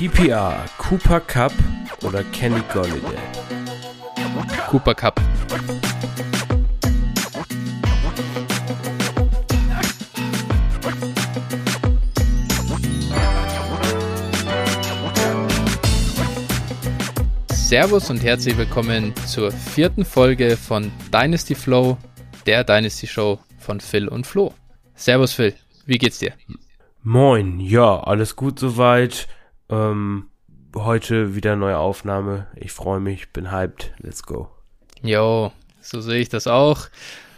PPR, Cooper Cup oder Kenny Golliday? Cooper Cup. Servus und herzlich willkommen zur vierten Folge von Dynasty Flow, der Dynasty Show von Phil und Flo. Servus Phil, wie geht's dir? Moin, ja, alles gut soweit. Ähm, heute wieder neue Aufnahme. Ich freue mich, bin hyped. Let's go. Jo, so sehe ich das auch.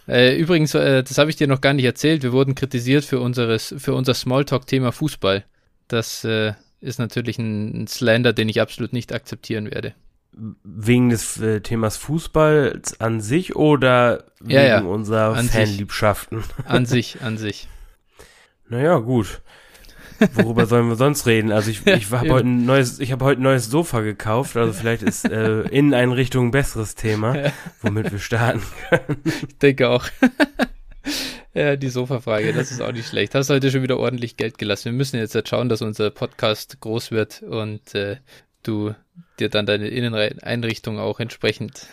Äh, übrigens, äh, das habe ich dir noch gar nicht erzählt. Wir wurden kritisiert für, unseres, für unser Smalltalk-Thema Fußball. Das äh, ist natürlich ein, ein Slander, den ich absolut nicht akzeptieren werde. Wegen des äh, Themas Fußball an sich oder wegen Ja, ja. unserer An sich. Fanliebschaften? An sich, an sich. Naja, gut. Worüber sollen wir sonst reden? Also ich, ich habe heute ein neues, ich habe heute ein neues Sofa gekauft, also vielleicht ist äh, Inneneinrichtung ein besseres Thema, womit wir starten. Ich denke auch. ja, die Sofafrage, das ist auch nicht schlecht. Hast heute schon wieder ordentlich Geld gelassen. Wir müssen jetzt halt schauen, dass unser Podcast groß wird und äh, du dir dann deine Inneneinrichtung auch entsprechend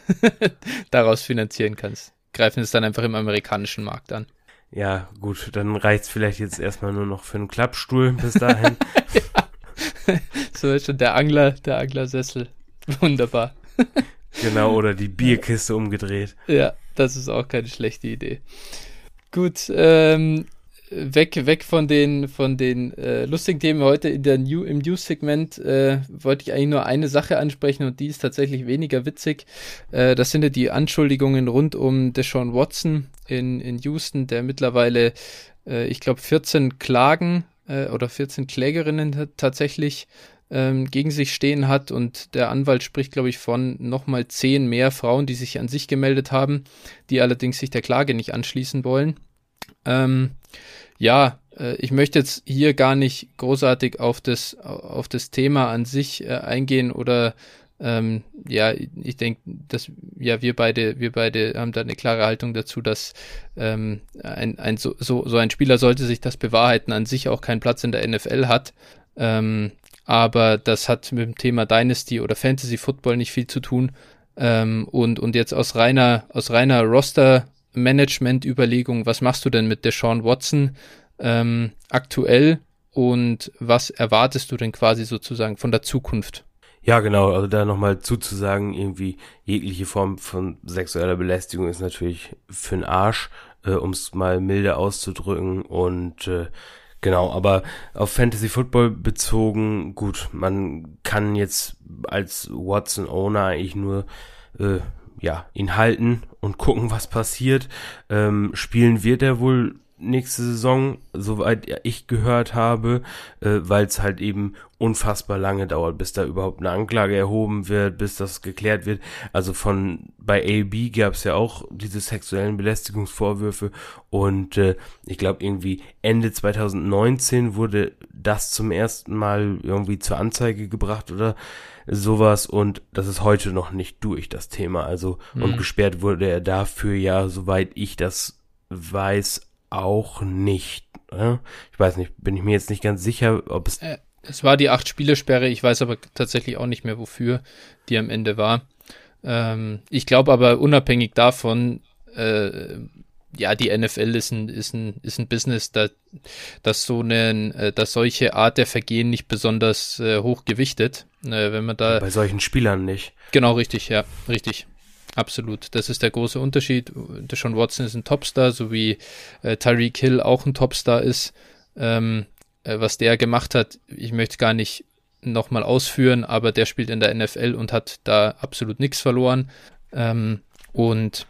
daraus finanzieren kannst. Greifen es dann einfach im amerikanischen Markt an. Ja, gut, dann reicht's vielleicht jetzt erstmal nur noch für einen Klappstuhl bis dahin. So ist schon der Angler, der Anglersessel. Wunderbar. genau, oder die Bierkiste umgedreht. Ja, das ist auch keine schlechte Idee. Gut, ähm, weg, weg von den, von den äh, lustigen Themen heute in der New, im News-Segment äh, wollte ich eigentlich nur eine Sache ansprechen und die ist tatsächlich weniger witzig. Äh, das sind ja die Anschuldigungen rund um Deshaun Watson in, in Houston, der mittlerweile, äh, ich glaube, 14 Klagen äh, oder 14 Klägerinnen tatsächlich ähm, gegen sich stehen hat und der Anwalt spricht, glaube ich, von nochmal zehn mehr Frauen, die sich an sich gemeldet haben, die allerdings sich der Klage nicht anschließen wollen. Ähm, ja, äh, ich möchte jetzt hier gar nicht großartig auf das, auf das Thema an sich äh, eingehen oder ähm, ja, ich denke, dass ja wir beide, wir beide haben da eine klare Haltung dazu, dass ähm, ein, ein so, so, so ein Spieler sollte sich das bewahrheiten, an sich auch keinen Platz in der NFL hat. Ähm, aber das hat mit dem Thema Dynasty oder Fantasy Football nicht viel zu tun. Ähm, und, und jetzt aus reiner, aus reiner Roster-Management-Überlegung, was machst du denn mit Deshaun Watson ähm, aktuell? Und was erwartest du denn quasi sozusagen von der Zukunft? Ja, genau, also da nochmal zuzusagen, irgendwie jegliche Form von sexueller Belästigung ist natürlich für den Arsch, äh, um es mal milde auszudrücken. Und äh, genau, aber auf Fantasy Football bezogen, gut, man kann jetzt als Watson-Owner eigentlich nur äh, ja, ihn halten und gucken, was passiert. Ähm, spielen wird er wohl nächste Saison, soweit ich gehört habe, äh, weil es halt eben unfassbar lange dauert, bis da überhaupt eine Anklage erhoben wird, bis das geklärt wird. Also von bei AB gab es ja auch diese sexuellen Belästigungsvorwürfe und äh, ich glaube irgendwie Ende 2019 wurde das zum ersten Mal irgendwie zur Anzeige gebracht oder sowas und das ist heute noch nicht durch das Thema. Also und Mhm. gesperrt wurde er dafür ja, soweit ich das weiß, auch nicht. ne? Ich weiß nicht, bin ich mir jetzt nicht ganz sicher, ob es Äh, Es war die Acht-Spiele-Sperre, ich weiß aber tatsächlich auch nicht mehr, wofür die am Ende war. Ähm, ich glaube aber unabhängig davon, äh, ja, die NFL ist ein, ist ein, ist ein Business, da, das so einen, äh, dass solche Art der Vergehen nicht besonders äh, hoch gewichtet. Äh, wenn man da bei solchen Spielern nicht. Genau, richtig, ja, richtig. Absolut. Das ist der große Unterschied. Deshaun Watson ist ein Topstar, so wie äh, Tyreek Hill auch ein Topstar ist. Ähm, äh, was der gemacht hat, ich möchte gar nicht nochmal ausführen, aber der spielt in der NFL und hat da absolut nichts verloren. Ähm, und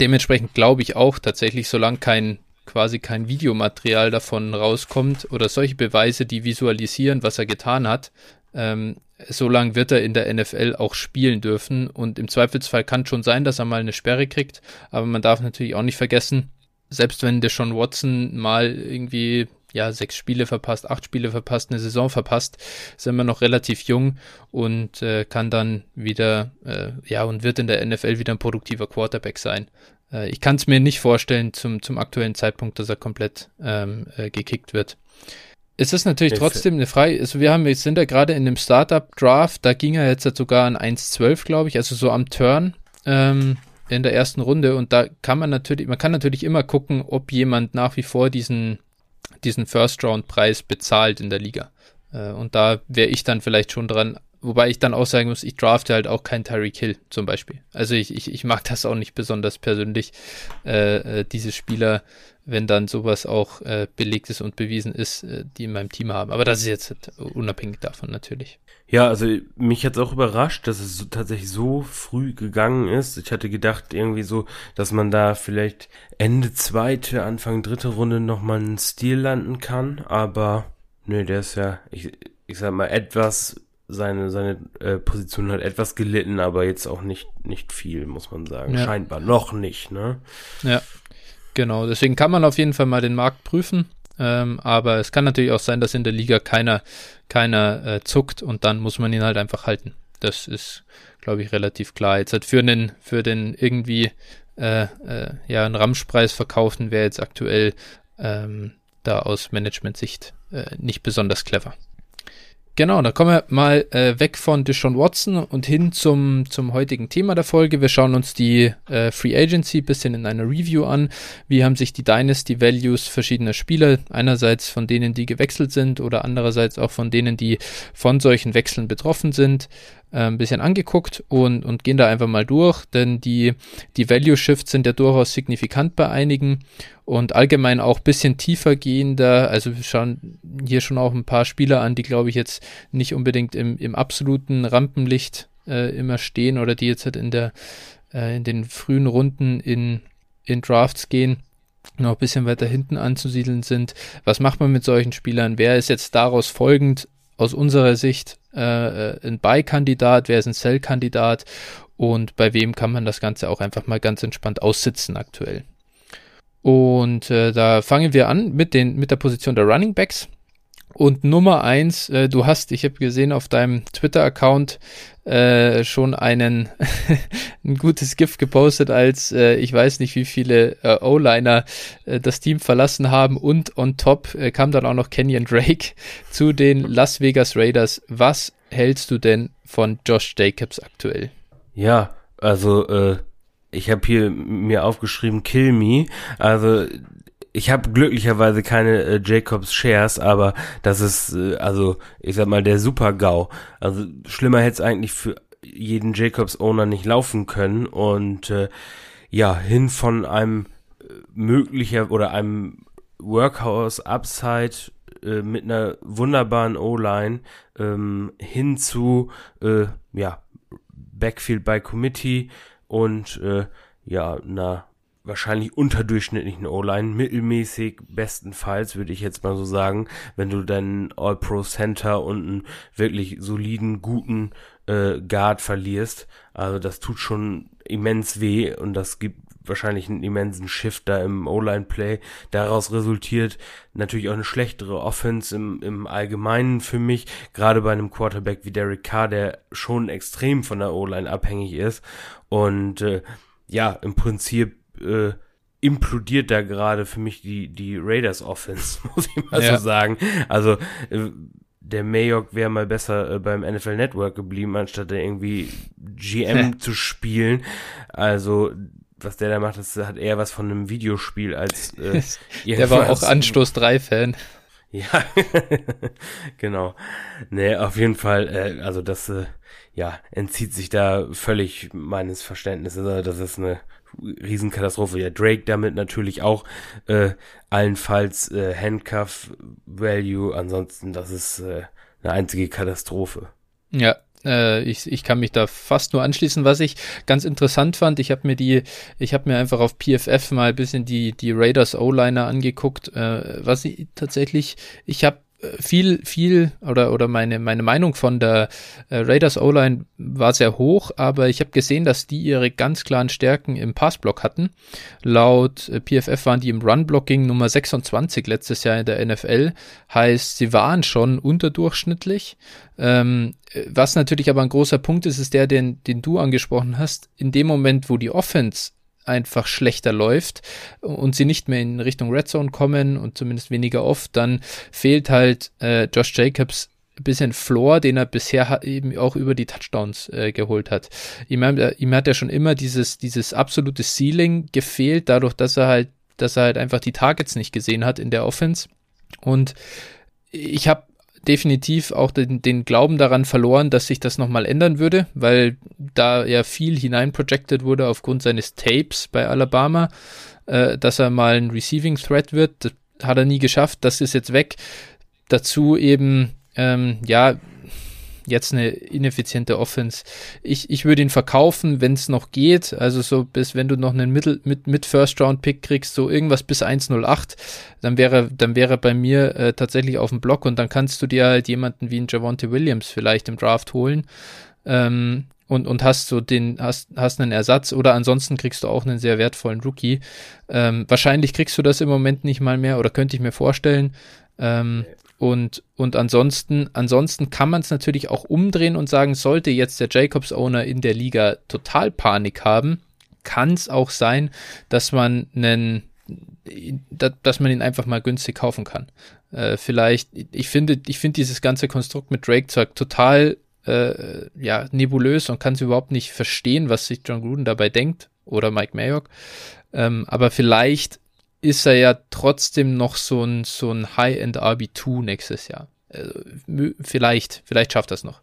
dementsprechend glaube ich auch tatsächlich, solange kein quasi kein Videomaterial davon rauskommt oder solche Beweise, die visualisieren, was er getan hat, ähm, so lange wird er in der NFL auch spielen dürfen. Und im Zweifelsfall kann schon sein, dass er mal eine Sperre kriegt. Aber man darf natürlich auch nicht vergessen, selbst wenn der Sean Watson mal irgendwie ja, sechs Spiele verpasst, acht Spiele verpasst, eine Saison verpasst, ist er immer noch relativ jung und äh, kann dann wieder, äh, ja, und wird in der NFL wieder ein produktiver Quarterback sein. Äh, ich kann es mir nicht vorstellen zum, zum aktuellen Zeitpunkt, dass er komplett ähm, äh, gekickt wird. es ist natürlich trotzdem eine Frage, also wir haben, wir sind ja gerade in dem Startup-Draft, da ging er jetzt sogar an 1,12, glaube ich, also so am Turn ähm, in der ersten Runde und da kann man natürlich, man kann natürlich immer gucken, ob jemand nach wie vor diesen, diesen First-Round-Preis bezahlt in der Liga. Äh, und da wäre ich dann vielleicht schon dran, wobei ich dann auch sagen muss, ich drafte halt auch kein Tyreek Hill zum Beispiel. Also ich, ich, ich mag das auch nicht besonders persönlich, äh, äh diese Spieler wenn dann sowas auch äh, belegt ist und bewiesen ist, äh, die in meinem Team haben. Aber das ist jetzt unabhängig davon natürlich. Ja, also mich hat es auch überrascht, dass es so, tatsächlich so früh gegangen ist. Ich hatte gedacht irgendwie so, dass man da vielleicht Ende zweite, Anfang dritte Runde nochmal einen Stil landen kann. Aber nö, der ist ja, ich, ich sag mal, etwas seine seine äh, Position hat etwas gelitten, aber jetzt auch nicht nicht viel, muss man sagen. Ja. Scheinbar noch nicht, ne? Ja, Genau, deswegen kann man auf jeden Fall mal den Markt prüfen. Ähm, aber es kann natürlich auch sein, dass in der Liga keiner, keiner äh, zuckt und dann muss man ihn halt einfach halten. Das ist, glaube ich, relativ klar. Jetzt halt für den, für den irgendwie äh, äh, ja, einen Ramschpreis verkaufen wäre jetzt aktuell ähm, da aus Management-Sicht äh, nicht besonders clever. Genau, da kommen wir mal äh, weg von Deshaun Watson und hin zum, zum heutigen Thema der Folge. Wir schauen uns die äh, Free Agency bisschen in einer Review an. Wie haben sich die Dynasty Values verschiedener Spieler, einerseits von denen, die gewechselt sind oder andererseits auch von denen, die von solchen Wechseln betroffen sind, äh, ein bisschen angeguckt und, und gehen da einfach mal durch, denn die, die Value Shifts sind ja durchaus signifikant bei einigen und allgemein auch bisschen tiefer gehender. Also wir schauen hier schon auch ein paar Spieler an, die glaube ich jetzt nicht unbedingt im, im absoluten Rampenlicht äh, immer stehen oder die jetzt halt in der äh, in den frühen Runden in, in Drafts gehen noch ein bisschen weiter hinten anzusiedeln sind. Was macht man mit solchen Spielern? Wer ist jetzt daraus folgend aus unserer Sicht äh, äh, ein Buy-Kandidat, wer ist ein Sell-Kandidat und bei wem kann man das Ganze auch einfach mal ganz entspannt aussitzen aktuell. Und äh, da fangen wir an mit, den, mit der Position der Running Backs. Und Nummer eins, äh, du hast, ich habe gesehen auf deinem Twitter-Account äh, schon einen ein gutes Gift gepostet, als äh, ich weiß nicht, wie viele äh, O-Liner äh, das Team verlassen haben und on top äh, kam dann auch noch Kenyon Drake zu den Las Vegas Raiders. Was hältst du denn von Josh Jacobs aktuell? Ja, also äh, ich habe hier mir aufgeschrieben Kill Me. Also ich habe glücklicherweise keine äh, Jacobs Shares, aber das ist äh, also ich sag mal der Super GAU. Also schlimmer hätte es eigentlich für jeden Jacobs Owner nicht laufen können und äh, ja hin von einem äh, möglicher oder einem Workhouse Upside äh, mit einer wunderbaren O-Line ähm, hin zu äh, ja Backfield by Committee und äh, ja einer wahrscheinlich unterdurchschnittlichen O-Line, mittelmäßig bestenfalls, würde ich jetzt mal so sagen, wenn du deinen All-Pro-Center und einen wirklich soliden, guten äh, Guard verlierst. Also das tut schon immens weh und das gibt wahrscheinlich einen immensen Shift da im O-Line-Play. Daraus resultiert natürlich auch eine schlechtere Offense im, im Allgemeinen für mich, gerade bei einem Quarterback wie Derek Carr, der schon extrem von der O-Line abhängig ist. Und äh, ja, im Prinzip äh, implodiert da gerade für mich die, die Raiders Offense, muss ich mal ja. so sagen. Also, äh, der Mayock wäre mal besser äh, beim NFL Network geblieben, anstatt da irgendwie GM zu spielen. Also, was der da macht, das hat eher was von einem Videospiel als äh, Der war auch Anstoß 3 Fan. Ja, genau. Nee, auf jeden Fall, äh, also das, äh, ja, entzieht sich da völlig meines Verständnisses. Also das ist eine Riesenkatastrophe. Ja, Drake damit natürlich auch äh, allenfalls äh, Handcuff Value. Ansonsten, das ist äh, eine einzige Katastrophe. Ja, ich, ich kann mich da fast nur anschließen. Was ich ganz interessant fand, ich habe mir die, ich habe mir einfach auf PFF mal ein bisschen die, die Raiders O-Liner angeguckt. Äh, was ich tatsächlich, ich habe viel, viel oder, oder meine, meine Meinung von der äh, Raiders O-Line war sehr hoch, aber ich habe gesehen, dass die ihre ganz klaren Stärken im Passblock hatten. Laut äh, PFF waren die im Run-Blocking Nummer 26 letztes Jahr in der NFL. Heißt, sie waren schon unterdurchschnittlich. Ähm, was natürlich aber ein großer Punkt ist, ist der, den, den du angesprochen hast. In dem Moment, wo die Offense einfach schlechter läuft und sie nicht mehr in Richtung Red Zone kommen und zumindest weniger oft, dann fehlt halt äh, Josh Jacobs bisschen Floor, den er bisher eben auch über die Touchdowns äh, geholt hat. Ihm, äh, ihm hat ja schon immer dieses, dieses absolute Ceiling gefehlt, dadurch, dass er halt, dass er halt einfach die Targets nicht gesehen hat in der Offense. Und ich habe definitiv auch den, den Glauben daran verloren, dass sich das nochmal ändern würde, weil da ja viel hineinprojected wurde aufgrund seines Tapes bei Alabama, äh, dass er mal ein Receiving Threat wird. Das hat er nie geschafft, das ist jetzt weg. Dazu eben, ähm, ja, jetzt eine ineffiziente Offense. Ich, ich würde ihn verkaufen, wenn es noch geht. Also so bis wenn du noch einen Mittel, mit, mit First Round Pick kriegst, so irgendwas bis 108, dann wäre, dann wäre bei mir äh, tatsächlich auf dem Block und dann kannst du dir halt jemanden wie einen Javonte Williams vielleicht im Draft holen. Ähm, und, und hast so den, hast, hast einen Ersatz oder ansonsten kriegst du auch einen sehr wertvollen Rookie. Ähm, wahrscheinlich kriegst du das im Moment nicht mal mehr oder könnte ich mir vorstellen. Ähm, und, und ansonsten, ansonsten kann man es natürlich auch umdrehen und sagen, sollte jetzt der Jacobs-Owner in der Liga total Panik haben, kann es auch sein, dass man einen, dass man ihn einfach mal günstig kaufen kann. Äh, vielleicht, ich finde, ich finde dieses ganze Konstrukt mit Drake total äh, ja, nebulös und kann es überhaupt nicht verstehen, was sich John Gruden dabei denkt oder Mike Mayock. Ähm, aber vielleicht ist er ja trotzdem noch so ein, so ein High-End RB2 nächstes Jahr. Also, vielleicht, vielleicht schafft er es noch.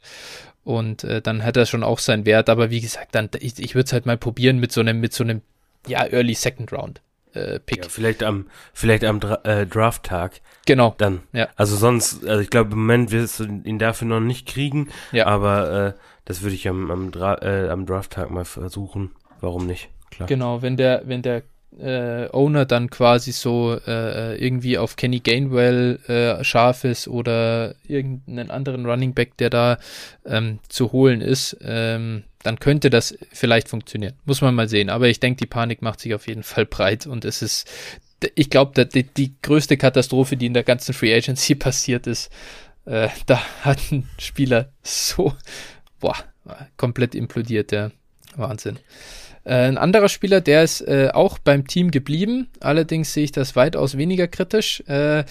Und äh, dann hat er schon auch seinen Wert, aber wie gesagt, dann, ich, ich würde es halt mal probieren mit so einem, mit so einem, ja, Early Second Round. Äh, Pick. Ja, vielleicht am, vielleicht am Dra äh, Draft-Tag. Genau. Dann. Ja. Also sonst, also ich glaube, im Moment wirst du ihn dafür noch nicht kriegen. Ja. Aber äh, das würde ich am, am, Dra äh, am Draft-Tag mal versuchen. Warum nicht? Klar. Genau, wenn der, wenn der äh, Owner dann quasi so äh, irgendwie auf Kenny Gainwell äh, scharf ist oder irgendeinen anderen Running Back, der da ähm, zu holen ist, ähm, dann könnte das vielleicht funktionieren. Muss man mal sehen. Aber ich denke, die Panik macht sich auf jeden Fall breit und es ist, ich glaube, die, die größte Katastrophe, die in der ganzen Free Agency passiert ist, äh, da hat ein Spieler so, boah, komplett implodiert, der Wahnsinn. Äh, ein anderer Spieler, der ist äh, auch beim Team geblieben, allerdings sehe ich das weitaus weniger kritisch. Äh,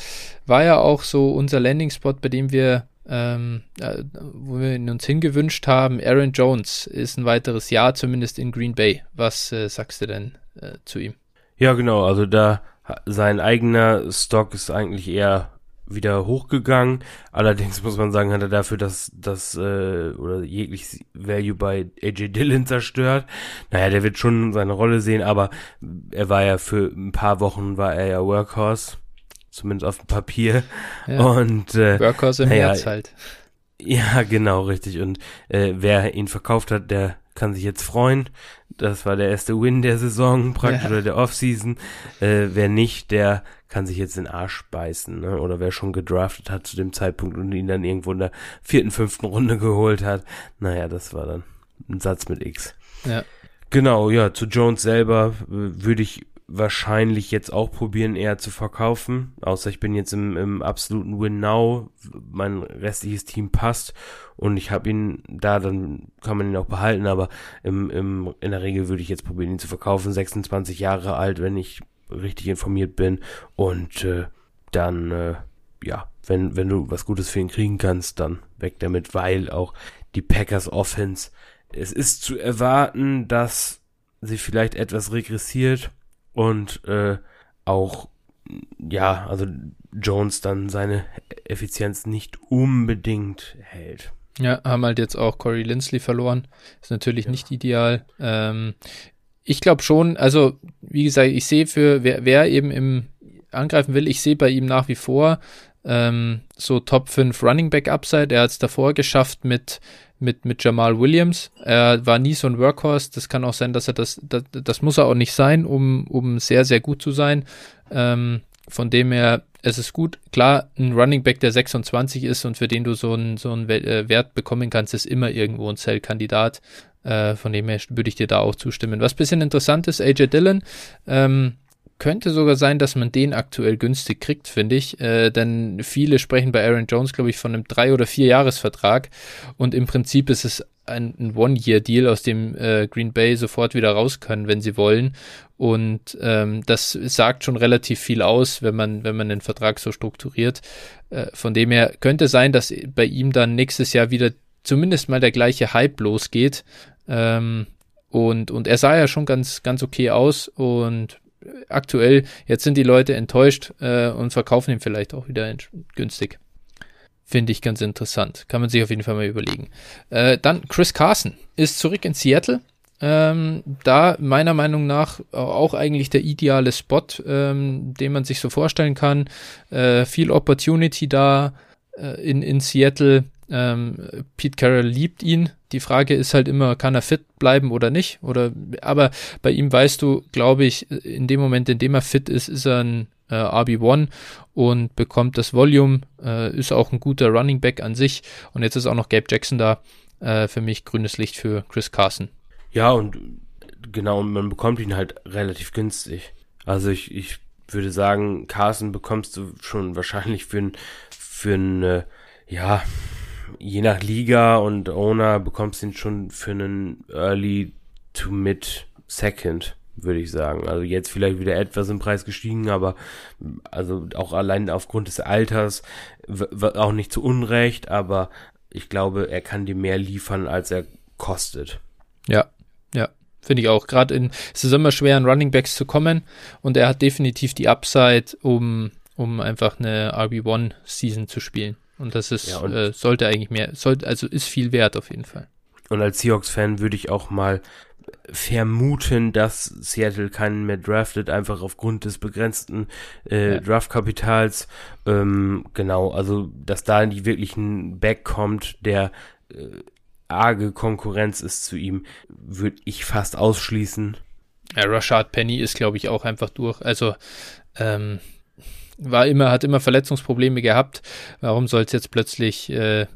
war ja auch so unser Landing-Spot, bei dem wir, ähm, äh, wo wir ihn uns hingewünscht haben. Aaron Jones ist ein weiteres Jahr, zumindest in Green Bay. Was äh, sagst du denn äh, zu ihm? Ja, genau, also da sein eigener Stock ist eigentlich eher wieder hochgegangen. Allerdings muss man sagen, hat er dafür das, das äh, oder jegliches Value bei AJ Dillon zerstört. Naja, der wird schon seine Rolle sehen, aber er war ja für ein paar Wochen war er ja Workhorse, zumindest auf dem Papier. Ja. Und äh, Workhorse im naja, März halt. Ja, genau, richtig. Und äh, wer ihn verkauft hat, der kann sich jetzt freuen. Das war der erste Win der Saison, praktisch, ja. oder der Offseason. Äh, wer nicht, der kann sich jetzt den Arsch beißen, ne? Oder wer schon gedraftet hat zu dem Zeitpunkt und ihn dann irgendwo in der vierten, fünften Runde geholt hat. Naja, das war dann ein Satz mit X. Ja. Genau, ja, zu Jones selber äh, würde ich wahrscheinlich jetzt auch probieren, eher zu verkaufen. Außer ich bin jetzt im, im absoluten Win-Now. Mein restliches Team passt und ich habe ihn da, dann kann man ihn auch behalten, aber im, im, in der Regel würde ich jetzt probieren, ihn zu verkaufen. 26 Jahre alt, wenn ich richtig informiert bin. Und äh, dann, äh, ja, wenn, wenn du was Gutes für ihn kriegen kannst, dann weg damit, weil auch die Packers Offense, es ist zu erwarten, dass sie vielleicht etwas regressiert und äh, auch ja, also Jones dann seine Effizienz nicht unbedingt hält. Ja, haben halt jetzt auch Corey Lindsley verloren. Ist natürlich ja. nicht ideal. Ähm, ich glaube schon, also wie gesagt, ich sehe für wer, wer eben im angreifen will, ich sehe bei ihm nach wie vor ähm, so Top 5 Running Back Upside. Er hat es davor geschafft mit mit, mit Jamal Williams. Er war nie so ein Workhorse. Das kann auch sein, dass er das, das, das muss er auch nicht sein, um, um sehr, sehr gut zu sein. Ähm, von dem her, es ist gut. Klar, ein Running Back, der 26 ist und für den du so einen, so einen äh, Wert bekommen kannst, ist immer irgendwo ein Cell-Kandidat. Äh, von dem her würde ich dir da auch zustimmen. Was bisschen interessant ist, AJ Dillon, ähm, könnte sogar sein, dass man den aktuell günstig kriegt, finde ich. Äh, denn viele sprechen bei Aaron Jones, glaube ich, von einem drei- oder vier Jahresvertrag. Und im Prinzip ist es ein, ein One-Year-Deal, aus dem äh, Green Bay sofort wieder raus können, wenn sie wollen. Und ähm, das sagt schon relativ viel aus, wenn man, wenn man den Vertrag so strukturiert. Äh, von dem her könnte sein, dass bei ihm dann nächstes Jahr wieder zumindest mal der gleiche Hype losgeht. Ähm, und, und er sah ja schon ganz, ganz okay aus und aktuell, jetzt sind die Leute enttäuscht äh, und verkaufen ihn vielleicht auch wieder günstig. Finde ich ganz interessant. Kann man sich auf jeden Fall mal überlegen. Äh, dann Chris Carson ist zurück in Seattle. Ähm, da meiner Meinung nach auch eigentlich der ideale Spot, ähm, den man sich so vorstellen kann. Äh, viel Opportunity da äh, in, in Seattle. Ähm, Pete Carroll liebt ihn. Die Frage ist halt immer, kann er fit bleiben oder nicht? Oder, aber bei ihm weißt du, glaube ich, in dem Moment, in dem er fit ist, ist er ein äh, RB1 und bekommt das Volume, äh, ist auch ein guter Running Back an sich. Und jetzt ist auch noch Gabe Jackson da. Äh, für mich grünes Licht für Chris Carson. Ja, und genau, man bekommt ihn halt relativ günstig. Also ich, ich würde sagen, Carson bekommst du schon wahrscheinlich für ein, für ein, äh, ja, je nach Liga und Owner bekommst du ihn schon für einen Early to Mid Second, würde ich sagen. Also jetzt vielleicht wieder etwas im Preis gestiegen, aber also auch allein aufgrund des Alters auch nicht zu Unrecht, aber ich glaube, er kann dir mehr liefern, als er kostet. Ja, ja, finde ich auch. Gerade in es ist immer schwer, an Running Backs zu kommen und er hat definitiv die Upside, um um einfach eine RB1 Season zu spielen. Und das ist, ja, äh, sollte eigentlich mehr, sollte, also ist viel wert auf jeden Fall. Und als Seahawks-Fan würde ich auch mal vermuten, dass Seattle keinen mehr draftet, einfach aufgrund des begrenzten äh, ja. Draftkapitals. Ähm, genau, also dass da nicht wirklich ein Back kommt, der äh, arge Konkurrenz ist zu ihm, würde ich fast ausschließen. Ja, Rashad Penny ist, glaube ich, auch einfach durch. Also ähm, war immer, hat immer Verletzungsprobleme gehabt. Warum soll es jetzt plötzlich äh, äh,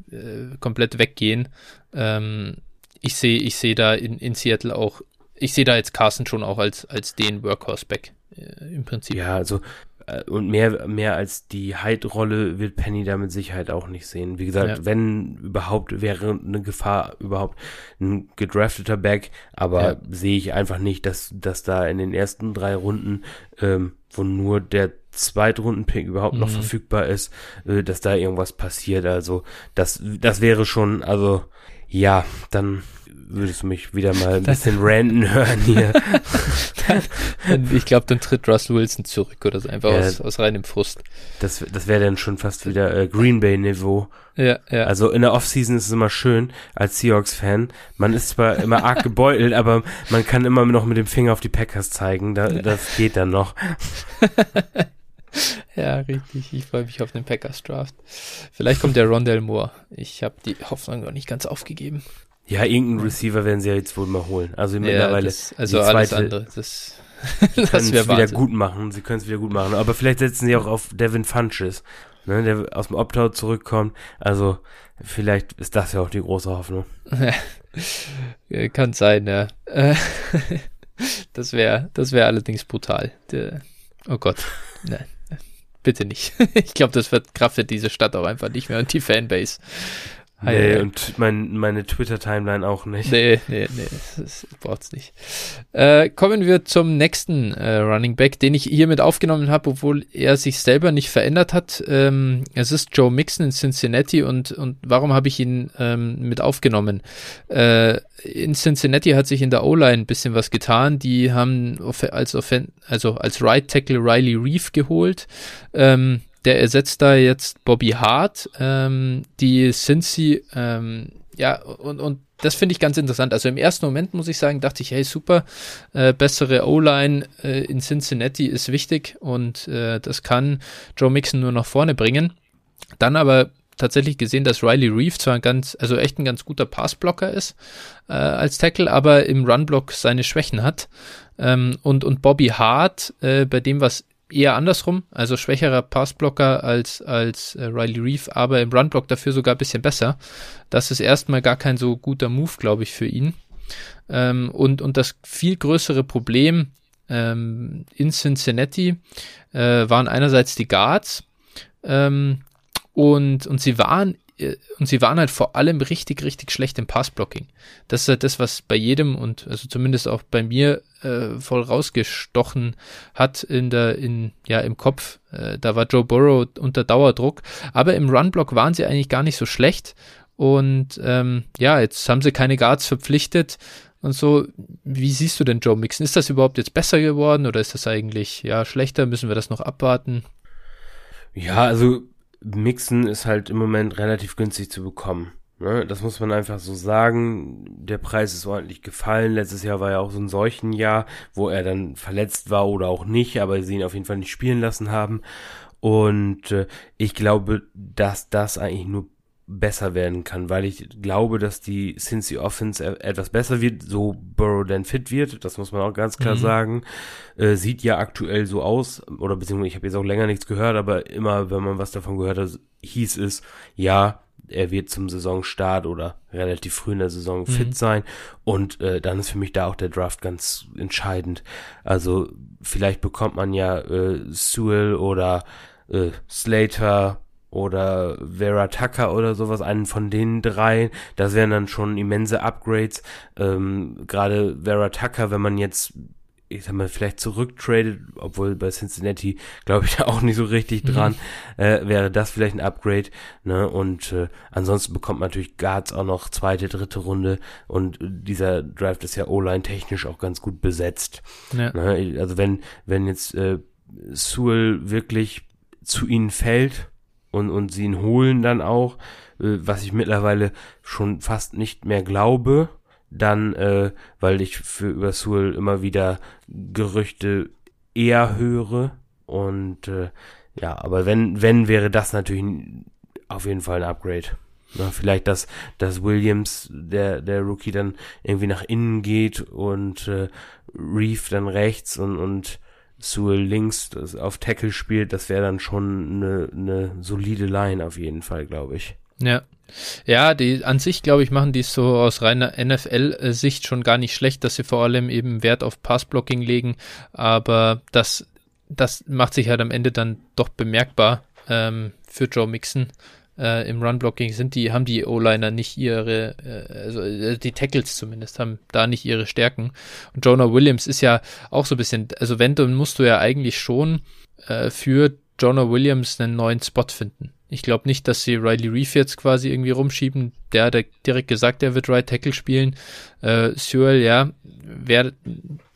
komplett weggehen? Ähm, ich sehe, ich sehe da in, in Seattle auch, ich sehe da jetzt Carson schon auch als, als den Workhorse-Back äh, im Prinzip. Ja, also äh, und mehr, mehr als die Hyde-Rolle wird Penny da mit Sicherheit auch nicht sehen. Wie gesagt, ja. wenn überhaupt wäre eine Gefahr überhaupt ein gedrafteter Back, aber ja. sehe ich einfach nicht, dass, dass da in den ersten drei Runden, ähm, wo nur der Zweitrunden-Pick überhaupt mhm. noch verfügbar ist, äh, dass da irgendwas passiert. Also das, das wäre schon, also ja, dann würdest du mich wieder mal ein bisschen ranten hören hier. ich glaube, dann tritt Russell Wilson zurück oder so, einfach ja, aus, aus reinem Frust. Das, das wäre dann schon fast wieder äh, Green Bay-Niveau. Ja, ja. Also in der Offseason ist es immer schön als Seahawks-Fan. Man ist zwar immer arg gebeutelt, aber man kann immer noch mit dem Finger auf die Packers zeigen. Da, das geht dann noch. ja, richtig. Ich freue mich auf den Packers Draft. Vielleicht kommt der Rondell Moore. Ich habe die Hoffnung noch nicht ganz aufgegeben. Ja, irgendeinen Receiver werden sie ja jetzt wohl mal holen. Also mittlerweile. Das, also zweite, alles andere. Das, sie können es wieder gut machen. Sie können es wieder gut machen. Aber vielleicht setzen sie auch auf Devin Funches, ne, der aus dem Opt-out zurückkommt. Also vielleicht ist das ja auch die große Hoffnung. Kann sein, ja. das wäre, das wäre allerdings brutal. Oh Gott, nein. Bitte nicht. ich glaube, das verkraftet diese Stadt auch einfach nicht mehr und die Fanbase. Nee, Hi, und mein, meine Twitter-Timeline auch nicht. Nee, nee, nee, das, das braucht's nicht. Äh, kommen wir zum nächsten äh, Running Back, den ich hiermit aufgenommen habe, obwohl er sich selber nicht verändert hat. Ähm, es ist Joe Mixon in Cincinnati und, und warum habe ich ihn ähm, mit aufgenommen? Äh, in Cincinnati hat sich in der O-Line ein bisschen was getan. Die haben als, Offen also als Right Tackle Riley Reeve geholt. Ähm, der ersetzt da jetzt Bobby Hart, ähm, die Cincy, ähm, ja, und, und das finde ich ganz interessant. Also im ersten Moment muss ich sagen, dachte ich, hey, super, äh, bessere O-Line äh, in Cincinnati ist wichtig und äh, das kann Joe Mixon nur nach vorne bringen. Dann aber tatsächlich gesehen, dass Riley Reeve zwar ein ganz, also echt ein ganz guter Passblocker ist äh, als Tackle, aber im Runblock seine Schwächen hat. Ähm, und, und Bobby Hart, äh, bei dem was eher andersrum, also schwächerer Passblocker als, als äh, Riley Reeve, aber im Runblock dafür sogar ein bisschen besser. Das ist erstmal gar kein so guter Move, glaube ich, für ihn. Ähm, und, und das viel größere Problem ähm, in Cincinnati äh, waren einerseits die Guards ähm, und, und sie waren und sie waren halt vor allem richtig, richtig schlecht im Passblocking. Das ist halt das, was bei jedem und also zumindest auch bei mir äh, voll rausgestochen hat in der, in, ja, im Kopf. Äh, da war Joe Burrow unter Dauerdruck. Aber im Runblock waren sie eigentlich gar nicht so schlecht. Und ähm, ja, jetzt haben sie keine Guards verpflichtet und so. Wie siehst du denn Joe Mixon? Ist das überhaupt jetzt besser geworden oder ist das eigentlich ja schlechter? Müssen wir das noch abwarten? Ja, also Mixen ist halt im Moment relativ günstig zu bekommen. Ne? Das muss man einfach so sagen. Der Preis ist ordentlich gefallen. Letztes Jahr war ja auch so ein Seuchenjahr, wo er dann verletzt war oder auch nicht, aber sie ihn auf jeden Fall nicht spielen lassen haben. Und äh, ich glaube, dass das eigentlich nur besser werden kann, weil ich glaube, dass die Cincy Offense e-, etwas besser wird, so Burrow dann fit wird, das muss man auch ganz klar mhm. sagen. Äh, sieht ja aktuell so aus, oder beziehungsweise ich habe jetzt auch länger nichts gehört, aber immer, wenn man was davon gehört hat, hieß es, ja, er wird zum Saisonstart oder relativ früh in der Saison mhm. fit sein und äh, dann ist für mich da auch der Draft ganz entscheidend. Also vielleicht bekommt man ja äh, Sewell oder äh, Slater oder Vera Tucker oder sowas, einen von den drei. Das wären dann schon immense Upgrades. Ähm, Gerade Vera Tucker, wenn man jetzt, ich sag mal, vielleicht zurücktradet, obwohl bei Cincinnati glaube ich da auch nicht so richtig mhm. dran, mhm. äh, wäre das vielleicht ein Upgrade. Ne? Und äh, ansonsten bekommt man natürlich Guards auch noch zweite, dritte Runde und dieser Draft ist ja O-Line technisch auch ganz gut besetzt. Ja. Ne? Also wenn, wenn jetzt äh, Sewell wirklich zu ihnen fällt, und, und sie ihn holen dann auch, äh, was ich mittlerweile schon fast nicht mehr glaube, dann, äh, weil ich für über Sewell immer wieder Gerüchte eher höre und äh, ja, aber wenn, wenn wäre das natürlich auf jeden Fall ein Upgrade. Na, vielleicht, dass, dass Williams, der, der Rookie, dann irgendwie nach innen geht und äh, Reef dann rechts und, und Sewell links auf Tackle spielt, das wäre dann schon eine, eine solide Line auf jeden Fall, glaube ich. Ja. Ja, die an sich, glaube ich, machen die es so aus reiner NFL-Sicht schon gar nicht schlecht, dass sie vor allem eben Wert auf Passblocking legen, aber das, das macht sich halt am Ende dann doch bemerkbar ähm, für Joe Mixon äh, im Run-Blocking sind die, haben die O-Liner nicht ihre, äh, also äh, die Tackles zumindest, haben da nicht ihre Stärken. Und Jonah Williams ist ja auch so ein bisschen, also wenn, dann musst du ja eigentlich schon äh, für Jonah Williams einen neuen Spot finden. Ich glaube nicht, dass sie Riley Reef jetzt quasi irgendwie rumschieben. Der hat direkt gesagt, er wird Right Tackle spielen. Äh, Sewell, ja, wäre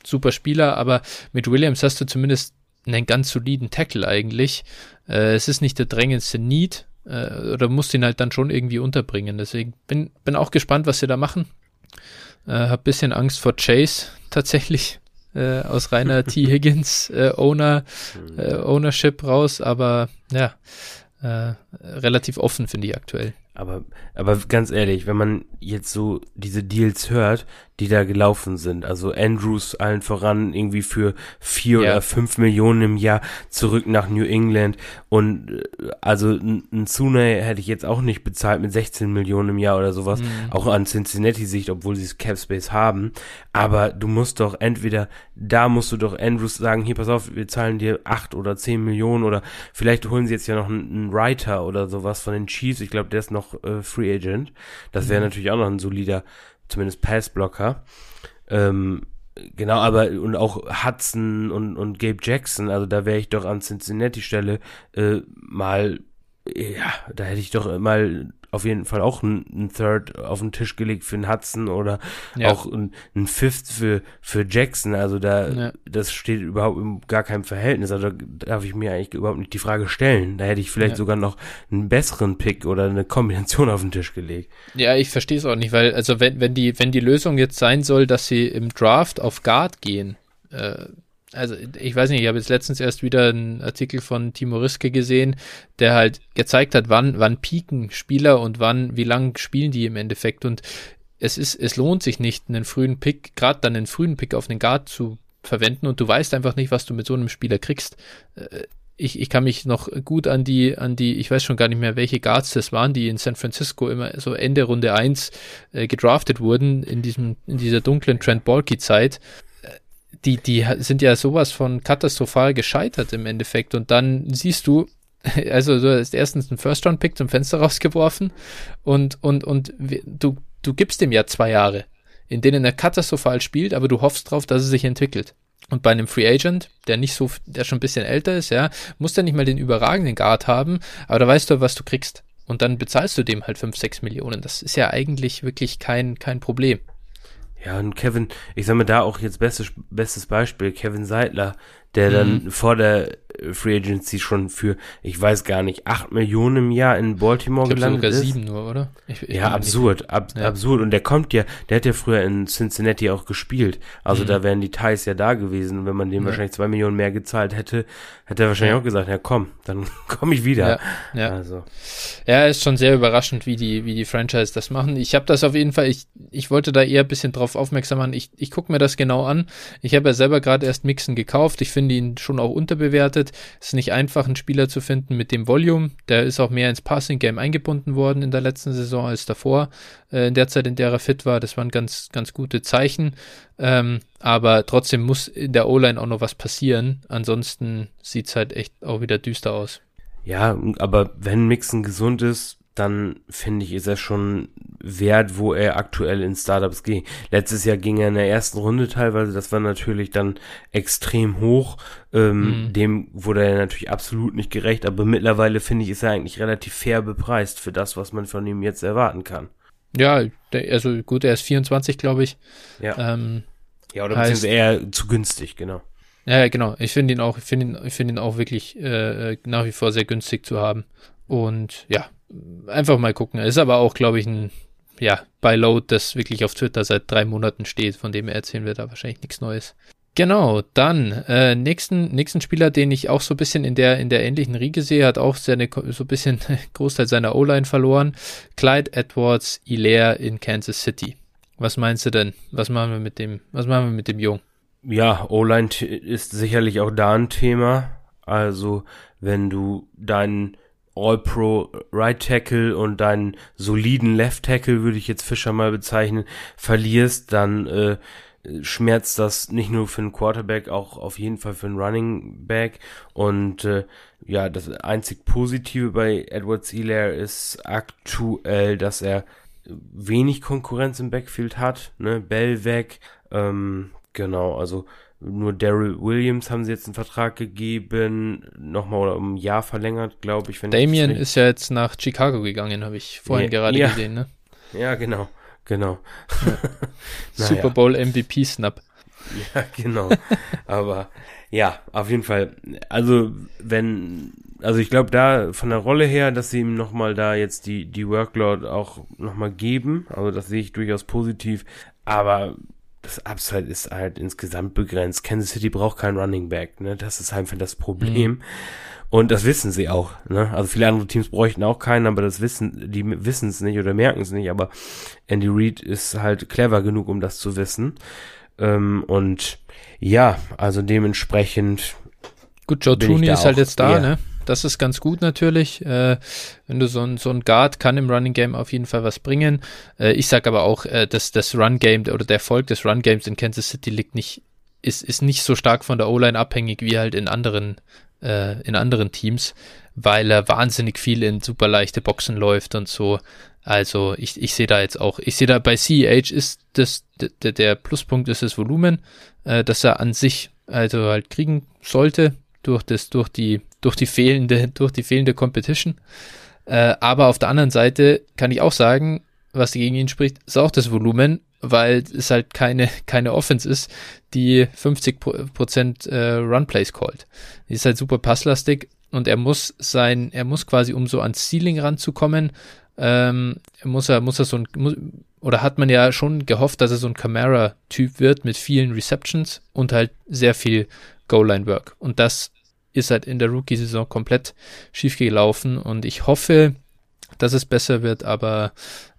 super Spieler, aber mit Williams hast du zumindest einen ganz soliden Tackle eigentlich. Äh, es ist nicht der drängendste Need, äh, oder musst ihn halt dann schon irgendwie unterbringen. Deswegen bin, bin auch gespannt, was sie da machen. Äh, hab bisschen Angst vor Chase tatsächlich äh, aus reiner T. Higgins äh, Owner, äh, Ownership raus, aber ja, äh, relativ offen finde ich aktuell. Aber, aber ganz ehrlich, wenn man jetzt so diese Deals hört, die da gelaufen sind, also Andrews allen voran irgendwie für vier ja. oder fünf Millionen im Jahr zurück nach New England und äh, also ein Sune hätte ich jetzt auch nicht bezahlt mit 16 Millionen im Jahr oder sowas, mhm. auch an Cincinnati Sicht, obwohl sie es Cap Space haben, aber du musst doch entweder, da musst du doch Andrews sagen, hier pass auf, wir zahlen dir acht oder zehn Millionen oder vielleicht holen sie jetzt ja noch einen, einen Writer oder sowas von den Chiefs, ich glaube, der ist noch noch äh, Free Agent. Das wäre mhm. natürlich auch noch ein solider, zumindest Passblocker. Ähm, genau, aber und auch Hudson und, und Gabe Jackson, also da wäre ich doch an Cincinnati Stelle äh, mal, ja, da hätte ich doch mal auf jeden Fall auch ein, ein Third auf den Tisch gelegt für einen Hudson oder ja. auch ein, ein Fifth für, für Jackson. Also da, ja. das steht überhaupt in gar keinem Verhältnis. Also da darf ich mir eigentlich überhaupt nicht die Frage stellen. Da hätte ich vielleicht ja. sogar noch einen besseren Pick oder eine Kombination auf den Tisch gelegt. Ja, ich verstehe es auch nicht, weil, also wenn, wenn die, wenn die Lösung jetzt sein soll, dass sie im Draft auf Guard gehen, äh, also ich weiß nicht, ich habe jetzt letztens erst wieder einen Artikel von Timo Riske gesehen, der halt gezeigt hat, wann, wann pieken Spieler und wann, wie lang spielen die im Endeffekt. Und es ist, es lohnt sich nicht, einen frühen Pick, gerade dann einen frühen Pick auf den Guard zu verwenden und du weißt einfach nicht, was du mit so einem Spieler kriegst. Äh, ich, ich kann mich noch gut an die, an die, ich weiß schon gar nicht mehr, welche Guards das waren, die in San Francisco immer so Ende Runde 1 äh, gedraftet wurden, in diesem, in dieser dunklen Trent Balky Zeit die, die sind ja sowas von katastrophal gescheitert im Endeffekt. Und dann siehst du, also du hast erstens einen First-Round-Pick zum Fenster rausgeworfen und, und, und du, du gibst ihm ja zwei Jahre, in denen er katastrophal spielt, aber du hoffst drauf, dass er sich entwickelt. Und bei einem Free Agent, der nicht so, der schon ein bisschen älter ist, ja, muss der nicht mal den überragenden Guard haben, aber da weißt du, was du kriegst. Und dann bezahlst du dem halt 5, 6 Millionen. Das ist ja eigentlich wirklich kein, kein Problem. Ja, und Kevin, ich sag mal da auch jetzt bestes, bestes Beispiel, Kevin Seidler, der mhm. dann vor der Free Agency schon für, ich weiß gar nicht, 8 Millionen im Jahr in Baltimore ich gelandet sogar ist. sieben nur, oder? Ich, ich ja, absurd, ab, ja. absurd. Und der kommt ja, der hat ja früher in Cincinnati auch gespielt. Also mhm. da wären die Ties ja da gewesen. Und wenn man dem ja. wahrscheinlich zwei Millionen mehr gezahlt hätte, hätte er wahrscheinlich ja. auch gesagt, ja komm, dann komme ich wieder. Ja, ja. Also. ja, ist schon sehr überraschend, wie die, wie die Franchise das machen. Ich habe das auf jeden Fall, ich, ich wollte da eher ein bisschen drauf aufmerksam machen. Ich, ich gucke mir das genau an. Ich habe ja selber gerade erst Mixen gekauft. Ich finde ihn schon auch unterbewertet. Es ist nicht einfach, einen Spieler zu finden mit dem Volume. Der ist auch mehr ins Passing-Game eingebunden worden in der letzten Saison als davor. Äh, in der Zeit, in der er fit war, das waren ganz, ganz gute Zeichen. Ähm, aber trotzdem muss in der O-Line auch noch was passieren. Ansonsten sieht es halt echt auch wieder düster aus. Ja, aber wenn Mixen gesund ist, dann finde ich, ist er schon wert, wo er aktuell in Startups geht. Letztes Jahr ging er in der ersten Runde teilweise, das war natürlich dann extrem hoch. Ähm, mhm. Dem wurde er natürlich absolut nicht gerecht, aber mittlerweile finde ich, ist er eigentlich relativ fair bepreist für das, was man von ihm jetzt erwarten kann. Ja, also gut, er ist 24, glaube ich. Ja. Ähm, ja, oder heißt, beziehungsweise eher zu günstig, genau. Ja, genau. Ich finde ihn auch, ich finde ihn, ich finde ihn auch wirklich äh, nach wie vor sehr günstig zu haben. Und ja, einfach mal gucken. Er ist aber auch, glaube ich, ein ja, bei Load, das wirklich auf Twitter seit drei Monaten steht, von dem er erzählen wird, da wahrscheinlich nichts Neues. Genau, dann äh, nächsten, nächsten Spieler, den ich auch so ein bisschen in der, in der ähnlichen Riege sehe, hat auch seine, so ein bisschen Großteil seiner O-Line verloren. Clyde Edwards Hilaire in Kansas City. Was meinst du denn? Was machen wir mit dem, was machen wir mit dem Jungen? Ja, O-Line ist sicherlich auch da ein Thema. Also, wenn du deinen All-Pro Right Tackle und deinen soliden Left Tackle, würde ich jetzt Fischer mal bezeichnen, verlierst, dann äh, schmerzt das nicht nur für einen Quarterback, auch auf jeden Fall für einen Running Back. Und äh, ja, das einzig Positive bei Edward Hilaire ist aktuell, dass er wenig Konkurrenz im Backfield hat. Ne? Bell weg. Ähm, genau, also nur Daryl Williams haben sie jetzt einen Vertrag gegeben, nochmal um ein Jahr verlängert, glaube ich. Wenn Damien ist ja jetzt nach Chicago gegangen, habe ich vorhin ja, gerade ja. gesehen, ne? Ja, genau, genau. Ja. Super Bowl MVP Snap. Ja, genau. Aber ja, auf jeden Fall. Also, wenn, also ich glaube da von der Rolle her, dass sie ihm nochmal da jetzt die, die Workload auch nochmal geben. Also das sehe ich durchaus positiv. Aber das Upside ist halt insgesamt begrenzt. Kansas City braucht keinen Running Back, ne? Das ist einfach das Problem. Mhm. Und das wissen sie auch, ne? Also viele andere Teams bräuchten auch keinen, aber das wissen, die wissen es nicht oder merken es nicht, aber Andy Reid ist halt clever genug, um das zu wissen. Ähm, und ja, also dementsprechend. Gut, Joe Tooney ist halt jetzt da, ne? Das ist ganz gut natürlich. Äh, wenn du so ein, so ein Guard kann im Running Game auf jeden Fall was bringen. Äh, ich sag aber auch, äh, dass das Run Game oder der Erfolg des Run Games in Kansas City liegt nicht, ist, ist nicht so stark von der O-Line abhängig wie halt in anderen, äh, in anderen Teams, weil er wahnsinnig viel in super leichte Boxen läuft und so. Also ich, ich sehe da jetzt auch, ich sehe da bei CEH ist das, der, der Pluspunkt ist das Volumen, äh, dass er an sich also halt kriegen sollte durch das, durch die durch die fehlende, durch die fehlende Competition. Äh, aber auf der anderen Seite kann ich auch sagen, was gegen ihn spricht, ist auch das Volumen, weil es halt keine, keine Offense ist, die 50% äh, Run-Plays callt. Die ist halt super passlastig und er muss sein, er muss quasi, um so ans Ceiling ranzukommen, ähm, muss er, muss er so ein, muss, oder hat man ja schon gehofft, dass er so ein Camara-Typ wird mit vielen Receptions und halt sehr viel Goal-Line-Work. Und das ist halt in der Rookie-Saison komplett schief gelaufen und ich hoffe, dass es besser wird, aber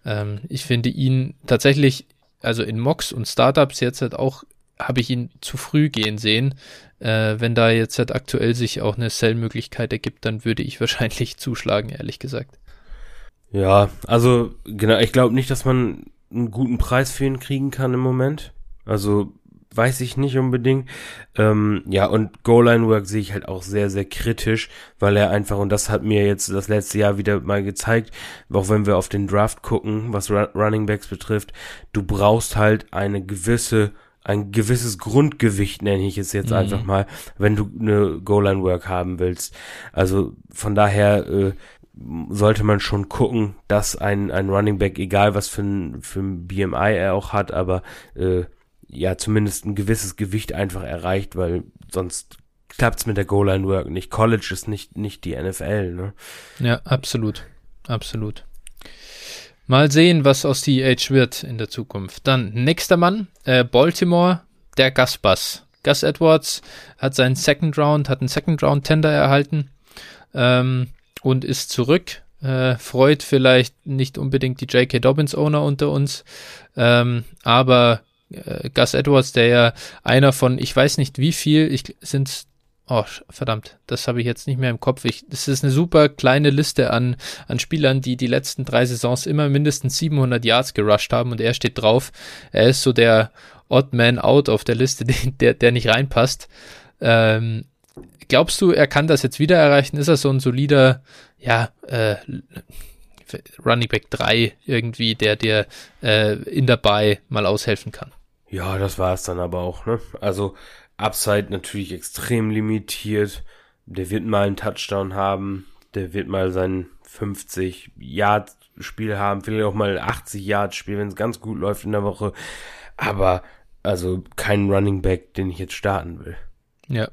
ähm, ich finde ihn tatsächlich, also in Mocks und Startups jetzt halt auch, habe ich ihn zu früh gehen sehen. Äh, wenn da jetzt halt aktuell sich auch eine Sell-Möglichkeit ergibt, dann würde ich wahrscheinlich zuschlagen, ehrlich gesagt. Ja, also genau, ich glaube nicht, dass man einen guten Preis für ihn kriegen kann im Moment. Also weiß ich nicht unbedingt. Ähm, ja, und Goal-Line-Work sehe ich halt auch sehr, sehr kritisch, weil er einfach, und das hat mir jetzt das letzte Jahr wieder mal gezeigt, auch wenn wir auf den Draft gucken, was Running Backs betrifft, du brauchst halt eine gewisse ein gewisses Grundgewicht, nenne ich es jetzt mhm. einfach mal, wenn du eine Goal-Line-Work haben willst. Also von daher äh, sollte man schon gucken, dass ein, ein Running Back, egal was für ein, für ein BMI er auch hat, aber äh, ja zumindest ein gewisses Gewicht einfach erreicht, weil sonst klappt's mit der Goal-Line-Work nicht. College ist nicht, nicht die NFL, ne? Ja, absolut. Absolut. Mal sehen, was aus CH wird in der Zukunft. Dann nächster Mann, äh, Baltimore, der Gus Bus. Gus Edwards hat seinen Second Round, hat einen Second Round Tender erhalten ähm, und ist zurück. Äh, freut vielleicht nicht unbedingt die J.K. Dobbins Owner unter uns, ähm, aber äh, Gus Edwards, der ja einer von, ich weiß nicht wie viel, ich sind Oh, verdammt, das habe ich jetzt nicht mehr im Kopf. Ich, das ist eine super kleine Liste an, an Spielern, die die letzten drei Saisons immer mindestens 700 Yards gerusht haben und er steht drauf. Er ist so der Odd Man Out auf der Liste, der, der nicht reinpasst. Ähm, glaubst du, er kann das jetzt wieder erreichen? Ist er so ein solider, ja, äh, Running Back 3 irgendwie, der dir äh, in dabei mal aushelfen kann? Ja, das war es dann aber auch, ne? Also Upside natürlich extrem limitiert. Der wird mal einen Touchdown haben, der wird mal sein 50 Yard Spiel haben, vielleicht auch mal 80 Yard Spiel, wenn es ganz gut läuft in der Woche. Aber also kein Running Back, den ich jetzt starten will. Ja.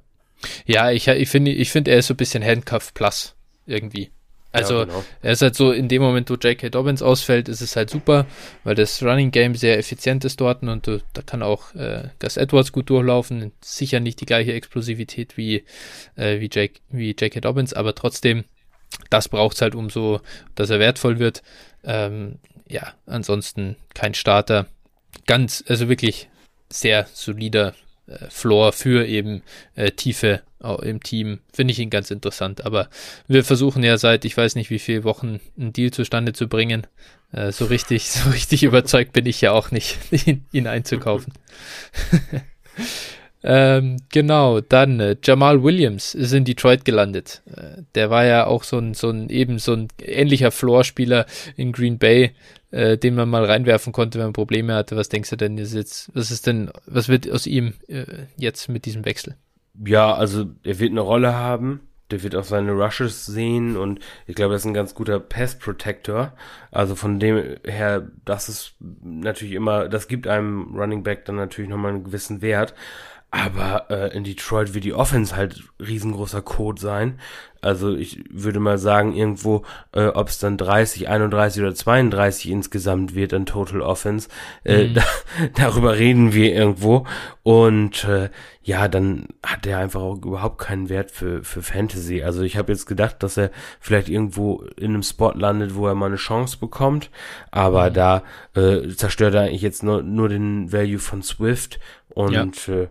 Ja, ich, ich finde, ich finde, er ist so ein bisschen Handcuff Plus irgendwie. Also ja, genau. er ist halt so, in dem Moment, wo J.K. Dobbins ausfällt, ist es halt super, weil das Running Game sehr effizient ist dort und da kann auch äh, Gus Edwards gut durchlaufen. Sicher nicht die gleiche Explosivität wie, äh, wie, Jake, wie J.K. Dobbins, aber trotzdem, das braucht es halt, um so, dass er wertvoll wird. Ähm, ja, ansonsten kein Starter. Ganz, also wirklich sehr solider Floor für eben äh, Tiefe im Team. Finde ich ihn ganz interessant. Aber wir versuchen ja seit ich weiß nicht wie viele Wochen einen Deal zustande zu bringen. Äh, so richtig, so richtig überzeugt bin ich ja auch nicht, ihn, ihn einzukaufen. ähm, genau, dann äh, Jamal Williams ist in Detroit gelandet. Äh, der war ja auch so ein, so ein eben so ein ähnlicher Floor-Spieler in Green Bay, äh, den man mal reinwerfen konnte, wenn man Probleme hatte. Was denkst du denn jetzt? Was ist denn, was wird aus ihm äh, jetzt mit diesem Wechsel? Ja, also er wird eine Rolle haben. Der wird auch seine Rushes sehen und ich glaube, er ist ein ganz guter Pest Protector. Also von dem her, das ist natürlich immer, das gibt einem Running Back dann natürlich nochmal einen gewissen Wert. Aber äh, in Detroit wird die Offense halt riesengroßer Code sein. Also ich würde mal sagen, irgendwo, äh, ob es dann 30, 31 oder 32 insgesamt wird an Total Offense, äh, mhm. da, darüber reden wir irgendwo. Und äh, ja, dann hat er einfach auch überhaupt keinen Wert für, für Fantasy. Also ich habe jetzt gedacht, dass er vielleicht irgendwo in einem Spot landet, wo er mal eine Chance bekommt. Aber mhm. da äh, zerstört er eigentlich jetzt nur, nur den Value von Swift. Und ja. äh,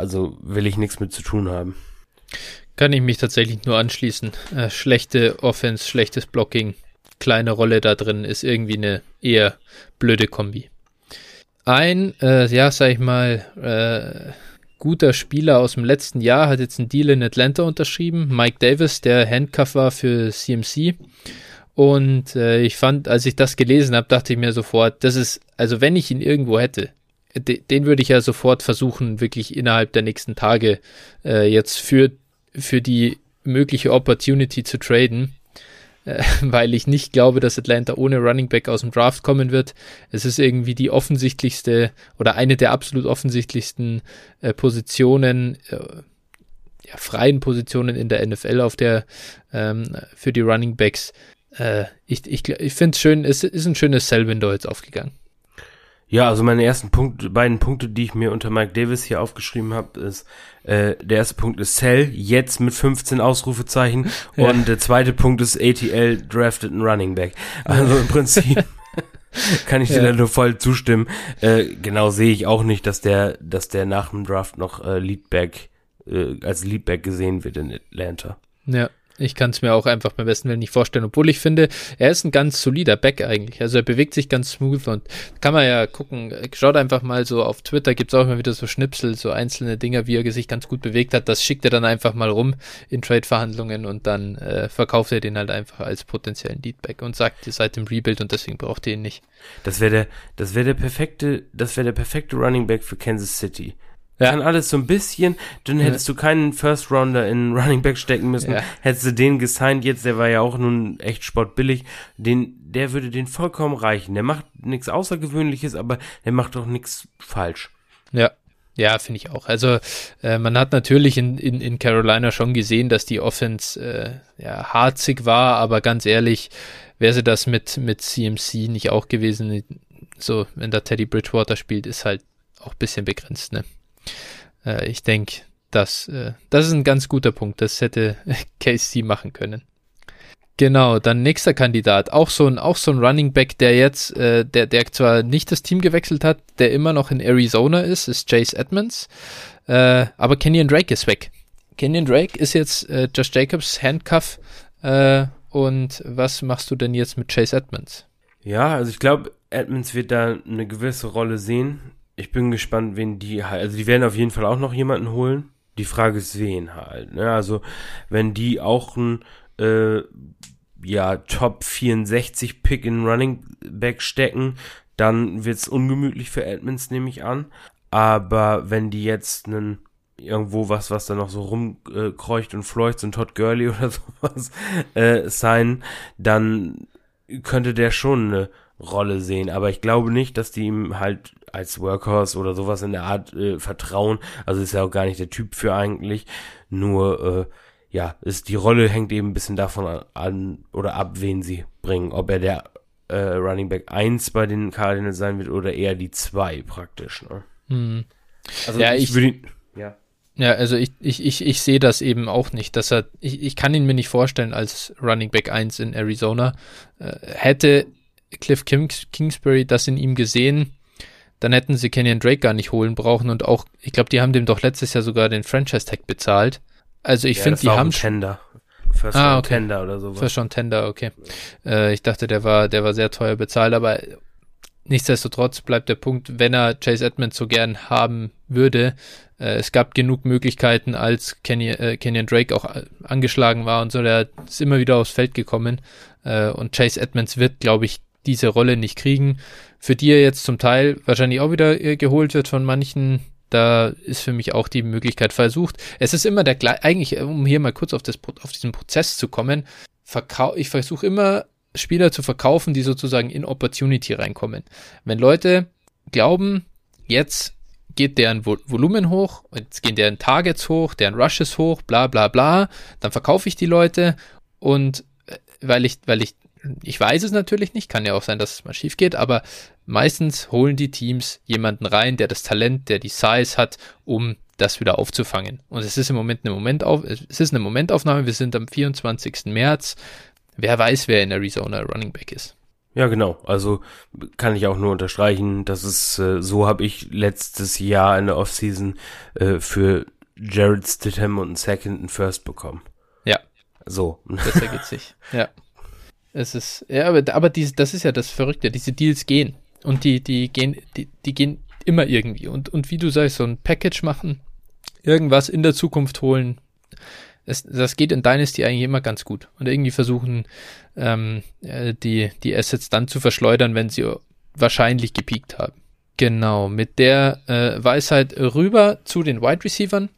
also will ich nichts mit zu tun haben. Kann ich mich tatsächlich nur anschließen. Äh, schlechte Offense, schlechtes Blocking, kleine Rolle da drin ist irgendwie eine eher blöde Kombi. Ein, äh, ja, sag ich mal, äh, guter Spieler aus dem letzten Jahr hat jetzt einen Deal in Atlanta unterschrieben. Mike Davis, der Handcuff war für CMC. Und äh, ich fand, als ich das gelesen habe, dachte ich mir sofort, das ist, also wenn ich ihn irgendwo hätte, den würde ich ja sofort versuchen, wirklich innerhalb der nächsten Tage äh, jetzt für, für die mögliche Opportunity zu traden, äh, weil ich nicht glaube, dass Atlanta ohne Running Back aus dem Draft kommen wird. Es ist irgendwie die offensichtlichste oder eine der absolut offensichtlichsten äh, Positionen, äh, ja, freien Positionen in der NFL auf der ähm, für die Running Backs. Äh, ich ich, ich finde es schön, es ist ein schönes Sell-Window jetzt aufgegangen. Ja, also meine ersten Punkte, beiden Punkte, die ich mir unter Mike Davis hier aufgeschrieben habe, ist äh, der erste Punkt ist Cell, jetzt mit 15 Ausrufezeichen ja. und der zweite Punkt ist ATL drafted ein Running Back. Also im Prinzip kann ich dir da nur voll zustimmen. Äh, genau sehe ich auch nicht, dass der, dass der nach dem Draft noch äh, Leadback äh, als Leadback gesehen wird in Atlanta. Ja, Ich kann es mir auch einfach beim besten Willen nicht vorstellen, obwohl ich finde, er ist ein ganz solider Back eigentlich. Also er bewegt sich ganz smooth und kann man ja gucken. Schaut einfach mal so auf Twitter, gibt es auch immer wieder so Schnipsel, so einzelne Dinger, wie er sich ganz gut bewegt hat. Das schickt er dann einfach mal rum in Trade-Verhandlungen und dann äh, verkauft er den halt einfach als potenziellen Leadback und sagt, ihr seid im Rebuild und deswegen braucht ihr ihn nicht. Das wäre der, das der perfekte, das wäre der perfekte Running Back für Kansas City. Ja. Kann alles so ein bisschen, dann hättest du keinen First Rounder in Running Back stecken müssen. Ja. Hättest du den gesigned jetzt, der war ja auch nun echt sportbillig, den, der würde den vollkommen reichen. Der macht nichts Außergewöhnliches, aber der macht doch nichts falsch. Ja. Ja, finde ich auch. Also äh, man hat natürlich in, in, in Carolina schon gesehen, dass die Offense äh, ja, harzig war, aber ganz ehrlich, wäre sie das mit, mit CMC nicht auch gewesen, so wenn da Teddy Bridgewater spielt, ist halt auch ein bisschen begrenzt, ne? Äh, ich denke, das, äh, das ist ein ganz guter Punkt. Das hätte KC machen können. Genau, dann nächster Kandidat, auch so ein, auch so ein Running Back, der jetzt, äh, der, der zwar nicht das Team gewechselt hat, der immer noch in Arizona ist, ist Chase Edmonds. Äh, aber Kenyon Drake ist weg. Kenyon Drake ist jetzt äh, Josh Jacobs Handcuff. Äh, und was machst du denn jetzt mit Chase Edmonds? Ja, also ich glaube, Edmonds wird da eine gewisse Rolle sehen ich bin gespannt, wen die halt, also die werden auf jeden Fall auch noch jemanden holen. Die Frage ist, wen halt. Ne? Also, wenn die auch ein äh, ja, Top 64 Pick in Running Back stecken, dann wird's ungemütlich für Edmonds, nehme ich an. Aber wenn die jetzt einen irgendwo was, was da noch so rumkreucht äh, und fleucht, so ein Todd Gurley oder sowas äh, sein, dann könnte der schon eine Rolle sehen. Aber ich glaube nicht, dass die ihm halt als Workhorse oder sowas in der Art äh, vertrauen. Also ist ja auch gar nicht der Typ für eigentlich. Nur, äh, ja, ist die Rolle hängt eben ein bisschen davon an oder ab, wen sie bringen. Ob er der äh, Running Back 1 bei den Cardinals sein wird oder eher die 2 praktisch. Ne? Hm. Also ja, ich, ich würde ja. Ja, also ich, ich, ich, ich sehe das eben auch nicht, dass er, ich, ich kann ihn mir nicht vorstellen als Running Back 1 in Arizona. Äh, hätte Cliff Kings, Kingsbury das in ihm gesehen, dann hätten sie Kenyon Drake gar nicht holen brauchen und auch, ich glaube, die haben dem doch letztes Jahr sogar den Franchise-Tag bezahlt. Also ich ja, finde, die haben. Tender. First ah, okay. Tender oder sowas. First Round Tender, okay. Äh, ich dachte, der war, der war sehr teuer bezahlt, aber nichtsdestotrotz bleibt der Punkt, wenn er Chase Edmonds so gern haben würde, äh, es gab genug Möglichkeiten, als Kenny, äh, Kenyon Drake auch angeschlagen war und so, der ist immer wieder aufs Feld gekommen äh, und Chase Edmonds wird, glaube ich, diese Rolle nicht kriegen für die er jetzt zum Teil wahrscheinlich auch wieder äh, geholt wird von manchen. Da ist für mich auch die Möglichkeit versucht. Es ist immer der eigentlich, äh, um hier mal kurz auf, das, auf diesen Prozess zu kommen, verkau ich versuche immer Spieler zu verkaufen, die sozusagen in Opportunity reinkommen. Wenn Leute glauben, jetzt geht deren Volumen hoch, jetzt gehen deren Targets hoch, deren Rushes hoch, bla bla bla, dann verkaufe ich die Leute und äh, weil ich, weil ich ich weiß es natürlich nicht, kann ja auch sein, dass es mal schief geht, aber meistens holen die Teams jemanden rein, der das Talent, der die Size hat, um das wieder aufzufangen. Und es ist im Moment eine Momentauf es ist eine Momentaufnahme. Wir sind am 24. März. Wer weiß, wer in Arizona Running Back ist. Ja, genau. Also kann ich auch nur unterstreichen, dass es äh, so habe ich letztes Jahr in der Offseason äh, für Jared Stidham und einen Second und First bekommen. Ja. So. Das ergibt sich. Ja. Es ist, ja, aber, aber dies, das ist ja das Verrückte. Diese Deals gehen. Und die, die gehen, die, die gehen immer irgendwie. Und, und wie du sagst, so ein Package machen, irgendwas in der Zukunft holen, das, das geht in Dynasty eigentlich immer ganz gut. Und irgendwie versuchen, ähm, äh, die, die Assets dann zu verschleudern, wenn sie wahrscheinlich gepiekt haben. Genau, mit der äh, Weisheit rüber zu den Wide Receivers.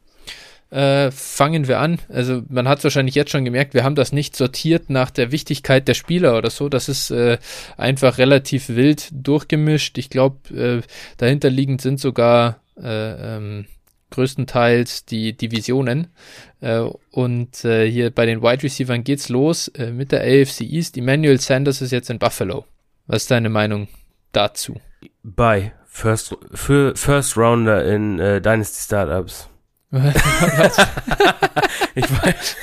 Äh, fangen wir an. Also man hat wahrscheinlich jetzt schon gemerkt, wir haben das nicht sortiert nach der Wichtigkeit der Spieler oder so. Das ist äh, einfach relativ wild durchgemischt. Ich glaube, äh, dahinter liegend sind sogar äh, ähm, größtenteils die Divisionen. Äh, und hier bei den Wide Receivers geht's los mit der AFC East. Emmanuel Sanders ist jetzt in Buffalo. Was ist deine Meinung dazu? Bei First, für First Rounder in Dynasty Startups. Ich weiß.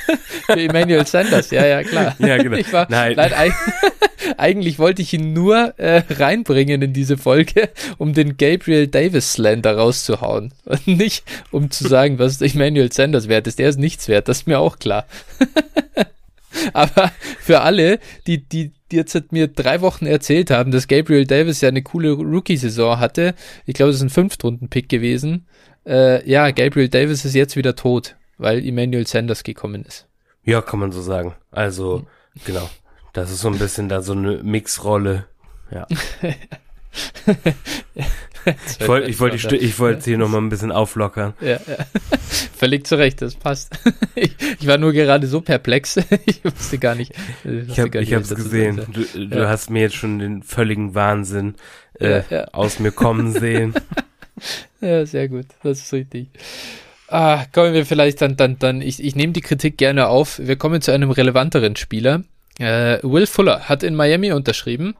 Für Emmanuel Sanders, ja, ja, klar. Ja, genau. Ich war, Nein. Nein eigentlich wollte ich ihn nur äh, reinbringen in diese Folge, um den Gabriel Davis Slender rauszuhauen. Und nicht, um zu sagen, was Emmanuel Sanders wert ist. Der ist nichts wert, das ist mir auch klar. Aber für alle, die, die, die jetzt mir drei Wochen erzählt haben, dass Gabriel Davis ja eine coole Rookie-Saison hatte, ich glaube, es ist ein Fünftrunden-Pick gewesen, äh, ja, Gabriel Davis ist jetzt wieder tot, weil Emmanuel Sanders gekommen ist. Ja, kann man so sagen. Also, hm. genau. Das ist so ein bisschen da so eine Mixrolle. Ja. ich wollte ich wollte ich, ich wollte hier nochmal ein bisschen auflockern. Ja, ja. Völlig zu Recht, das passt. Ich, ich, war nur gerade so perplex. Ich wusste gar nicht. Ich, hab, ich habe es gesehen. Du, du ja. hast mir jetzt schon den völligen Wahnsinn äh, ja, ja. aus mir kommen sehen. Ja, sehr gut. Das ist richtig. Ah, kommen wir vielleicht dann, dann, dann, ich, ich nehme die Kritik gerne auf. Wir kommen zu einem relevanteren Spieler. Äh, Will Fuller hat in Miami unterschrieben.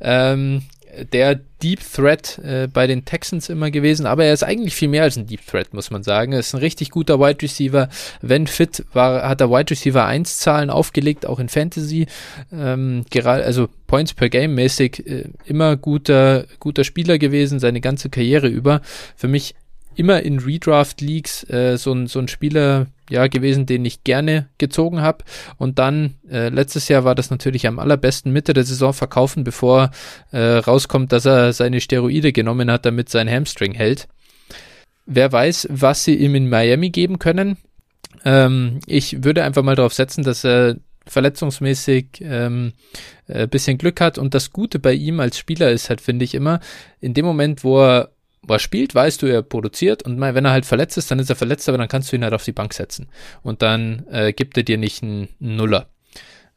Ähm, der Deep Threat äh, bei den Texans immer gewesen, aber er ist eigentlich viel mehr als ein Deep Threat, muss man sagen. Er ist ein richtig guter Wide Receiver. Wenn fit war, hat er Wide Receiver 1 Zahlen aufgelegt, auch in Fantasy. Ähm, gerade, also Points per Game mäßig äh, immer guter, guter Spieler gewesen, seine ganze Karriere über. Für mich immer in Redraft-Leagues äh, so, ein, so ein Spieler ja gewesen, den ich gerne gezogen habe. Und dann äh, letztes Jahr war das natürlich am allerbesten Mitte der Saison verkaufen, bevor äh, rauskommt, dass er seine Steroide genommen hat, damit sein Hamstring hält. Wer weiß, was sie ihm in Miami geben können. Ähm, ich würde einfach mal darauf setzen, dass er verletzungsmäßig ähm, äh, bisschen Glück hat. Und das Gute bei ihm als Spieler ist halt, finde ich immer, in dem Moment, wo er was spielt, weißt du, er produziert und wenn er halt verletzt ist, dann ist er verletzt, aber dann kannst du ihn halt auf die Bank setzen und dann äh, gibt er dir nicht einen Nuller.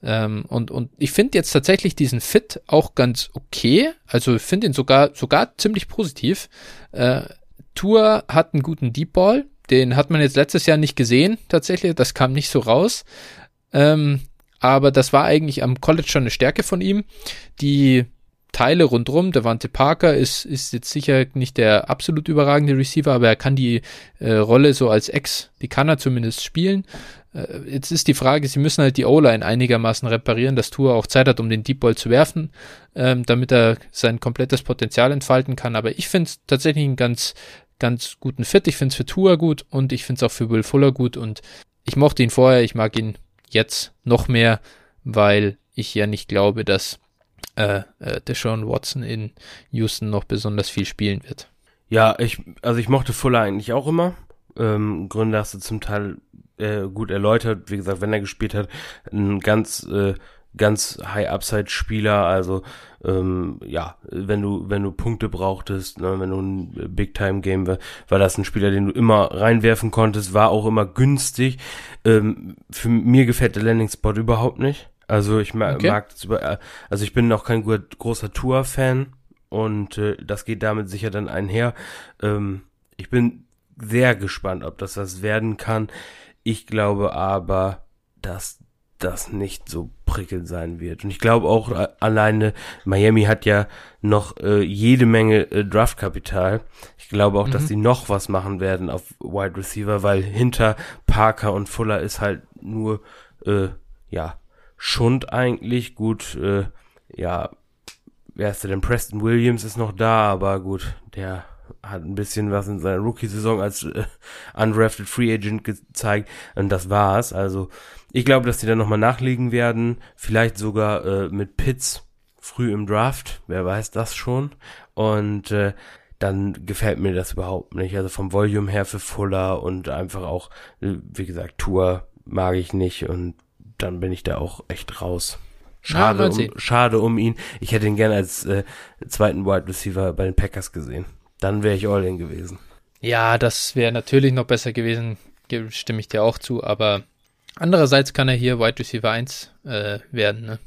Ähm, und, und ich finde jetzt tatsächlich diesen Fit auch ganz okay, also ich finde ihn sogar, sogar ziemlich positiv. Äh, Tour hat einen guten Deep Ball, den hat man jetzt letztes Jahr nicht gesehen, tatsächlich, das kam nicht so raus. Ähm, aber das war eigentlich am College schon eine Stärke von ihm. Die Teile rundrum. Devante Parker ist, ist jetzt sicher nicht der absolut überragende Receiver, aber er kann die äh, Rolle so als Ex, die kann er zumindest spielen. Äh, jetzt ist die Frage, sie müssen halt die O-Line einigermaßen reparieren, dass Tour auch Zeit hat, um den Deep Ball zu werfen, ähm, damit er sein komplettes Potenzial entfalten kann. Aber ich finde es tatsächlich einen ganz, ganz guten Fit. Ich finde es für Tour gut und ich finde es auch für Will Fuller gut und ich mochte ihn vorher, ich mag ihn jetzt noch mehr, weil ich ja nicht glaube, dass äh, äh, Deshaun Watson in Houston noch besonders viel spielen wird. Ja, ich, also ich mochte Fuller eigentlich auch immer. Ähm, Gründe hast du zum Teil äh, gut erläutert. Wie gesagt, wenn er gespielt hat, ein ganz, äh, ganz High-Upside-Spieler. Also ähm, ja, wenn du, wenn du Punkte brauchtest, ne, wenn du ein Big-Time-Game war, war das ein Spieler, den du immer reinwerfen konntest, war auch immer günstig. Ähm, für mir gefällt der Landing-Spot überhaupt nicht. Also ich mag, okay. mag das über, äh, also ich bin noch kein großer Tour-Fan und äh, das geht damit sicher dann einher. Ähm, ich bin sehr gespannt, ob das was werden kann. Ich glaube aber, dass das nicht so prickelnd sein wird. Und ich glaube auch äh, alleine, Miami hat ja noch äh, jede Menge äh, Draftkapital. Ich glaube auch, mhm. dass sie noch was machen werden auf Wide Receiver, weil hinter Parker und Fuller ist halt nur, äh, ja, Schund eigentlich. Gut, äh, ja, wer ist denn? Preston Williams ist noch da, aber gut, der hat ein bisschen was in seiner Rookie-Saison als äh, undrafted Free Agent gezeigt und das war's. Also ich glaube, dass die dann nochmal nachlegen werden, vielleicht sogar äh, mit Pitts früh im Draft, wer weiß das schon. Und äh, dann gefällt mir das überhaupt nicht. Also vom Volume her für Fuller und einfach auch, äh, wie gesagt, Tour mag ich nicht und dann bin ich da auch echt raus. Schade, ja, um, schade um ihn. Ich hätte ihn gerne als äh, zweiten Wide Receiver bei den Packers gesehen. Dann wäre ich all in gewesen. Ja, das wäre natürlich noch besser gewesen, stimme ich dir auch zu, aber andererseits kann er hier Wide Receiver 1 äh, werden, ne?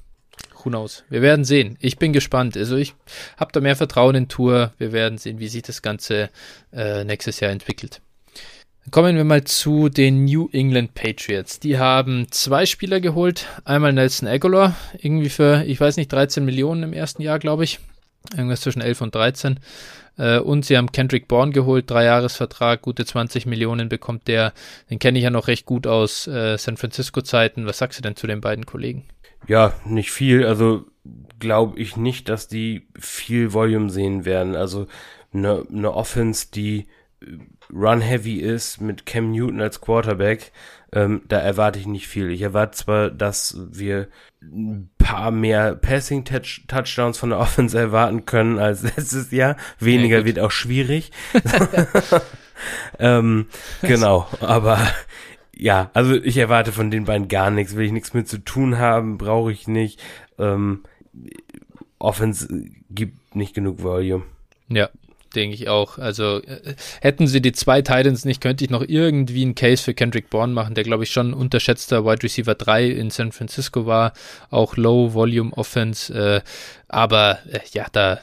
Who knows? Wir werden sehen. Ich bin gespannt. Also ich habe da mehr Vertrauen in Tour. Wir werden sehen, wie sich das Ganze äh, nächstes Jahr entwickelt. Kommen wir mal zu den New England Patriots. Die haben zwei Spieler geholt. Einmal Nelson Aguilar, irgendwie für, ich weiß nicht, 13 Millionen im ersten Jahr, glaube ich. Irgendwas zwischen 11 und 13. Äh, und sie haben Kendrick Bourne geholt, drei Jahresvertrag, gute 20 Millionen bekommt der. Den kenne ich ja noch recht gut aus äh, San Francisco-Zeiten. Was sagst du denn zu den beiden Kollegen? Ja, nicht viel. Also glaube ich nicht, dass die viel Volume sehen werden. Also eine ne Offense, die run-heavy ist, mit Cam Newton als Quarterback, ähm, da erwarte ich nicht viel. Ich erwarte zwar, dass wir ein paar mehr Passing-Touchdowns von der Offense erwarten können als letztes Jahr. Weniger ja, wird auch schwierig. ähm, genau, aber ja, also ich erwarte von den beiden gar nichts. Will ich nichts mit zu tun haben, brauche ich nicht. Ähm, Offense gibt nicht genug Volume. Ja, denke ich auch. Also äh, hätten sie die zwei Titans nicht, könnte ich noch irgendwie einen Case für Kendrick Bourne machen, der glaube ich schon unterschätzter Wide Receiver 3 in San Francisco war, auch Low Volume Offense, äh, aber äh, ja, da äh,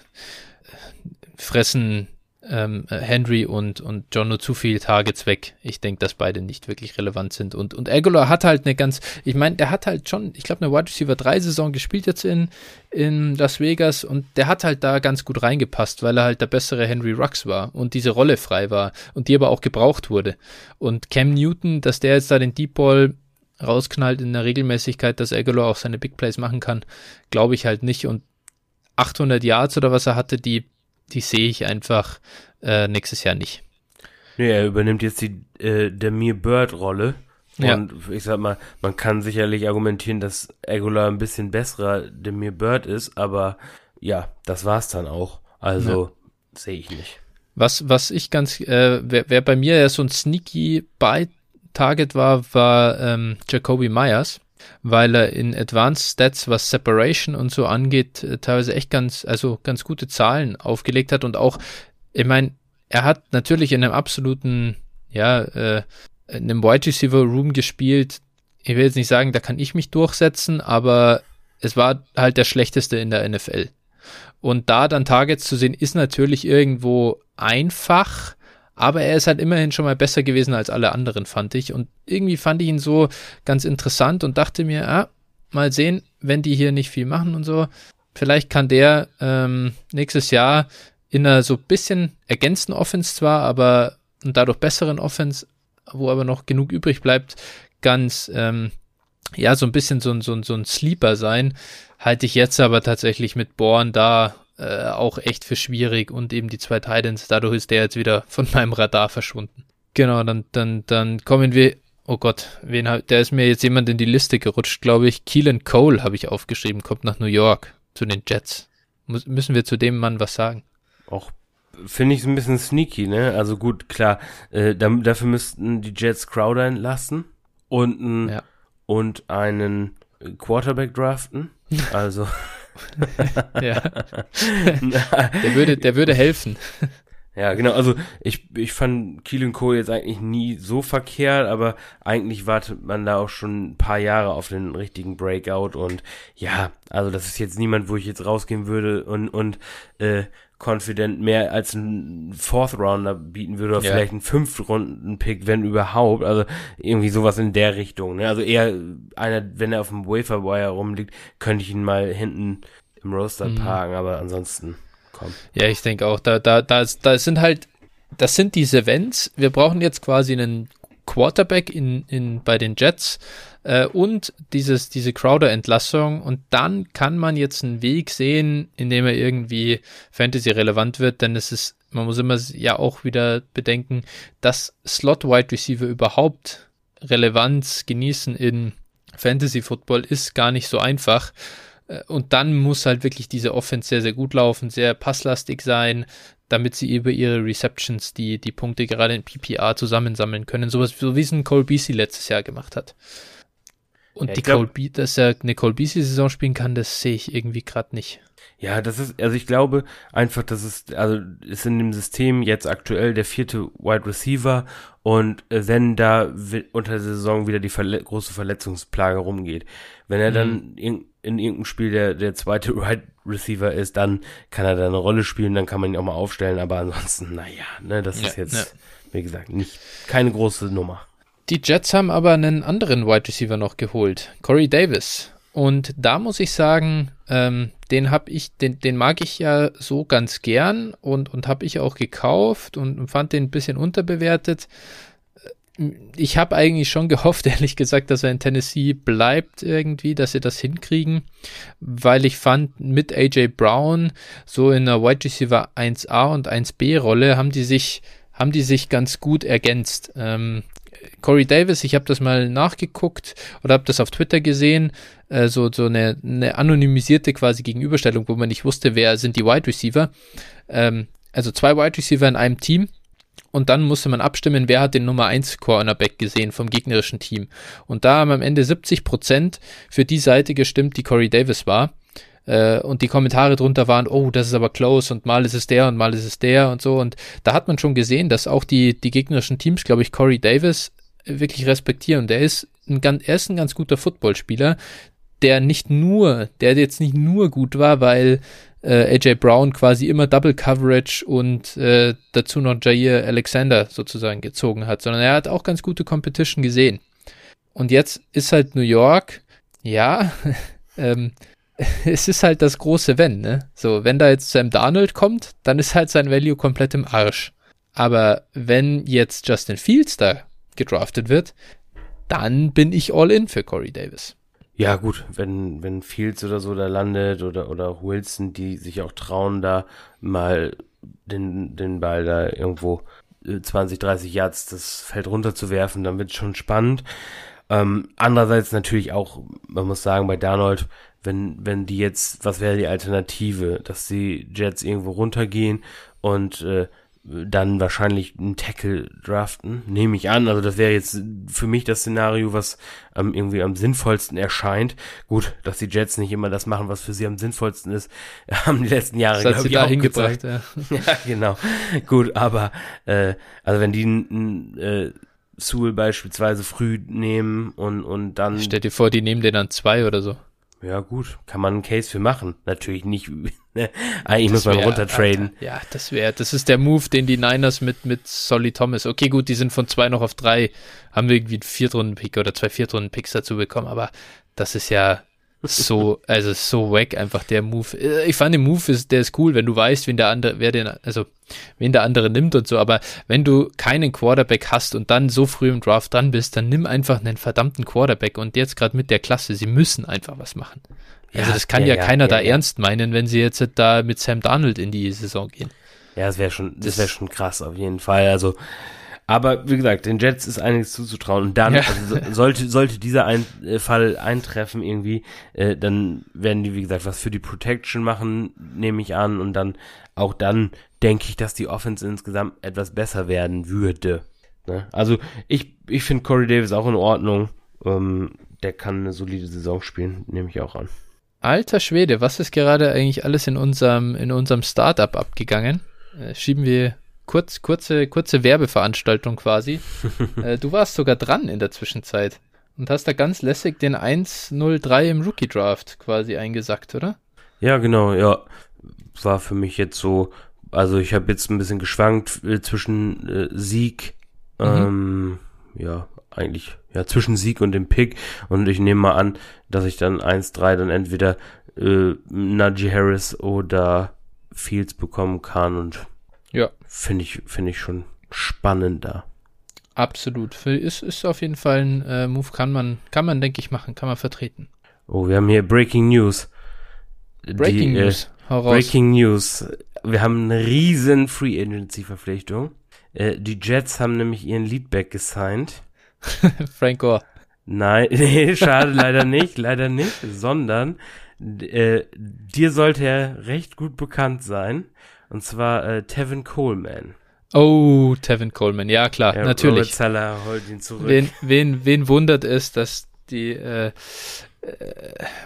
fressen ähm, Henry und, und John nur zu viele Targets weg. Ich denke, dass beide nicht wirklich relevant sind. Und, und Aguilar hat halt eine ganz, ich meine, der hat halt schon, ich glaube, eine Wide Receiver 3 Saison gespielt jetzt in, in Las Vegas und der hat halt da ganz gut reingepasst, weil er halt der bessere Henry Rux war und diese Rolle frei war und die aber auch gebraucht wurde. Und Cam Newton, dass der jetzt da den Deep Ball rausknallt in der Regelmäßigkeit, dass Aguilar auch seine Big Plays machen kann, glaube ich halt nicht. Und 800 Yards oder was er hatte, die die sehe ich einfach äh, nächstes Jahr nicht. Nee, er übernimmt jetzt die äh, der Mir Bird-Rolle. Ja. Und ich sag mal, man kann sicherlich argumentieren, dass Aguilar ein bisschen besserer Demir Bird ist, aber ja, das war's dann auch. Also ja. sehe ich nicht. Was, was ich ganz, äh, wer, wer bei mir ja so ein sneaky by Target war, war ähm, Jacoby Myers weil er in Advanced Stats, was Separation und so angeht, äh, teilweise echt ganz, also ganz gute Zahlen aufgelegt hat und auch, ich meine, er hat natürlich in einem absoluten, ja, äh, in einem Wide Receiver Room gespielt. Ich will jetzt nicht sagen, da kann ich mich durchsetzen, aber es war halt der schlechteste in der NFL. Und da dann Targets zu sehen, ist natürlich irgendwo einfach, aber er ist halt immerhin schon mal besser gewesen als alle anderen, fand ich. Und irgendwie fand ich ihn so ganz interessant und dachte mir, ah, mal sehen, wenn die hier nicht viel machen und so. Vielleicht kann der ähm, nächstes Jahr in einer so bisschen ergänzten Offense zwar, aber und dadurch besseren Offense, wo aber noch genug übrig bleibt, ganz, ähm, ja, so ein bisschen so, so, so ein Sleeper sein. Halte ich jetzt aber tatsächlich mit Born da äh, auch echt für schwierig und eben die zwei Titans, dadurch ist der jetzt wieder von meinem Radar verschwunden. Genau, dann, dann, dann kommen wir, oh Gott, wen der ist mir jetzt jemand in die Liste gerutscht, glaube ich. Keelan Cole habe ich aufgeschrieben, kommt nach New York zu den Jets. Muss, müssen wir zu dem Mann was sagen? Auch finde ich es ein bisschen sneaky, ne? Also gut, klar, äh, dafür müssten die Jets Crowder entlassen und, ja. und einen Quarterback draften. Also ja. der, würde, der würde helfen. Ja, genau. Also ich, ich fand Keelan Cole jetzt eigentlich nie so verkehrt, aber eigentlich wartet man da auch schon ein paar Jahre auf den richtigen Breakout und ja, also das ist jetzt niemand, wo ich jetzt rausgehen würde und, und äh, confident mehr als ein Fourth Rounder bieten würde oder ja. vielleicht einen fünf Runden Pick, wenn überhaupt. Also irgendwie sowas in der Richtung. Ne? Also eher einer, wenn er auf dem Wafer Wire rumliegt, könnte ich ihn mal hinten im Roaster mhm. parken, aber ansonsten komm. Ja, ich denke auch, da, da, da, da sind halt, das sind diese Events. Wir brauchen jetzt quasi einen Quarterback in, in, bei den Jets äh, und dieses, diese Crowder-Entlassung und dann kann man jetzt einen Weg sehen, in dem er irgendwie Fantasy relevant wird, denn es ist, man muss immer ja auch wieder bedenken, dass Slot-Wide Receiver überhaupt Relevanz genießen in Fantasy Football ist gar nicht so einfach. Äh, und dann muss halt wirklich diese Offense sehr, sehr gut laufen, sehr passlastig sein, damit sie über ihre Receptions die, die Punkte gerade in PPR zusammensammeln können. Sowas, so wie es ein Cole Beasley letztes Jahr gemacht hat. Und ja, die glaub, Cole Be dass er eine Cole Beasley-Saison spielen kann, das sehe ich irgendwie gerade nicht. Ja, das ist, also ich glaube einfach, dass es, also ist in dem System jetzt aktuell der vierte Wide Receiver und äh, wenn da unter der Saison wieder die Verle große Verletzungsplage rumgeht, wenn er mhm. dann in, in irgendeinem Spiel der, der zweite Wide Receiver ist, dann kann er da eine Rolle spielen, dann kann man ihn auch mal aufstellen, aber ansonsten, naja, ne, das ja, ist jetzt, ja. wie gesagt, nicht, keine große Nummer. Die Jets haben aber einen anderen Wide Receiver noch geholt, Corey Davis. Und da muss ich sagen, ähm, den habe ich, den, den mag ich ja so ganz gern und, und habe ich auch gekauft und, und fand den ein bisschen unterbewertet. Ich habe eigentlich schon gehofft, ehrlich gesagt, dass er in Tennessee bleibt irgendwie, dass sie das hinkriegen, weil ich fand, mit AJ Brown so in einer Wide Receiver 1A und 1B Rolle haben die sich haben die sich ganz gut ergänzt. Ähm, Corey Davis, ich habe das mal nachgeguckt oder habe das auf Twitter gesehen, äh, so, so eine, eine anonymisierte quasi Gegenüberstellung, wo man nicht wusste, wer sind die Wide Receiver. Ähm, also zwei Wide Receiver in einem Team und dann musste man abstimmen, wer hat den Nummer 1 Cornerback gesehen vom gegnerischen Team. Und da haben am Ende 70 Prozent für die Seite gestimmt, die Corey Davis war. Äh, und die Kommentare drunter waren, oh, das ist aber close und mal ist es der und mal ist es der und so. Und da hat man schon gesehen, dass auch die, die gegnerischen Teams, glaube ich, Corey Davis wirklich respektieren. Der ist ein, er ist ein ganz guter Footballspieler, der nicht nur, der jetzt nicht nur gut war, weil äh, AJ Brown quasi immer Double Coverage und äh, dazu noch Jair Alexander sozusagen gezogen hat, sondern er hat auch ganz gute Competition gesehen. Und jetzt ist halt New York, ja, ähm, es ist halt das große Wenn, ne? So, wenn da jetzt Sam Darnold kommt, dann ist halt sein Value komplett im Arsch. Aber wenn jetzt Justin Fields da gedraftet wird, dann bin ich all in für Corey Davis. Ja, gut, wenn, wenn Fields oder so da landet oder, oder Wilson, die sich auch trauen, da mal den, den Ball da irgendwo 20, äh, 30 Yards das Feld runterzuwerfen, dann wird es schon spannend. Ähm, andererseits natürlich auch, man muss sagen, bei Darnold, wenn, wenn die jetzt, was wäre die Alternative, dass die Jets irgendwo runtergehen und äh, dann wahrscheinlich einen Tackle draften, nehme ich an. Also das wäre jetzt für mich das Szenario, was ähm, irgendwie am sinnvollsten erscheint. Gut, dass die Jets nicht immer das machen, was für sie am sinnvollsten ist, haben die letzten Jahre das hat sie da hingebracht. Ja. ja, genau. Gut, aber äh, also wenn die ein äh, Sewell beispielsweise früh nehmen und und dann stell dir vor, die nehmen den dann zwei oder so. Ja, gut, kann man einen Case für machen. Natürlich nicht, ne? Eigentlich muss man wär, runtertraden. Alter, ja, das wäre, das ist der Move, den die Niners mit, mit Solly Thomas, okay, gut, die sind von zwei noch auf drei, haben irgendwie einen Viertrunden-Pick oder zwei Viertrunden-Picks dazu bekommen, aber das ist ja, so, also so wack einfach der Move. Ich fand den Move ist, der ist cool, wenn du weißt, wen der andere, wer den, also wen der andere nimmt und so, aber wenn du keinen Quarterback hast und dann so früh im Draft dran bist, dann nimm einfach einen verdammten Quarterback und jetzt gerade mit der Klasse, sie müssen einfach was machen. Also das kann ja, ja keiner ja, da ja. ernst meinen, wenn sie jetzt da mit Sam Darnold in die Saison gehen. Ja, das wäre schon, das wäre schon krass auf jeden Fall. Also aber wie gesagt, den Jets ist einiges zuzutrauen. Und dann, ja. also, sollte, sollte dieser ein, äh, Fall eintreffen irgendwie, äh, dann werden die, wie gesagt, was für die Protection machen, nehme ich an. Und dann, auch dann denke ich, dass die Offense insgesamt etwas besser werden würde. Ne? Also ich, ich finde Corey Davis auch in Ordnung. Ähm, der kann eine solide Saison spielen, nehme ich auch an. Alter Schwede, was ist gerade eigentlich alles in unserem, in unserem Startup abgegangen? Äh, schieben wir kurz, kurze, kurze Werbeveranstaltung quasi. äh, du warst sogar dran in der Zwischenzeit und hast da ganz lässig den 1-0-3 im Rookie Draft quasi eingesackt, oder? Ja, genau, ja. War für mich jetzt so, also ich habe jetzt ein bisschen geschwankt äh, zwischen äh, Sieg, mhm. ähm, ja, eigentlich, ja, zwischen Sieg und dem Pick und ich nehme mal an, dass ich dann 1-3 dann entweder äh, Najee Harris oder Fields bekommen kann und ja. Finde ich, finde ich schon spannender. Absolut. Ist, ist auf jeden Fall ein äh, Move, kann man, kann man, denke ich, machen, kann man vertreten. Oh, wir haben hier Breaking News. Breaking Die, äh, News. Äh, Breaking News. Wir haben eine riesen Free Agency Verpflichtung. Äh, die Jets haben nämlich ihren Leadback gesigned. Frank Gore. Nein, nee, schade, leider nicht, leider nicht, sondern äh, dir sollte er recht gut bekannt sein. Und zwar äh, Tevin Coleman. Oh, Tevin Coleman, ja klar, ja, natürlich. Robert Zeller holt ihn zurück. Wen, wen, wen wundert es, dass die äh, äh,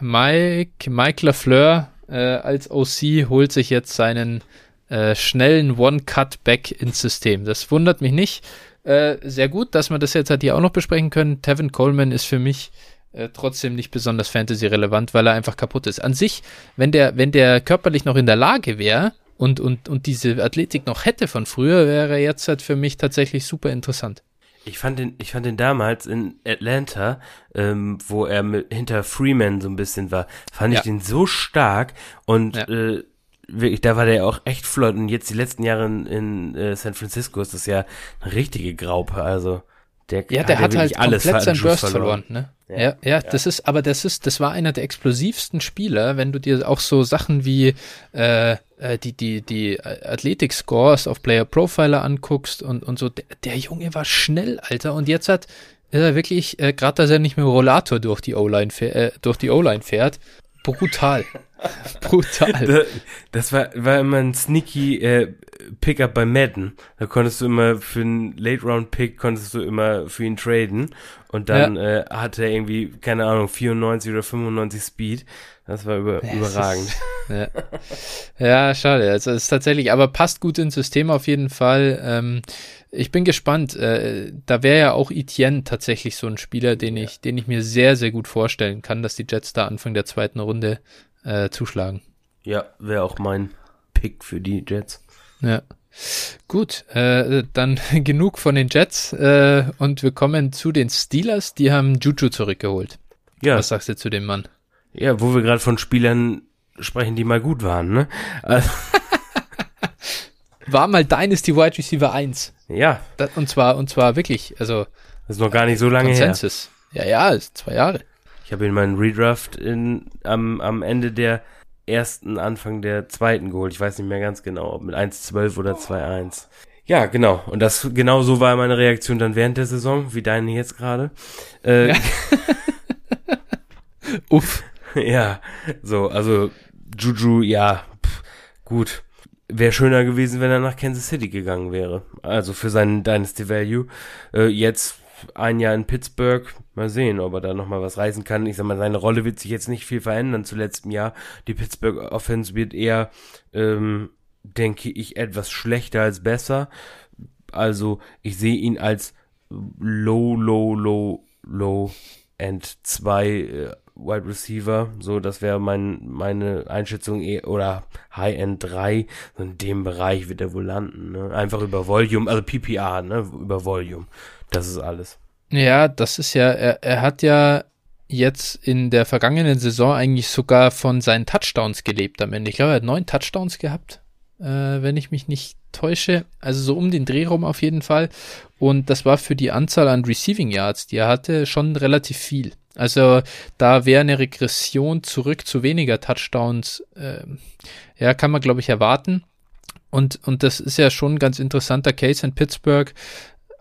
Mike, Mike LaFleur äh, als OC holt sich jetzt seinen äh, schnellen One-Cut-Back ins System. Das wundert mich nicht. Äh, sehr gut, dass wir das jetzt halt hier auch noch besprechen können. Tevin Coleman ist für mich äh, trotzdem nicht besonders Fantasy-relevant, weil er einfach kaputt ist. An sich, wenn der, wenn der körperlich noch in der Lage wäre, und, und, und diese Athletik noch hätte von früher, wäre jetzt halt für mich tatsächlich super interessant. Ich fand den, ich fand den damals in Atlanta, ähm, wo er mit, hinter Freeman so ein bisschen war, fand ja. ich den so stark und ja. äh, wirklich, da war der auch echt flott und jetzt die letzten Jahre in, in äh, San Francisco ist das ja eine richtige Graupe, also Der, ja, der hat, halt alles komplett seinen Burst verloren. verloren. ne? Ja, ja, ja, das ist, aber das ist, das war einer der explosivsten Spieler, wenn du dir auch so Sachen wie äh, äh die, die, die Athletik-Scores auf Player Profiler anguckst und, und so, der, der Junge war schnell, Alter, und jetzt hat ist er wirklich, äh, gerade dass er nicht mehr Rollator durch die O-Line äh, durch die O-Line fährt, brutal. brutal. Das war, war immer ein sneaky äh, Pickup bei Madden. Da konntest du immer für einen Late-Round-Pick konntest du immer für ihn traden. Und dann ja. äh, hatte er irgendwie, keine Ahnung, 94 oder 95 Speed. Das war über, ja, überragend. Ist, ja. ja, schade. Also es ist tatsächlich, aber passt gut ins System auf jeden Fall. Ähm, ich bin gespannt. Äh, da wäre ja auch Etienne tatsächlich so ein Spieler, den ich, den ich mir sehr, sehr gut vorstellen kann, dass die Jets da Anfang der zweiten Runde äh, zuschlagen. Ja, wäre auch mein Pick für die Jets. Ja. Gut, äh, dann genug von den Jets äh, und wir kommen zu den Steelers. Die haben Juju zurückgeholt. Ja. Was sagst du zu dem Mann? Ja, wo wir gerade von Spielern sprechen, die mal gut waren, ne? Also War mal Dynasty Wide Receiver 1. Ja. Das, und zwar, und zwar wirklich, also. Das ist noch gar nicht so lange Consensus. her. Ja, ja, ist zwei Jahre. Ich habe ihn meinen Redraft in, am, am Ende der ersten, Anfang der zweiten geholt. Ich weiß nicht mehr ganz genau, ob mit 1,12 oder 2,1. Ja, genau. Und das genau so war meine Reaktion dann während der Saison, wie deine jetzt gerade. Äh, ja. Uff. Ja, so, also Juju, ja, pff, gut. Wäre schöner gewesen, wenn er nach Kansas City gegangen wäre. Also für seinen Dynasty Value. Äh, jetzt ein Jahr in Pittsburgh. Mal sehen, ob er da nochmal was reißen kann. Ich sag mal, seine Rolle wird sich jetzt nicht viel verändern zu letztem Jahr. Die Pittsburgh Offense wird eher, ähm, denke ich, etwas schlechter als besser. Also ich sehe ihn als low, low, low, low End 2 äh, Wide Receiver. So, das wäre mein, meine Einschätzung eh, oder High End 3. So in dem Bereich wird er wohl landen. Ne? Einfach über Volume, also PPA, ne? Über Volume. Das ist alles. Ja, das ist ja, er, er hat ja jetzt in der vergangenen Saison eigentlich sogar von seinen Touchdowns gelebt am Ende. Ich glaube, er hat neun Touchdowns gehabt, äh, wenn ich mich nicht täusche. Also so um den Dreh rum auf jeden Fall. Und das war für die Anzahl an Receiving Yards, die er hatte, schon relativ viel. Also da wäre eine Regression zurück zu weniger Touchdowns, äh, ja, kann man glaube ich erwarten. Und, und das ist ja schon ein ganz interessanter Case in Pittsburgh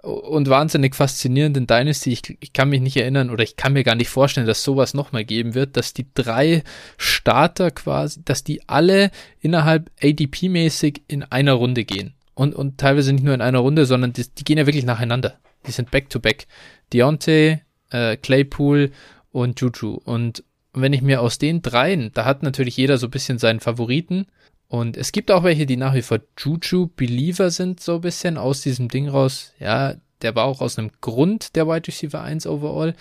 und wahnsinnig faszinierend in Dynasty. Ich, ich kann mich nicht erinnern oder ich kann mir gar nicht vorstellen, dass sowas nochmal geben wird, dass die drei Starter quasi, dass die alle innerhalb ADP-mäßig in einer Runde gehen. Und, und teilweise nicht nur in einer Runde, sondern die, die gehen ja wirklich nacheinander. Die sind back-to-back. -back. Deontay, äh, Claypool und Juju. Und wenn ich mir aus den dreien, da hat natürlich jeder so ein bisschen seinen Favoriten. Und es gibt auch welche, die nach wie vor Juju-Believer sind, so ein bisschen aus diesem Ding raus. Ja, der war auch aus einem Grund der Wide Receiver 1 overall.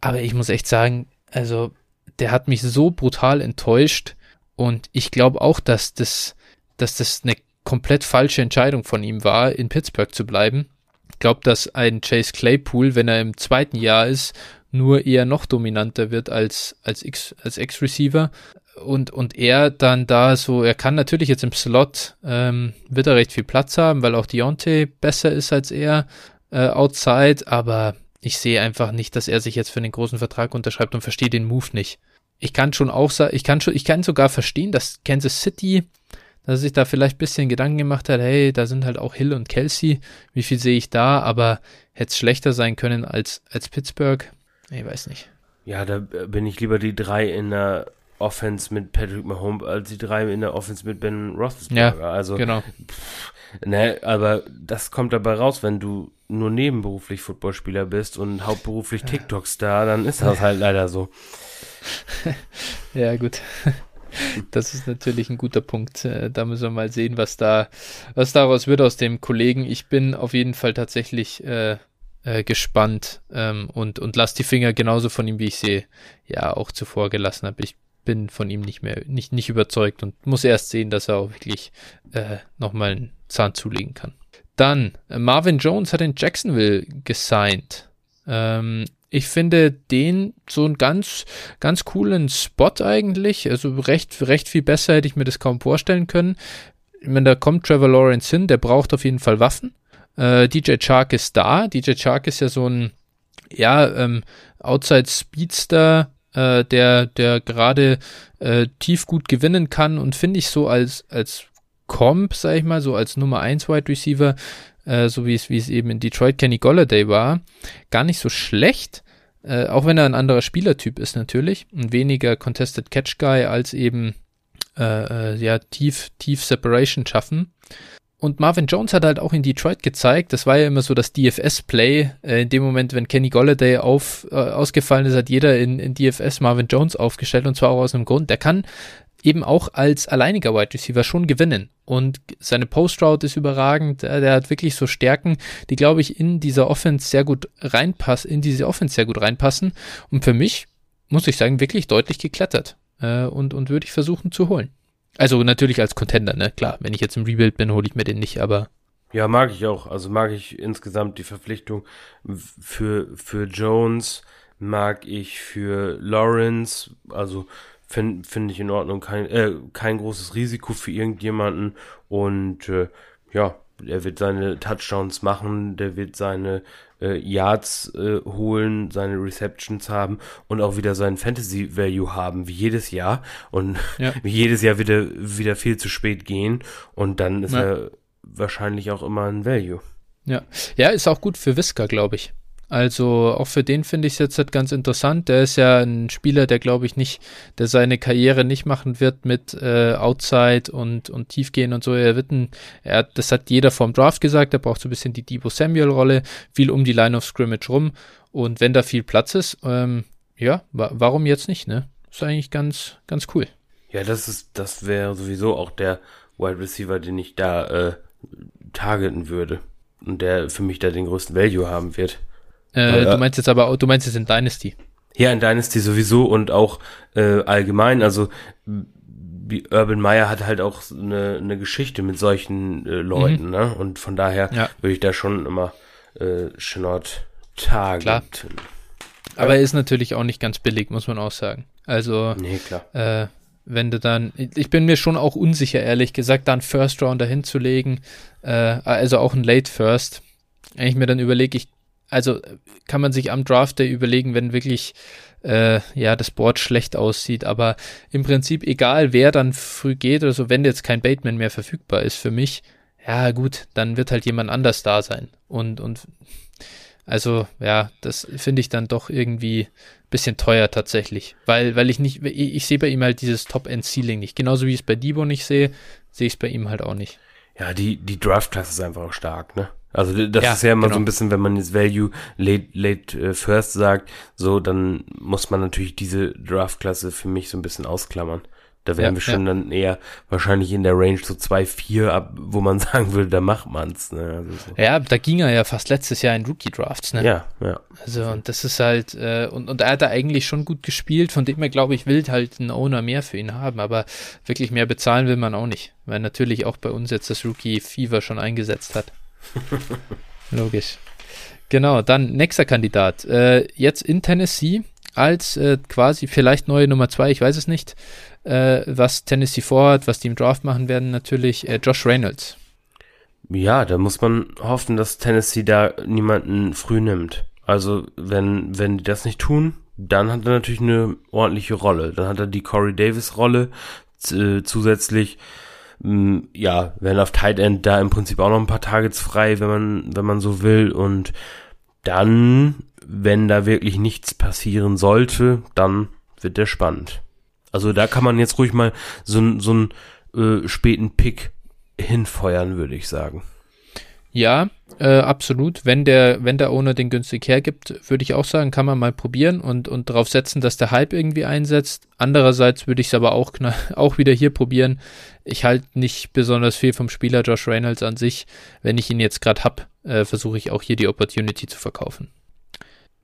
Aber ich muss echt sagen, also der hat mich so brutal enttäuscht. Und ich glaube auch, dass das, dass das eine komplett falsche Entscheidung von ihm war, in Pittsburgh zu bleiben glaube, dass ein Chase Claypool, wenn er im zweiten Jahr ist, nur eher noch dominanter wird als, als X, als X-Receiver. Und, und er dann da so, er kann natürlich jetzt im Slot, ähm, wird er recht viel Platz haben, weil auch Deontay besser ist als er äh, outside, aber ich sehe einfach nicht, dass er sich jetzt für den großen Vertrag unterschreibt und verstehe den Move nicht. Ich kann schon auch sagen, ich kann schon, ich kann sogar verstehen, dass Kansas City dass er sich da vielleicht ein bisschen Gedanken gemacht hat, hey, da sind halt auch Hill und Kelsey, wie viel sehe ich da, aber hätte es schlechter sein können als, als Pittsburgh? Ich weiß nicht. Ja, da bin ich lieber die drei in der Offense mit Patrick Mahomes als die drei in der Offense mit Ben Roethlisberger. Ja, also, genau. Pff, ne, aber das kommt dabei raus, wenn du nur nebenberuflich Footballspieler bist und hauptberuflich TikTok-Star, dann ist das halt leider so. ja, gut. Das ist natürlich ein guter Punkt. Äh, da müssen wir mal sehen, was da, was daraus wird aus dem Kollegen. Ich bin auf jeden Fall tatsächlich äh, äh, gespannt ähm, und, und lass die Finger genauso von ihm, wie ich sie ja auch zuvor gelassen habe. Ich bin von ihm nicht mehr, nicht, nicht überzeugt und muss erst sehen, dass er auch wirklich äh, nochmal einen Zahn zulegen kann. Dann, äh, Marvin Jones hat in Jacksonville gesigned. Ähm, ich finde den so einen ganz, ganz coolen Spot eigentlich. Also recht, recht viel besser hätte ich mir das kaum vorstellen können. Ich meine, da kommt Trevor Lawrence hin, der braucht auf jeden Fall Waffen. Äh, DJ Chark ist da. DJ Chark ist ja so ein, ja, ähm, Outside Speedster, äh, der, der gerade äh, tief gut gewinnen kann und finde ich so als, als Comp, sag ich mal, so als Nummer 1 Wide Receiver, äh, so wie es, wie es eben in Detroit Kenny Golladay war, gar nicht so schlecht. Äh, auch wenn er ein anderer Spielertyp ist natürlich, ein weniger Contested Catch Guy als eben äh, äh, ja tief tief Separation schaffen. Und Marvin Jones hat halt auch in Detroit gezeigt, das war ja immer so das DFS-Play. Äh, in dem Moment, wenn Kenny Golladay auf, äh, ausgefallen ist, hat jeder in, in DFS Marvin Jones aufgestellt und zwar auch aus einem Grund. Der kann eben auch als alleiniger Wide Receiver schon gewinnen. Und seine Post-Route ist überragend. Der, hat wirklich so Stärken, die, glaube ich, in dieser Offense sehr gut reinpassen, in diese Offense sehr gut reinpassen. Und für mich, muss ich sagen, wirklich deutlich geklettert. Äh, und, und würde ich versuchen zu holen. Also natürlich als Contender, ne? Klar, wenn ich jetzt im Rebuild bin, hole ich mir den nicht, aber. Ja, mag ich auch. Also mag ich insgesamt die Verpflichtung für, für Jones, mag ich für Lawrence, also finde find ich in Ordnung. Kein, äh, kein großes Risiko für irgendjemanden. Und äh, ja, er wird seine Touchdowns machen, der wird seine äh, Yards äh, holen, seine Receptions haben und auch wieder seinen Fantasy Value haben, wie jedes Jahr. Und ja. wie jedes Jahr wieder, wieder viel zu spät gehen. Und dann ist ja. er wahrscheinlich auch immer ein Value. Ja, ja, ist auch gut für Whisker, glaube ich. Also auch für den finde ich es jetzt halt ganz interessant. Der ist ja ein Spieler, der glaube ich nicht, der seine Karriere nicht machen wird mit äh, Outside und, und Tiefgehen und so. Er wird ein, er, das hat jeder vom Draft gesagt, er braucht so ein bisschen die Debo Samuel-Rolle, viel um die Line of Scrimmage rum. Und wenn da viel Platz ist, ähm, ja, wa warum jetzt nicht, ne? Ist eigentlich ganz, ganz cool. Ja, das ist, das wäre sowieso auch der Wide Receiver, den ich da äh, targeten würde. Und der für mich da den größten Value haben wird. Äh, du meinst jetzt aber, du meinst jetzt in Dynasty. Ja, in Dynasty sowieso und auch äh, allgemein. Also Urban Meyer hat halt auch eine, eine Geschichte mit solchen äh, Leuten, mhm. ne? Und von daher ja. würde ich da schon immer äh, Schnort tagen. Klar. Aber er ist natürlich auch nicht ganz billig, muss man auch sagen. Also, nee, klar. Äh, wenn du dann, ich bin mir schon auch unsicher, ehrlich gesagt, da einen First Rounder hinzulegen, äh, also auch ein Late First. Wenn ich mir dann überlege, ich also kann man sich am Draft Day überlegen, wenn wirklich äh, ja das Board schlecht aussieht. Aber im Prinzip egal, wer dann früh geht oder so, wenn jetzt kein Bateman mehr verfügbar ist für mich, ja gut, dann wird halt jemand anders da sein. Und und also ja, das finde ich dann doch irgendwie ein bisschen teuer tatsächlich, weil weil ich nicht, ich, ich sehe bei ihm halt dieses Top-End-Ceiling nicht. Genauso wie ich es bei Debo nicht sehe, sehe ich es bei ihm halt auch nicht. Ja, die die Draft-Klasse ist einfach auch stark, ne? Also das ja, ist ja immer genau. so ein bisschen, wenn man jetzt Value late, late uh, first sagt, so, dann muss man natürlich diese Draft-Klasse für mich so ein bisschen ausklammern. Da wären ja, wir schon ja. dann eher wahrscheinlich in der Range so 2-4 ab, wo man sagen würde, da macht man's. Ne? Also so. Ja, da ging er ja fast letztes Jahr in Rookie-Drafts, ne? Ja, ja. Also, und das ist halt, äh, und, und er hat da eigentlich schon gut gespielt, von dem her glaube ich, will halt ein Owner mehr für ihn haben, aber wirklich mehr bezahlen will man auch nicht, weil natürlich auch bei uns jetzt das Rookie-Fever schon eingesetzt hat. Logisch. Genau, dann nächster Kandidat. Äh, jetzt in Tennessee als äh, quasi vielleicht neue Nummer zwei, ich weiß es nicht, äh, was Tennessee vorhat, was die im Draft machen werden, natürlich äh, Josh Reynolds. Ja, da muss man hoffen, dass Tennessee da niemanden früh nimmt. Also, wenn, wenn die das nicht tun, dann hat er natürlich eine ordentliche Rolle. Dann hat er die Corey Davis Rolle äh, zusätzlich ja, werden auf Tight End da im Prinzip auch noch ein paar Targets frei, wenn man, wenn man so will. Und dann, wenn da wirklich nichts passieren sollte, dann wird der spannend. Also da kann man jetzt ruhig mal so, so einen äh, späten Pick hinfeuern, würde ich sagen. Ja, äh, absolut. Wenn der, wenn der Owner den günstig hergibt, würde ich auch sagen, kann man mal probieren und, und darauf setzen, dass der Hype irgendwie einsetzt. Andererseits würde ich es aber auch, auch wieder hier probieren. Ich halte nicht besonders viel vom Spieler Josh Reynolds an sich. Wenn ich ihn jetzt gerade hab, äh, versuche ich auch hier die Opportunity zu verkaufen.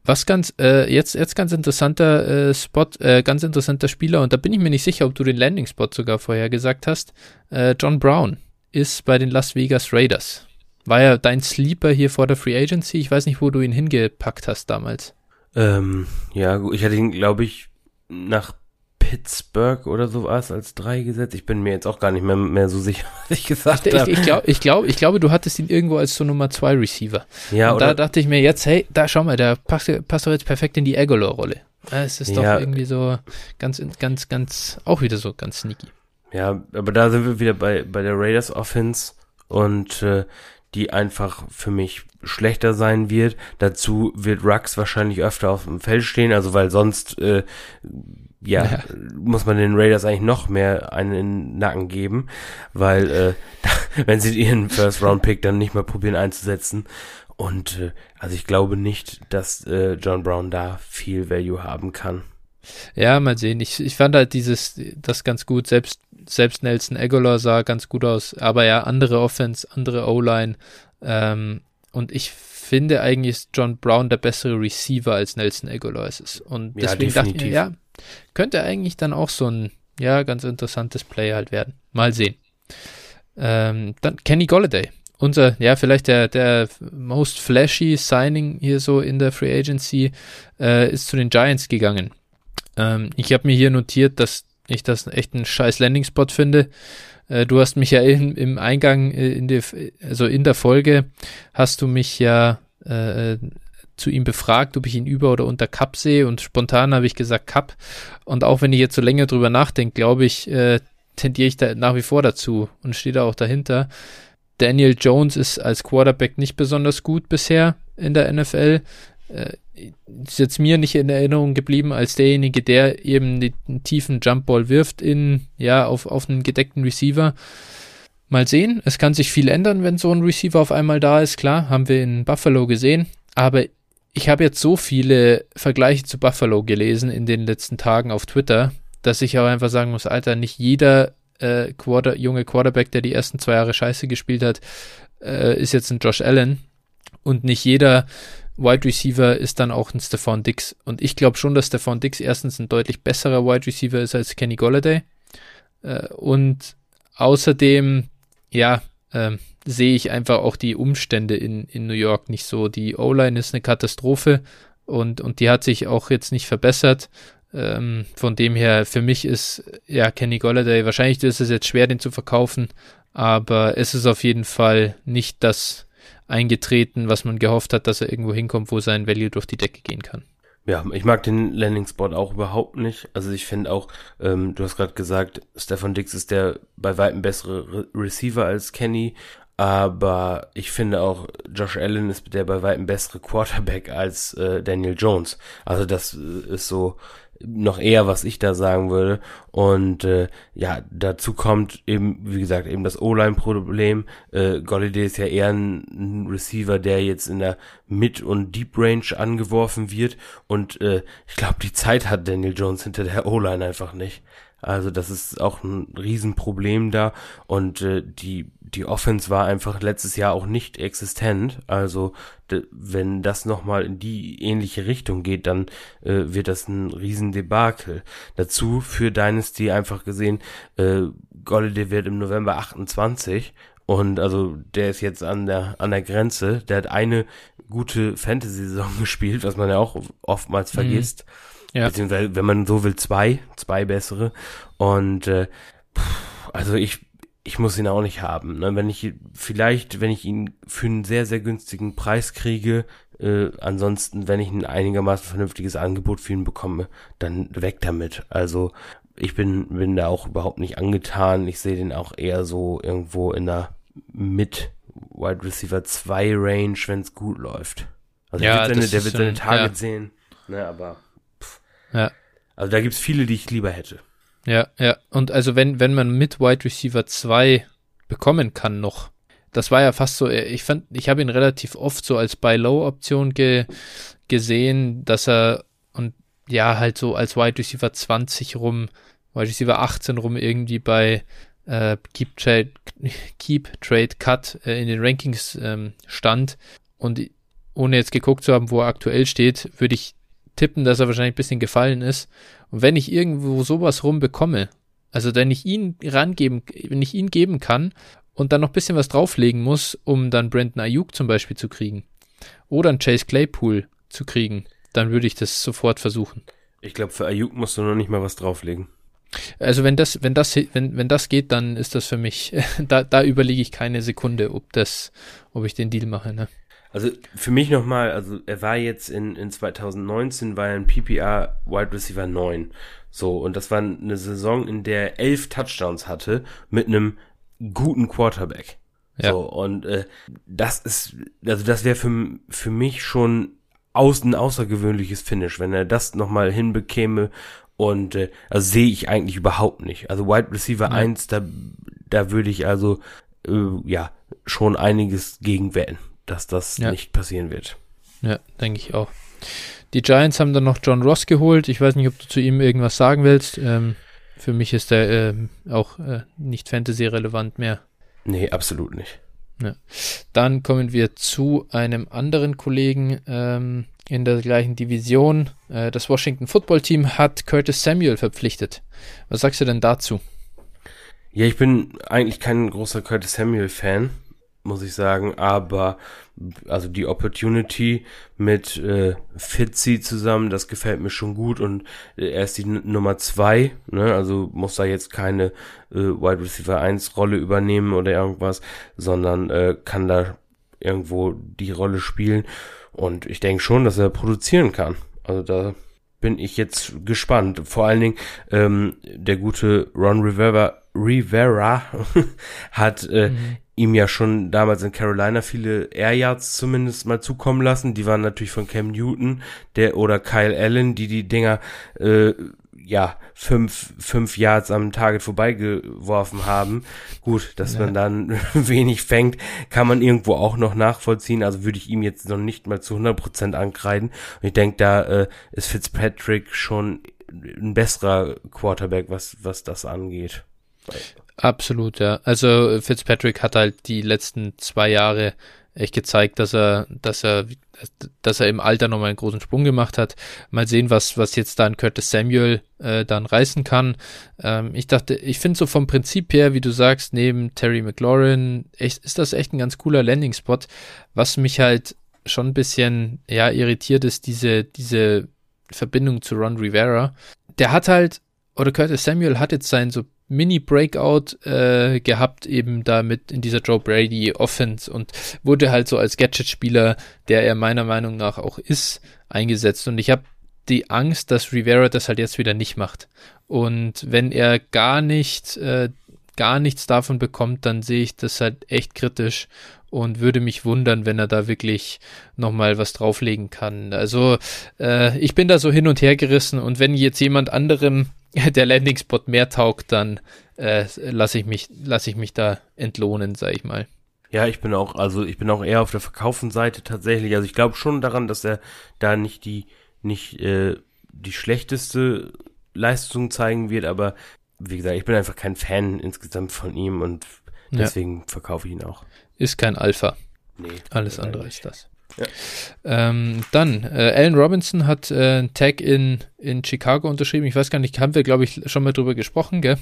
Was ganz, äh, jetzt, jetzt ganz interessanter äh, Spot, äh, ganz interessanter Spieler, und da bin ich mir nicht sicher, ob du den Landing-Spot sogar vorher gesagt hast. Äh, John Brown ist bei den Las Vegas Raiders. War ja dein Sleeper hier vor der Free Agency. Ich weiß nicht, wo du ihn hingepackt hast damals. Ähm, ja, ich hatte ihn, glaube ich, nach Pittsburgh oder sowas als drei gesetzt. Ich bin mir jetzt auch gar nicht mehr, mehr so sicher, was ich gesagt ich, habe. Ich, ich, glaub, ich, glaub, ich glaube, du hattest ihn irgendwo als so Nummer zwei Receiver. Ja, Und oder, da dachte ich mir jetzt, hey, da schau mal, der passt, passt doch jetzt perfekt in die Aguilar-Rolle. Es ist doch Ja. irgendwie so ganz, ganz, ganz, auch wieder so ganz sneaky. ja, aber da sind wir wieder bei, bei der Raiders Offense und äh, die einfach für mich schlechter sein wird. Dazu wird Rux wahrscheinlich öfter auf dem Feld stehen, also weil sonst äh, ja, Ja. muss man den Raiders eigentlich noch mehr einen in den Nacken geben, weil äh, wenn sie ihren First Round Pick dann nicht mal probieren einzusetzen und äh, also ich glaube nicht, dass äh, John Brown da viel Value haben kann. Ja, mal sehen. Ich, ich fand halt dieses, das ganz gut. Selbst, selbst Nelson Aguilar sah ganz gut aus. Aber ja, andere Offense, andere O-Line. Ähm, und ich finde eigentlich ist John Brown der bessere Receiver als Nelson Aguilar ist es. Und Ja, deswegen dachte ich definitiv. ja, könnte eigentlich dann auch so ein, ja, ganz interessantes Play halt werden. Mal sehen. Ähm, dann Kenny Golladay. Unser, ja, vielleicht der, der most flashy Signing hier so in der Free Agency äh, ist zu den Giants gegangen. Ähm, ich habe mir hier notiert, dass ich das echt einen scheiß Landing-Spot finde. Äh, du hast mich ja in, im Eingang, äh, in der, also in der Folge, hast du mich ja äh, zu ihm befragt, ob ich ihn über oder unter Cup sehe und spontan habe ich gesagt Cup. Und auch wenn ich jetzt so länger drüber nachdenke, glaube ich, äh, tendiere ich da nach wie vor dazu und stehe da auch dahinter. Daniel Jones ist als Quarterback nicht besonders gut bisher in der NFL. Ist jetzt mir nicht in Erinnerung geblieben als derjenige, der eben den tiefen Jumpball wirft in, ja, auf, auf einen gedeckten Receiver. Mal sehen, es kann sich viel ändern, wenn so ein Receiver auf einmal da ist, klar, haben wir in Buffalo gesehen, aber ich habe jetzt so viele Vergleiche zu Buffalo gelesen in den letzten Tagen auf Twitter, dass ich auch einfach sagen muss, Alter, nicht jeder äh, Quarter, junge Quarterback, der die ersten zwei Jahre Scheiße gespielt hat, äh, ist jetzt ein Josh Allen. Und nicht jeder Wide Receiver ist dann auch ein Stephon Dix. Und ich glaube schon, dass Stephon Dix erstens ein deutlich besserer Wide Receiver ist als Kenny Golladay. Äh, und außerdem, ja, ähm, sehe ich einfach auch die Umstände in, in New York nicht so. Die O-Line ist eine Katastrophe und, und die hat sich auch jetzt nicht verbessert. Ähm, von dem her, für mich ist ja Kenny Golladay, wahrscheinlich ist es jetzt schwer, den zu verkaufen, aber es ist auf jeden Fall nicht das eingetreten, was man gehofft hat, dass er irgendwo hinkommt, wo sein Value durch die Decke gehen kann. Ja, ich mag den Landing-Spot auch überhaupt nicht. Also ich finde auch, ähm, du hast gerade gesagt, Stefan Dix ist der bei weitem bessere Re Receiver als Kenny, aber ich finde auch, Josh Allen ist der bei weitem bessere Quarterback als äh, Daniel Jones. Also das äh, ist so noch eher, was ich da sagen würde. Und äh, ja, dazu kommt eben, wie gesagt, eben das O-Line-Problem. Äh, Golladay ist ja eher ein, ein Receiver, der jetzt in der Mid- und Deep-Range angeworfen wird. Und äh, ich glaube, die Zeit hat Daniel Jones hinter der O-Line einfach nicht. Also das ist auch ein Riesenproblem da. Und äh, die, die Offense war einfach letztes Jahr auch nicht existent. Also wenn das nochmal in die ähnliche Richtung geht, dann äh, wird das ein Riesendebakel. Dazu für Dynasty einfach gesehen, äh, Golladay wird im November 28 und also der ist jetzt an der an der Grenze. Der hat eine gute Fantasy-Saison gespielt, was man ja auch oftmals vergisst. Ja. Beziehungsweise, wenn man so will, zwei, zwei bessere. Und äh, pff, also ich, ich muss ihn auch nicht haben. Ne? Wenn ich vielleicht, wenn ich ihn für einen sehr, sehr günstigen Preis kriege, äh, ansonsten, wenn ich ein einigermaßen vernünftiges Angebot für ihn bekomme, dann weg damit. Also ich bin, bin da auch überhaupt nicht angetan. Ich sehe den auch eher so irgendwo in der mit Wide Receiver 2 Range, wenn es gut läuft. Also Ja, der wird seine, der wird seine Target ja. sehen. Ne, aber Ja. also da gibt's viele, die ich lieber hätte. Ja, ja. Und also wenn, wenn man mit Wide Receiver 2 bekommen kann noch, das war ja fast so, äh, ich fand, ich habe ihn relativ oft so als Buy-Low-Option ge, gesehen, dass er und ja, halt so als Wide Receiver 20 rum, Wide Receiver 18 rum irgendwie bei äh, Keep Trade, Keep Trade Cut äh, in den Rankings ähm, stand. Und ohne jetzt geguckt zu haben, wo er aktuell steht, würde ich tippen, dass er wahrscheinlich ein bisschen gefallen ist. Und wenn ich irgendwo sowas rumbekomme, also wenn ich ihn rangeben, wenn ich ihn geben kann und dann noch ein bisschen was drauflegen muss, um dann Brandon Ayuk zum Beispiel zu kriegen oder einen Chase Claypool zu kriegen, dann würde ich das sofort versuchen. Ich glaube, für Ayuk musst du noch nicht mal was drauflegen. Also wenn das, wenn das, wenn, wenn das geht, dann ist das für mich, da, da überlege ich keine Sekunde, ob das, ob ich den Deal mache, ne? Also für mich nochmal, also er war jetzt in, in 2019, war er ein PPR Wide Receiver 9. So, und das war eine Saison, in der er elf Touchdowns hatte mit einem guten Quarterback. Ja. So, und äh, das ist, also das wäre für, für mich schon aus, ein außergewöhnliches Finish, wenn er das nochmal hinbekäme. Und äh, also sehe ich eigentlich überhaupt nicht. Also Wide Receiver ja. 1, da, da würde ich also äh, ja schon einiges gegen wetten, dass das ja. nicht passieren wird. Ja, denke ich auch. Die Giants haben dann noch John Ross geholt. Ich weiß nicht, ob du zu ihm irgendwas sagen willst. Ähm, für mich ist er ähm, auch äh, nicht Fantasy-relevant mehr. Nee, absolut nicht. Ja. Dann kommen wir zu einem anderen Kollegen ähm, in der gleichen Division. Äh, das Washington Football Team hat Curtis Samuel verpflichtet. Was sagst du denn dazu? Ja, ich bin eigentlich kein großer Curtis Samuel Fan muss ich sagen. Aber also die Opportunity mit äh, Fitzy zusammen, das gefällt mir schon gut und äh, er ist die N Nummer zwei, ne? Also muss da jetzt keine äh, Wide Receiver 1 Rolle übernehmen oder irgendwas, sondern äh, kann da irgendwo die Rolle spielen. Und ich denke schon, dass er produzieren kann. Also da bin ich jetzt gespannt. Vor allen Dingen ähm, der gute Ron Rivera, Rivera hat äh, mhm ihm ja schon damals in Carolina viele Air Yards zumindest mal zukommen lassen. Die waren natürlich von Cam Newton, der oder Kyle Allen, die die Dinger äh, ja fünf fünf Yards am Target vorbeigeworfen haben. Gut, dass ja. man dann wenig fängt, kann man irgendwo auch noch nachvollziehen. Also würde ich ihm jetzt noch nicht mal zu 100 Prozent ankreiden. Und ich denke, da äh, ist Fitzpatrick schon ein besserer Quarterback, was was das angeht. Absolut, ja. Also Fitzpatrick hat halt die letzten zwei Jahre echt gezeigt, dass er, dass er, dass er im Alter nochmal einen großen Sprung gemacht hat. Mal sehen, was, was jetzt dann Curtis Samuel äh, dann reißen kann. Ähm, ich dachte, ich finde so vom Prinzip her, wie du sagst, neben Terry McLaurin, echt, ist das echt ein ganz cooler Landing-Spot. Was mich halt schon ein bisschen, ja, irritiert ist, diese, diese Verbindung zu Ron Rivera. Der hat halt, oder Curtis Samuel hat jetzt sein so Mini-Breakout äh, gehabt, eben damit in dieser Joe Brady Offense und wurde halt so als Gadget-Spieler, der er meiner Meinung nach auch ist, eingesetzt. Und ich habe die Angst, dass Rivera das halt jetzt wieder nicht macht. Und wenn er gar nicht, äh, gar nichts davon bekommt, dann sehe ich das halt echt kritisch und würde mich wundern, wenn er da wirklich nochmal was drauflegen kann. Also äh, ich bin da so hin und her gerissen und wenn jetzt jemand anderem der Landing-Spot mehr taugt, dann äh, lasse ich mich, lasse ich mich da entlohnen, sag ich mal. Ja, ich bin auch, also ich bin auch eher auf der Verkaufenseite tatsächlich. Also ich glaube schon daran, dass er da nicht die, nicht äh, die schlechteste Leistung zeigen wird, aber wie gesagt, ich bin einfach kein Fan insgesamt von ihm und deswegen ja. verkaufe ich ihn auch. Ist kein Alpha. Nee. Alles andere ist das. Ja. Ähm, dann, äh, Alan Robinson hat äh, einen Tag in, in Chicago unterschrieben. Ich weiß gar nicht, haben wir, glaube ich, schon mal drüber gesprochen, gell?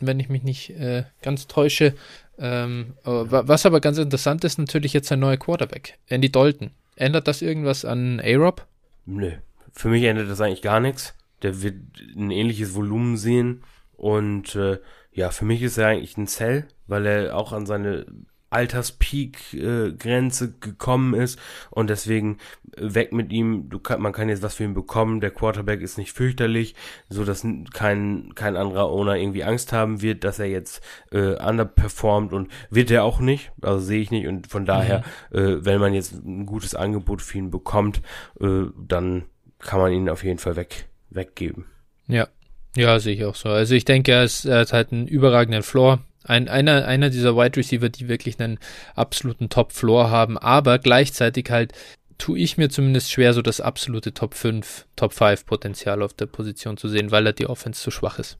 Wenn ich mich nicht äh, ganz täusche. Ähm, aber was aber ganz interessant ist, natürlich jetzt ein neuer Quarterback, Andy Dalton. Ändert das irgendwas an A-Rob? Nö. Für mich ändert das eigentlich gar nichts. Der wird ein ähnliches Volumen sehen. Und äh, ja, für mich ist er eigentlich ein Cell, weil er auch an seine Alterspeak-Grenze äh, gekommen ist und deswegen äh, weg mit ihm. Du kann, man kann jetzt was für ihn bekommen. Der Quarterback ist nicht fürchterlich, so dass kein kein anderer Owner irgendwie Angst haben wird, dass er jetzt äh, underperformt und wird er auch nicht. Also sehe ich nicht und von daher, mhm. äh, wenn man jetzt ein gutes Angebot für ihn bekommt, äh, dann kann man ihn auf jeden Fall weg weggeben. Ja, ja, sehe ich auch so. Also ich denke, er, ist, er hat halt einen überragenden Floor. Ein, einer, einer dieser Wide Receiver, die wirklich einen absoluten Top-Floor haben, aber gleichzeitig halt tue ich mir zumindest schwer, so das absolute Top 5, Top 5 Potenzial auf der Position zu sehen, weil er die Offense zu schwach ist.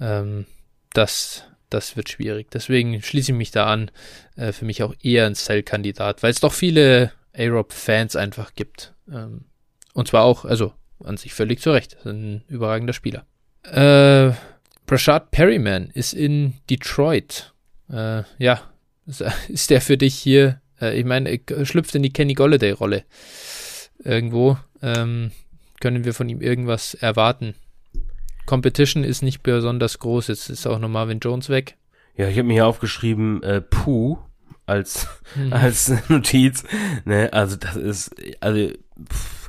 Ähm, das, das wird schwierig. Deswegen schließe ich mich da an. Äh, für mich auch eher ein Cell-Kandidat, weil es doch viele A-Rob-Fans einfach gibt. Ähm, und zwar auch, also an sich völlig zu Recht. Ein überragender Spieler. Äh, Brashad Perryman ist in Detroit. Äh, ja, ist der für dich hier, äh, ich meine, schlüpft in die Kenny Golladay-Rolle. Irgendwo ähm, können wir von ihm irgendwas erwarten. Competition ist nicht besonders groß. Jetzt ist auch noch Marvin Jones weg. Ja, ich habe mir hier aufgeschrieben, äh, Puh als, mhm. als Notiz. Ne, also das ist, also pff,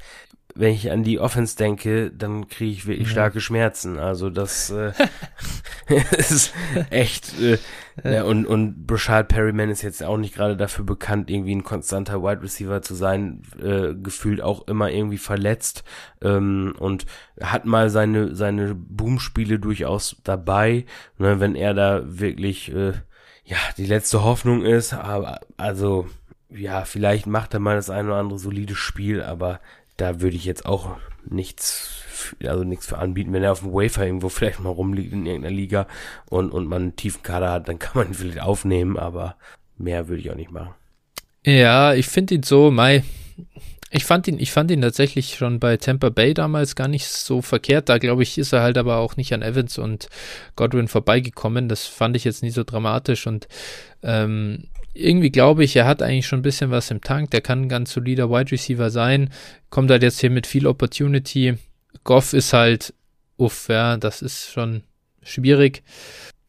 wenn ich an die Offense denke, dann kriege ich wirklich ja. starke Schmerzen. Also das äh, ist echt äh, ja. und und Brashad Perryman ist jetzt auch nicht gerade dafür bekannt, irgendwie ein konstanter Wide Receiver zu sein, äh, gefühlt auch immer irgendwie verletzt ähm, und hat mal seine seine Boomspiele durchaus dabei, ne, wenn er da wirklich äh, ja die letzte Hoffnung ist. Aber also ja, vielleicht macht er mal das ein oder andere solide Spiel, aber da würde ich jetzt auch nichts, also nichts für anbieten. Wenn er auf dem Wafer irgendwo vielleicht mal rumliegt in irgendeiner Liga und, und man einen tiefen Kader hat, dann kann man ihn vielleicht aufnehmen, aber mehr würde ich auch nicht machen. Ja, ich finde ihn so, Mai. Ich fand ihn, ich fand ihn tatsächlich schon bei Tampa Bay damals gar nicht so verkehrt. Da glaube ich, ist er halt aber auch nicht an Evans und Godwin vorbeigekommen. Das fand ich jetzt nie so dramatisch und ähm, irgendwie glaube ich, er hat eigentlich schon ein bisschen was im Tank. Der kann ein ganz solider Wide Receiver sein. Kommt halt jetzt hier mit viel Opportunity. Goff ist halt, uff, ja, das ist schon schwierig.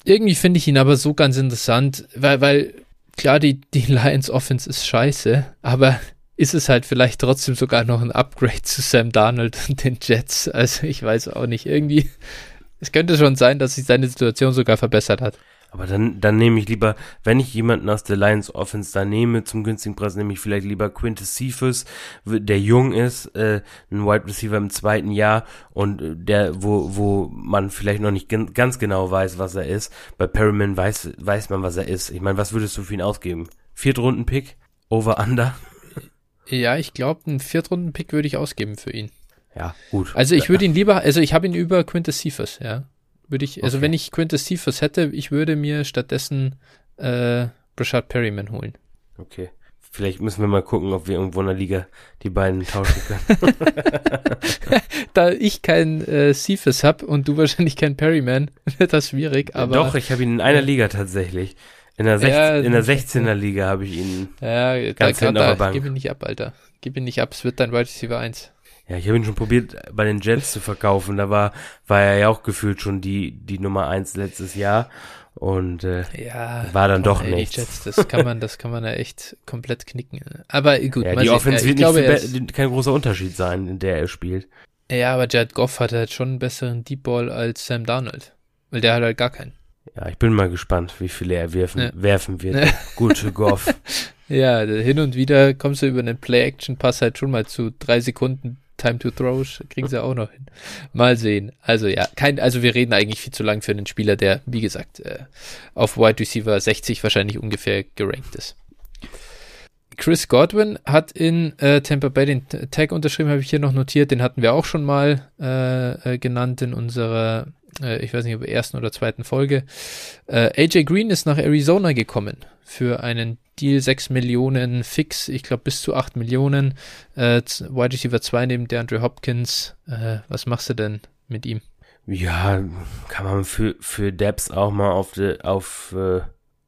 Irgendwie finde ich ihn aber so ganz interessant, weil, weil klar, die, die Lions Offense ist scheiße, aber ist es halt vielleicht trotzdem sogar noch ein Upgrade zu Sam Darnold und den Jets. Also ich weiß auch nicht. Irgendwie, es könnte schon sein, dass sich seine Situation sogar verbessert hat. Aber dann, dann nehme ich lieber, wenn ich jemanden aus der Lions Offense da nehme zum günstigen Preis, nehme ich vielleicht lieber Quintus Cephas, der jung ist, äh, ein Wide Receiver im zweiten Jahr und äh, der, wo, wo man vielleicht noch nicht ganz genau weiß, was er ist. Bei Perryman weiß, weiß man, was er ist. Ich meine, was würdest du für ihn ausgeben? Viertrunden-Pick? Over, under? Ja, ich glaube, einen Viertrunden-Pick würde ich ausgeben für ihn. Ja, gut. Also ich würde ihn lieber, also ich habe ihn über Quintus Cephas, ja. Würde ich, also wenn ich Quintus Cephas hätte, ich würde mir stattdessen äh, Brashad Perryman holen. Okay. Vielleicht müssen wir mal gucken, ob wir irgendwo in der Liga die beiden tauschen können. da ich keinen äh, Cephas habe und du wahrscheinlich keinen Perryman, wird das schwierig. Aber Doch, ich habe ihn in einer Liga tatsächlich. In der, ja, in der 16er Liga habe ich ihn ja, ganz da, da, da, Gib ihn nicht ab, Alter. Gib ihn nicht ab, es wird dein Wide Receiver 1. Ja, ich habe ihn schon probiert, bei den Jets zu verkaufen. Da war, war er ja auch gefühlt schon die, die Nummer eins letztes Jahr. Und äh, ja, war dann doch ey, nichts. Jets, das kann man, das kann man ja echt komplett knicken. Aber gut, ja, die. Offense ja, wird glaube, nicht kein großer Unterschied sein, in der er spielt. Ja, aber Jared Goff hat halt schon einen besseren Deep Ball als Sam Darnold. Weil der hat halt gar keinen. Ja, ich bin mal gespannt, wie viele er werfen, ja. werfen wird. Gute Goff. Ja, hin und wieder kommst du über einen Play-Action-Pass halt schon mal zu drei Sekunden Time to Throw kriegen sie auch noch hin. Mal sehen. Also ja, kein, also wir reden eigentlich viel zu lang für einen Spieler, der, wie gesagt, äh, auf Wide Receiver 60 wahrscheinlich ungefähr gerankt ist. Chris Godwin hat in äh, Tampa Bay den Tag unterschrieben, habe ich hier noch notiert. Den hatten wir auch schon mal äh, äh genannt in unserer, äh, ich weiß nicht, ob ersten oder zweiten Folge. Äh, AJ Green ist nach Arizona gekommen für einen Deal 6 Millionen fix, ich glaube bis zu 8 Millionen. Äh, Wide Receiver 2 neben der Andrew Hopkins. Äh, was machst du denn mit ihm? Ja, kann man für, für Debs auch mal auf, de, auf äh,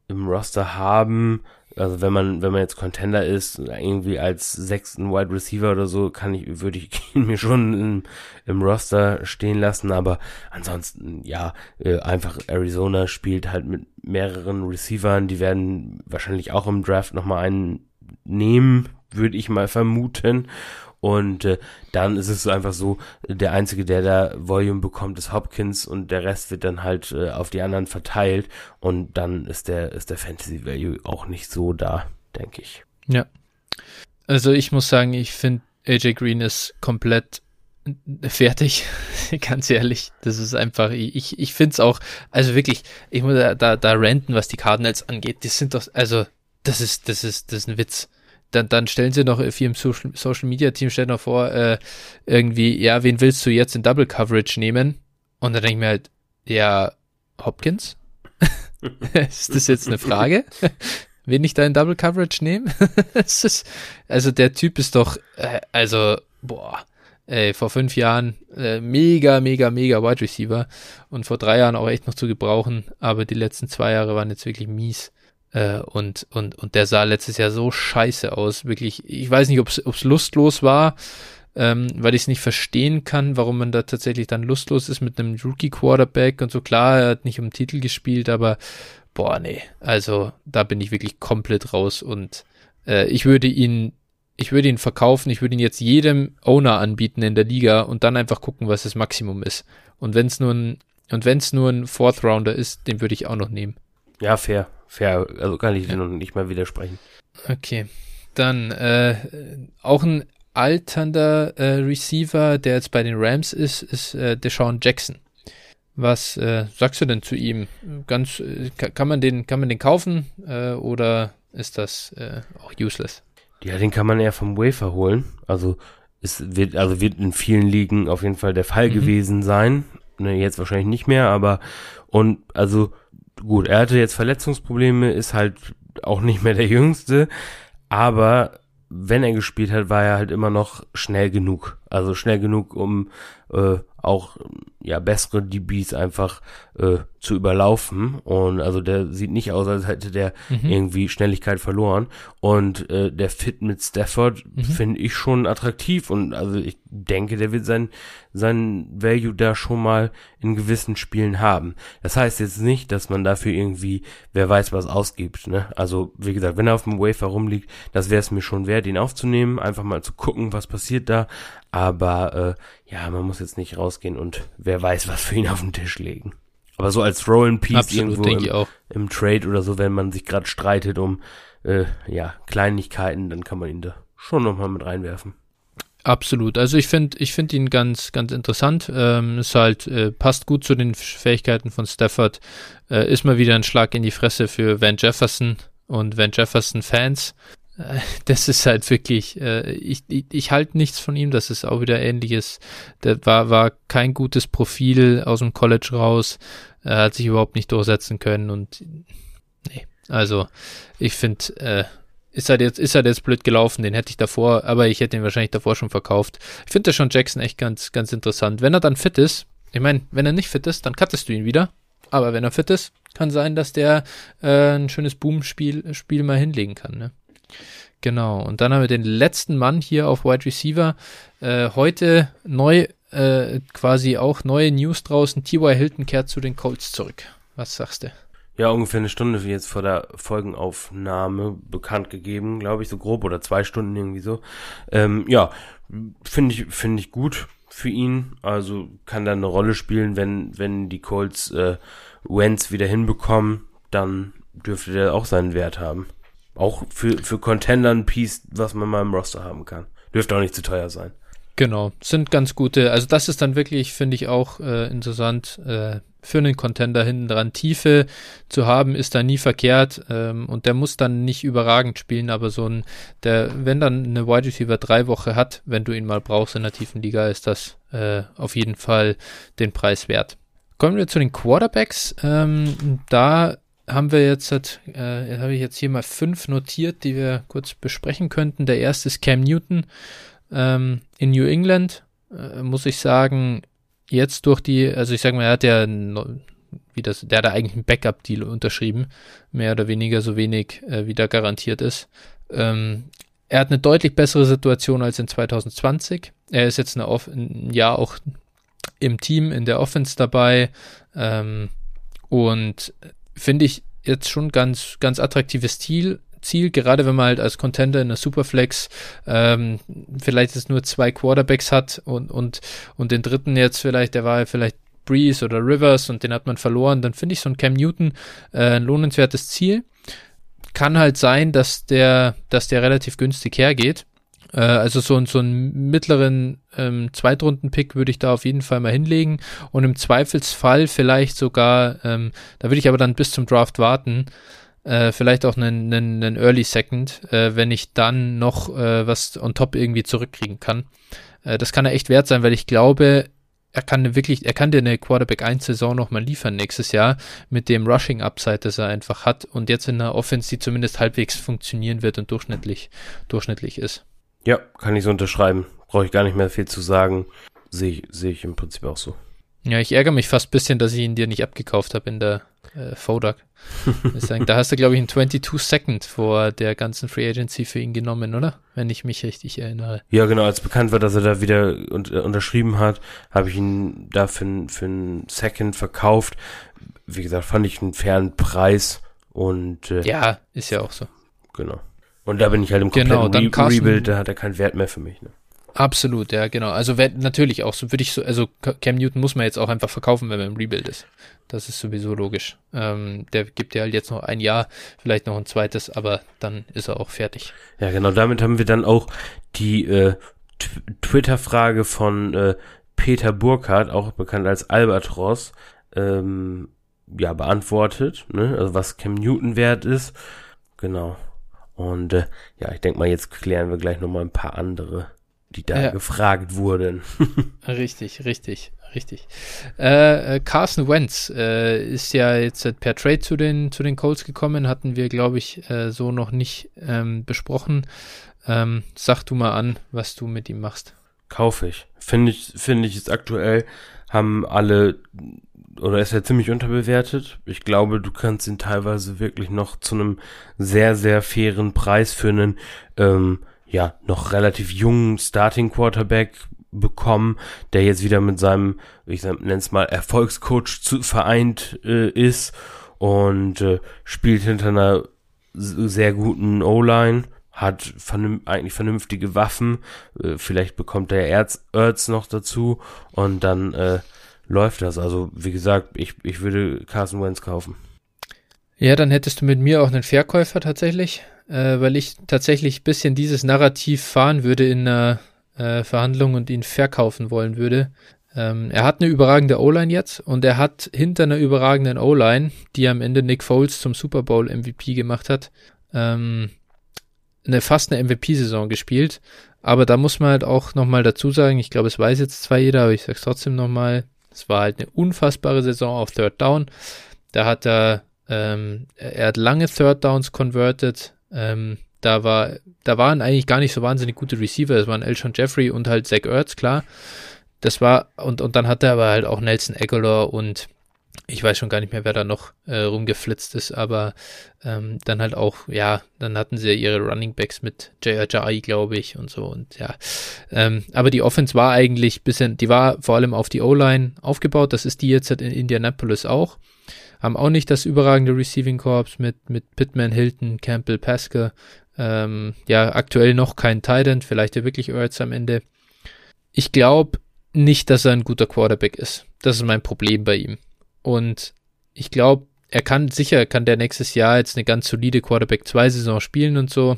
im Roster haben. Also wenn man, wenn man jetzt Contender ist, irgendwie als sechsten Wide Receiver oder so, kann ich, würde ich ihn mir schon im, im Roster stehen lassen, aber ansonsten, ja, äh, einfach Arizona spielt halt mit mehreren Receivern, die werden wahrscheinlich auch im Draft nochmal einen nehmen, würde ich mal vermuten. Und äh, dann ist es so einfach so, der Einzige, der da Volume bekommt, ist Hopkins und der Rest wird dann halt äh, auf die anderen verteilt. Und dann ist der, ist der Fantasy Value auch nicht so da, denke ich. Ja. Also ich muss sagen, ich finde AJ Green ist komplett fertig, ganz ehrlich. Das ist einfach, ich, ich finde es auch, also wirklich, ich muss da, da, da ranten, was die Cardinals angeht. Die sind doch, also, das ist, das ist, das ist ein Witz dann, dann stellen sie noch viel im Social, Social Media Team, stellen noch vor, äh, irgendwie, ja, wen willst du jetzt in Double Coverage nehmen? Und dann denke ich mir halt, ja, Hopkins? ist das jetzt eine Frage? wen ich da in Double Coverage nehme? also der Typ ist doch, äh, also, boah, ey, vor fünf Jahren äh, mega, mega, mega Wide Receiver und vor drei Jahren auch echt noch zu gebrauchen, aber die letzten zwei Jahre waren jetzt wirklich mies. Äh, und, und, und der sah letztes Jahr so scheiße aus. Wirklich, ich weiß nicht, ob es lustlos war ähm, weil ich es nicht verstehen kann, warum man da tatsächlich dann lustlos ist mit einem Rookie-Quarterback und so. Klar, er hat nicht um Titel gespielt, aber boah, nee, also da bin ich wirklich komplett raus und äh, ich würde ihn, ich würde ihn verkaufen, ich würde ihn jetzt jedem Owner anbieten in der Liga und dann einfach gucken, was das Maximum ist. Und wenn es nur ein, und wenn es nur ein Fourth Rounder ist, den würde ich auch noch nehmen. Ja, fair, fair. Also kann ich ja. dir noch nicht mal widersprechen. Okay. Dann äh, auch ein alternder äh, Receiver, der jetzt bei den Rams ist, ist äh, Deshaun Jackson. Was äh, sagst du denn zu ihm? Ganz äh, kann man den kann man den kaufen äh, oder ist das äh, auch useless? Ja, den kann man eher vom Wafer holen. Also es wird also wird in vielen Ligen auf jeden Fall der Fall mhm. gewesen sein. Ne, jetzt wahrscheinlich nicht mehr, aber und also gut, er hatte jetzt Verletzungsprobleme, ist halt auch nicht mehr der Jüngste, aber wenn er gespielt hat, war er halt immer noch schnell genug. Also schnell genug, um äh, auch ja bessere DBs einfach äh, zu überlaufen und also der sieht nicht aus, als hätte der mhm. irgendwie Schnelligkeit verloren und äh, der Fit mit Stafford mhm. finde ich schon attraktiv und also ich denke, der wird sein sein Value da schon mal in gewissen Spielen haben. Das heißt jetzt nicht, dass man dafür irgendwie wer weiß was ausgibt, ne? Also wie gesagt, wenn er auf dem Wafer rumliegt, das wäre es mir schon wert, ihn aufzunehmen, einfach mal zu gucken, was passiert da, aber äh, ja, man muss jetzt nicht rausgehen und wer weiß, was für ihn auf den Tisch legen. Aber so als Roll Piece irgendwo im, im, Trade oder so, wenn man sich gerade streitet um äh, ja Kleinigkeiten, dann kann man ihn da schon nochmal mit reinwerfen. Absolut. Also ich finde, ich finde ihn ganz, ganz interessant. Ähm, ist halt äh, passt gut zu den Fähigkeiten von Stafford. Äh, ist mal wieder ein Schlag in die Fresse für Van Jefferson und Van Jefferson Fans. das ist halt wirklich, äh, ich, ich, ich halte nichts von ihm, das ist auch wieder ähnliches. Der war, war kein gutes Profil aus dem College raus, er hat sich überhaupt nicht durchsetzen können und nee, also ich finde, äh, ist halt jetzt, ist halt jetzt blöd gelaufen, den hätte ich davor, aber ich hätte ihn wahrscheinlich davor schon verkauft. Ich finde das schon Jackson echt ganz, ganz interessant. Wenn er dann fit ist, ich meine, wenn er nicht fit ist, dann cuttest du ihn wieder. Aber wenn er fit ist, kann sein, dass der äh, ein schönes Boom-Spiel Spiel mal hinlegen kann. Ne? Genau, und dann haben wir den letzten Mann hier auf Wide Receiver. Äh, heute neu, äh, quasi auch neue News draußen. T.Y. Hilton kehrt zu den Colts zurück. Was sagst du? Ja, ungefähr eine Stunde jetzt vor der Folgenaufnahme bekannt gegeben, glaube ich, so grob, oder zwei Stunden irgendwie so. Ähm, ja, finde ich, finde ich gut für ihn. Also kann da eine Rolle spielen, wenn, wenn die Colts äh, Wentz wieder hinbekommen, dann dürfte der auch seinen Wert haben. Auch für, für Contender ein Piece, was man mal im Roster haben kann. Dürfte auch nicht zu teuer sein. Genau, sind ganz gute. Also das ist dann wirklich, finde ich auch äh, interessant, äh, für einen Contender hinten dran. Tiefe zu haben, ist da nie verkehrt ähm, und der muss dann nicht überragend spielen, aber so ein, der, wenn dann eine Wide Receiver drei Woche hat, wenn du ihn mal brauchst in der tiefen Liga, ist das äh, auf jeden Fall den Preis wert. Kommen wir zu den Quarterbacks. Ähm, da haben wir jetzt, äh, habe ich jetzt hier mal fünf notiert, die wir kurz besprechen könnten. Der erste ist Cam Newton ähm, in New England. Äh, muss ich sagen, jetzt durch die, also ich sage mal, er hat ja wie das, der hat eigentlich einen Backup-Deal unterschrieben, mehr oder weniger so wenig äh, wie da garantiert ist. Ähm, er hat eine deutlich bessere Situation als in 2020. Er ist jetzt eine ein Jahr auch im Team, in der Offense dabei ähm, und finde ich jetzt schon ganz, ganz attraktives Ziel. Ziel, gerade wenn man halt als Contender in der Superflex ähm, vielleicht jetzt nur zwei Quarterbacks hat und, und, und den dritten jetzt vielleicht, der war vielleicht Breeze oder Rivers und den hat man verloren, dann finde ich so ein Cam Newton äh, ein lohnenswertes Ziel. Kann halt sein, dass der, dass der relativ günstig hergeht. Äh, also so, so einen mittleren ähm, Zweitrunden-Pick würde ich da auf jeden Fall mal hinlegen und im Zweifelsfall vielleicht sogar, ähm, da würde ich aber dann bis zum Draft warten, äh, vielleicht auch einen, einen, einen Early Second, äh, wenn ich dann noch äh, was on top irgendwie zurückkriegen kann. Äh, das kann er echt wert sein, weil ich glaube, er kann wirklich, er kann dir eine Quarterback 1 Saison nochmal liefern nächstes Jahr mit dem Rushing Upside, das er einfach hat und jetzt in einer Offense, die zumindest halbwegs funktionieren wird und durchschnittlich, durchschnittlich ist. Ja, kann ich so unterschreiben. Brauche ich gar nicht mehr viel zu sagen. Sehe ich, sehe ich im Prinzip auch so. Ja, ich ärgere mich fast ein bisschen, dass ich ihn dir nicht abgekauft habe in der äh, Fodak. da hast du, glaube ich, einen 22 Second vor der ganzen Free Agency für ihn genommen, oder? Wenn ich mich richtig erinnere. Ja, genau, als bekannt war, dass er da wieder un äh, unterschrieben hat, habe ich ihn da für, für einen Second verkauft. Wie gesagt, fand ich einen fairen Preis und äh, Ja, ist ja auch so. Genau. Und da bin ich halt im genau, kompletten genau, Re Rebuild, da hat er keinen Wert mehr für mich. Ne? Absolut, ja, genau. Also natürlich auch, so würde ich so, also Cam Newton muss man jetzt auch einfach verkaufen, wenn man im Rebuild ist. Das ist sowieso logisch. Ähm, der gibt ja halt jetzt noch ein Jahr, vielleicht noch ein zweites, aber dann ist er auch fertig. Ja, genau, damit haben wir dann auch die äh, Twitter-Frage von äh, Peter Burkhardt, auch bekannt als Albatros, ähm, ja, beantwortet, ne? Also was Cam Newton wert ist. Genau. Und äh, ja, ich denke mal, jetzt klären wir gleich nochmal ein paar andere die da ja. gefragt wurden. richtig, richtig, richtig. Äh, äh, Carson Wentz äh, ist ja jetzt per Trade zu den, zu den Colts gekommen, hatten wir, glaube ich, äh, so noch nicht ähm, besprochen. Ähm, sag du mal an, was du mit ihm machst. Kaufe ich. Finde ich, finde ich jetzt aktuell haben alle oder ist er ziemlich unterbewertet. Ich glaube, du kannst ihn teilweise wirklich noch zu einem sehr, sehr fairen Preis für einen ähm, ja, noch relativ jungen Starting Quarterback bekommen, der jetzt wieder mit seinem, ich nenne es mal, Erfolgscoach zu, vereint äh, ist und äh, spielt hinter einer sehr guten O-Line, hat vernünf eigentlich vernünftige Waffen, äh, vielleicht bekommt der Erz Erz noch dazu und dann äh, läuft das. Also wie gesagt, ich, ich würde Carson Wentz kaufen. Ja, dann hättest du mit mir auch einen Verkäufer tatsächlich äh, weil ich tatsächlich bisschen dieses Narrativ fahren würde in einer äh, Verhandlung und ihn verkaufen wollen würde. Ähm, er hat eine überragende O-Line jetzt und er hat hinter einer überragenden O-Line, die am Ende Nick Foles zum Super Bowl MVP gemacht hat, ähm, eine fast eine MVP-Saison gespielt. Aber da muss man halt auch nochmal dazu sagen, ich glaube, es weiß jetzt zwar jeder, aber ich sag's trotzdem nochmal, es war halt eine unfassbare Saison auf Third Down. Da hat er, ähm, er hat lange Third Downs converted, ähm, da war, da waren eigentlich gar nicht so wahnsinnig gute Receiver. Es waren Elshon Jeffrey und halt Zach Ertz, klar. Das war, und, und dann hatte er aber halt auch Nelson Aguilar und ich weiß schon gar nicht mehr, wer da noch äh, rumgeflitzt ist, aber ähm, dann halt auch, ja, dann hatten sie ihre Running Backs mit J.R.J.I., glaube ich, und so und ja. Ähm, aber die Offense war eigentlich bisschen, die war vor allem auf die O-Line aufgebaut, das ist die jetzt in Indianapolis auch haben auch nicht das überragende Receiving Corps mit, mit Pittman, Hilton, Campbell, Pascal. Ähm, ja, aktuell noch kein Titan, vielleicht ja wirklich Ertz am Ende. Ich glaube nicht, dass er ein guter Quarterback ist. Das ist mein Problem bei ihm. Und ich glaube, er kann sicher, kann der nächstes Jahr jetzt eine ganz solide Quarterback 2 Saison spielen und so.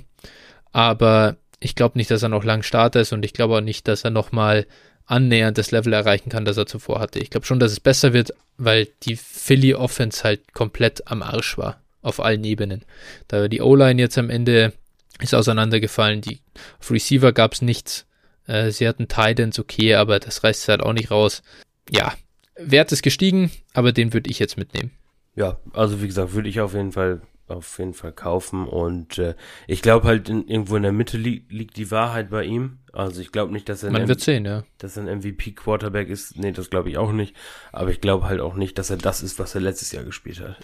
Aber ich glaube nicht, dass er noch lang Starter ist und ich glaube auch nicht, dass er nochmal annähernd das Level erreichen kann, das er zuvor hatte. Ich glaube schon, dass es besser wird, weil die Philly Offense halt komplett am Arsch war. Auf allen Ebenen. Da die O-Line jetzt am Ende ist auseinandergefallen. Die, auf Receiver gab es nichts. Äh, sie hatten Titans okay, aber das reißt halt auch nicht raus. Ja, Wert ist gestiegen, aber den würde ich jetzt mitnehmen. Ja, also wie gesagt, würde ich auf jeden Fall auf jeden Fall kaufen. Und äh, ich glaube halt in, irgendwo in der Mitte li liegt die Wahrheit bei ihm. Also ich glaube nicht, dass er Man wird sehen, ja. dass er ein MVP-Quarterback ist. Nee, das glaube ich auch nicht. Aber ich glaube halt auch nicht, dass er das ist, was er letztes Jahr gespielt hat.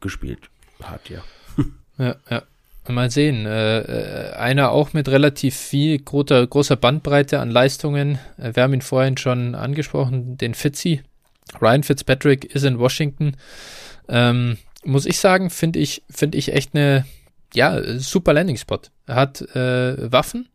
Gespielt hat, ja. ja, ja. Mal sehen. Äh, äh, einer auch mit relativ viel großer, großer Bandbreite an Leistungen. Äh, wir haben ihn vorhin schon angesprochen, den Fitzy. Ryan Fitzpatrick ist in Washington. Ähm, muss ich sagen, finde ich, finde ich echt eine, ja, super Landing-Spot. Er hat äh, Waffen,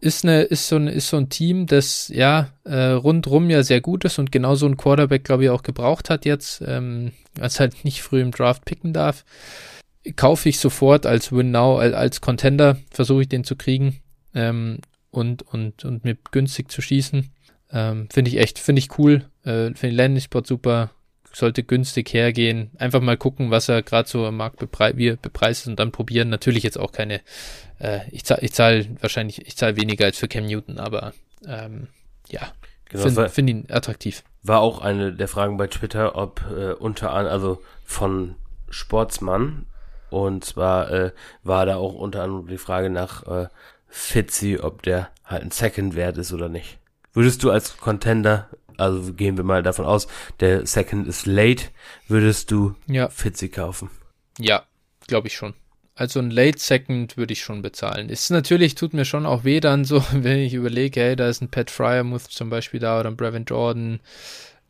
ist, eine, ist, so ein, ist so ein Team, das ja äh, rundrum ja sehr gut ist und genau so ein Quarterback, glaube ich, auch gebraucht hat jetzt, ähm, als halt nicht früh im Draft picken darf. Kaufe ich sofort als Win Now, als, Contender, versuche ich den zu kriegen ähm, und, und, und mit günstig zu schießen. Ähm, finde ich echt, finde ich cool. Äh, finde Landing-Spot super, sollte günstig hergehen. Einfach mal gucken, was er gerade so am Markt beprei wie bepreist und dann probieren. Natürlich jetzt auch keine, äh, ich zahle ich zahl wahrscheinlich, ich zahle weniger als für Cam Newton, aber ähm, ja, genau, finde find ihn attraktiv. War auch eine der Fragen bei Twitter, ob äh, unter anderem, also von Sportsmann, und zwar äh, war da auch unter anderem die Frage nach äh, Fitzy, ob der halt ein Second wert ist oder nicht. Würdest du als Contender also gehen wir mal davon aus, der Second ist late, würdest du ja. Fitzy kaufen? Ja, glaube ich schon. Also ein Late Second würde ich schon bezahlen. Ist natürlich, tut mir schon auch weh dann so, wenn ich überlege, hey, da ist ein Pat Fryermuth zum Beispiel da oder ein Brevin Jordan,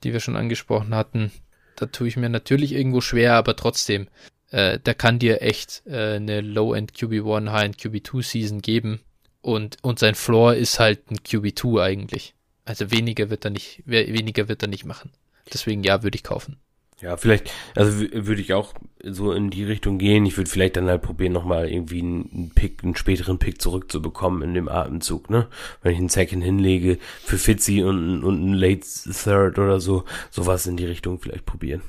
die wir schon angesprochen hatten. Da tue ich mir natürlich irgendwo schwer, aber trotzdem, äh, der kann dir echt äh, eine Low-End QB1, High-End QB2 Season geben. Und, und sein Floor ist halt ein QB2 eigentlich. Also weniger wird er nicht, weniger wird er nicht machen. Deswegen ja, würde ich kaufen. Ja, vielleicht, also würde ich auch so in die Richtung gehen. Ich würde vielleicht dann halt probieren, nochmal irgendwie einen Pick, einen späteren Pick zurückzubekommen in dem Atemzug, ne? Wenn ich einen Second hinlege für Fitzy und, und einen Late Third oder so, sowas in die Richtung vielleicht probieren.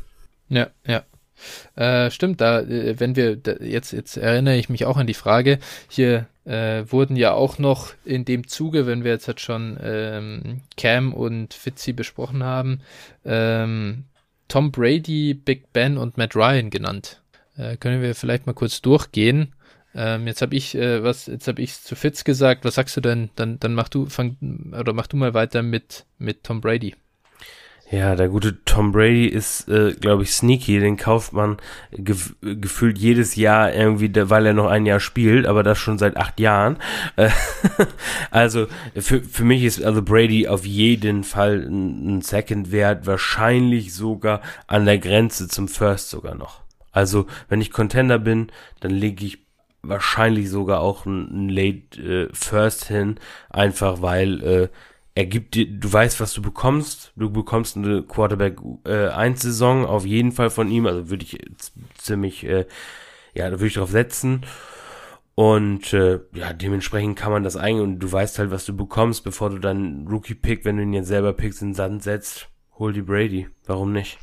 Ja, ja. Äh, stimmt, da, äh, wenn wir, da, jetzt, jetzt erinnere ich mich auch an die Frage, hier äh, wurden ja auch noch in dem Zuge, wenn wir jetzt halt schon ähm, Cam und Fitzy besprochen haben, ähm, Tom Brady, Big Ben und Matt Ryan genannt. Äh, können wir vielleicht mal kurz durchgehen. Ähm, jetzt habe ich äh, was, jetzt habe ich zu Fitz gesagt. Was sagst du denn? Dann, dann mach du, fang oder mach du mal weiter mit mit Tom Brady. Ja, der gute Tom Brady ist, äh, glaube ich, sneaky. Den kauft man gef gefühlt jedes Jahr irgendwie, weil er noch ein Jahr spielt, aber das schon seit acht Jahren. Äh, also für, für mich ist also Brady auf jeden Fall ein, ein Second Wert, wahrscheinlich sogar an der Grenze zum First sogar noch. Also wenn ich Contender bin, dann lege ich wahrscheinlich sogar auch ein, Late äh, First hin, einfach weil äh, er gibt dir, du weißt, was du bekommst. Du bekommst eine Quarterback äh, 1 Saison auf jeden Fall von ihm. Also würde ich ziemlich, äh, ja, da würde ich drauf setzen. Und äh, ja, dementsprechend kann man das eigentlich und du weißt halt, was du bekommst, bevor du dann Rookie-Pick, wenn du ihn jetzt selber pickst, in den Sand setzt, hol die Brady. Warum nicht?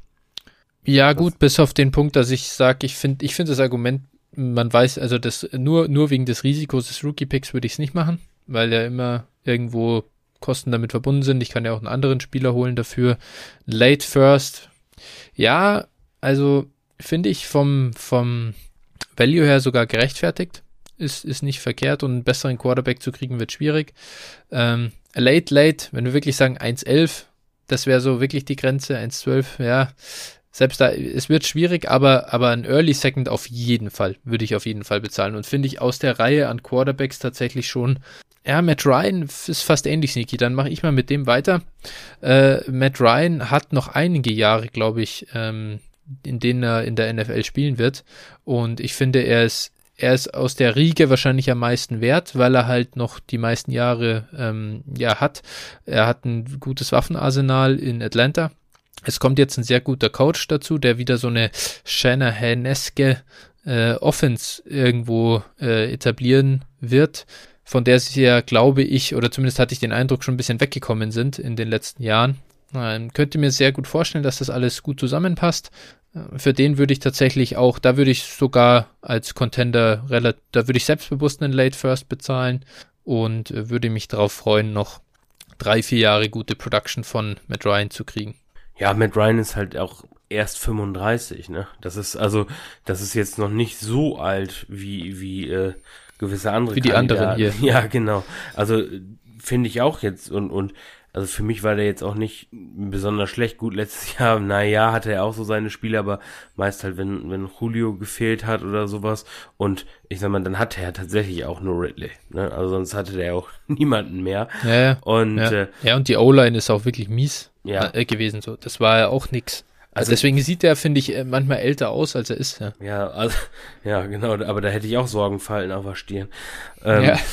Ja, das gut, bis auf den Punkt, dass ich sage, ich finde ich finde das Argument, man weiß, also das nur, nur wegen des Risikos des Rookie-Picks würde ich es nicht machen, weil er immer irgendwo Kosten damit verbunden sind. Ich kann ja auch einen anderen Spieler holen dafür. Late First. Ja, also finde ich vom, vom Value her sogar gerechtfertigt. Ist, ist nicht verkehrt und einen besseren Quarterback zu kriegen wird schwierig. Ähm, late, late, wenn wir wirklich sagen 1,11, das wäre so wirklich die Grenze, 1,12, ja. Selbst da, es wird schwierig, aber, aber ein Early Second auf jeden Fall, würde ich auf jeden Fall bezahlen. Und finde ich aus der Reihe an Quarterbacks tatsächlich schon ja, Matt Ryan ist fast ähnlich sneaky. Dann mache ich mal mit dem weiter. Äh, Matt Ryan hat noch einige Jahre, glaube ich, ähm, in denen er in der NFL spielen wird. Und ich finde, er ist, er ist aus der Riege wahrscheinlich am meisten wert, weil er halt noch die meisten Jahre ähm, ja, hat. Er hat ein gutes Waffenarsenal in Atlanta. Es kommt jetzt ein sehr guter Coach dazu, der wieder so eine Shanahan-eske äh, Offense irgendwo äh, etablieren wird von der sie ja, glaube ich, oder zumindest hatte ich den Eindruck, schon ein bisschen weggekommen sind in den letzten Jahren. Ähm, könnte mir sehr gut vorstellen, dass das alles gut zusammenpasst. Äh, für den würde ich tatsächlich auch, da würde ich sogar als Contender, da würde ich selbstbewusst einen Late First bezahlen und äh, würde mich darauf freuen, noch drei, vier Jahre gute Production von Matt Ryan zu kriegen. Ja, Matt Ryan ist halt auch erst 35, ne? Das ist also, das ist jetzt noch nicht so alt wie, wie, äh, gewisse andere Wie die Kandidaten. anderen hier. Ja, genau. Also finde ich auch jetzt und und also für mich war der jetzt auch nicht besonders schlecht. Gut, letztes Jahr, naja, hatte er auch so seine Spiele, aber meist halt, wenn, wenn Julio gefehlt hat oder sowas. Und ich sag mal, dann hatte er tatsächlich auch nur Ridley. Ne? Also sonst hatte der auch niemanden mehr. Ja, und, ja. Äh, ja, und die O-Line ist auch wirklich mies ja. äh, gewesen. So. Das war ja auch nix. Also, also deswegen sieht er, finde ich, äh, manchmal älter aus, als er ist. Ja, ja, also, ja genau, aber da hätte ich auch Sorgenfallen auf der Stirn. Ähm, ja.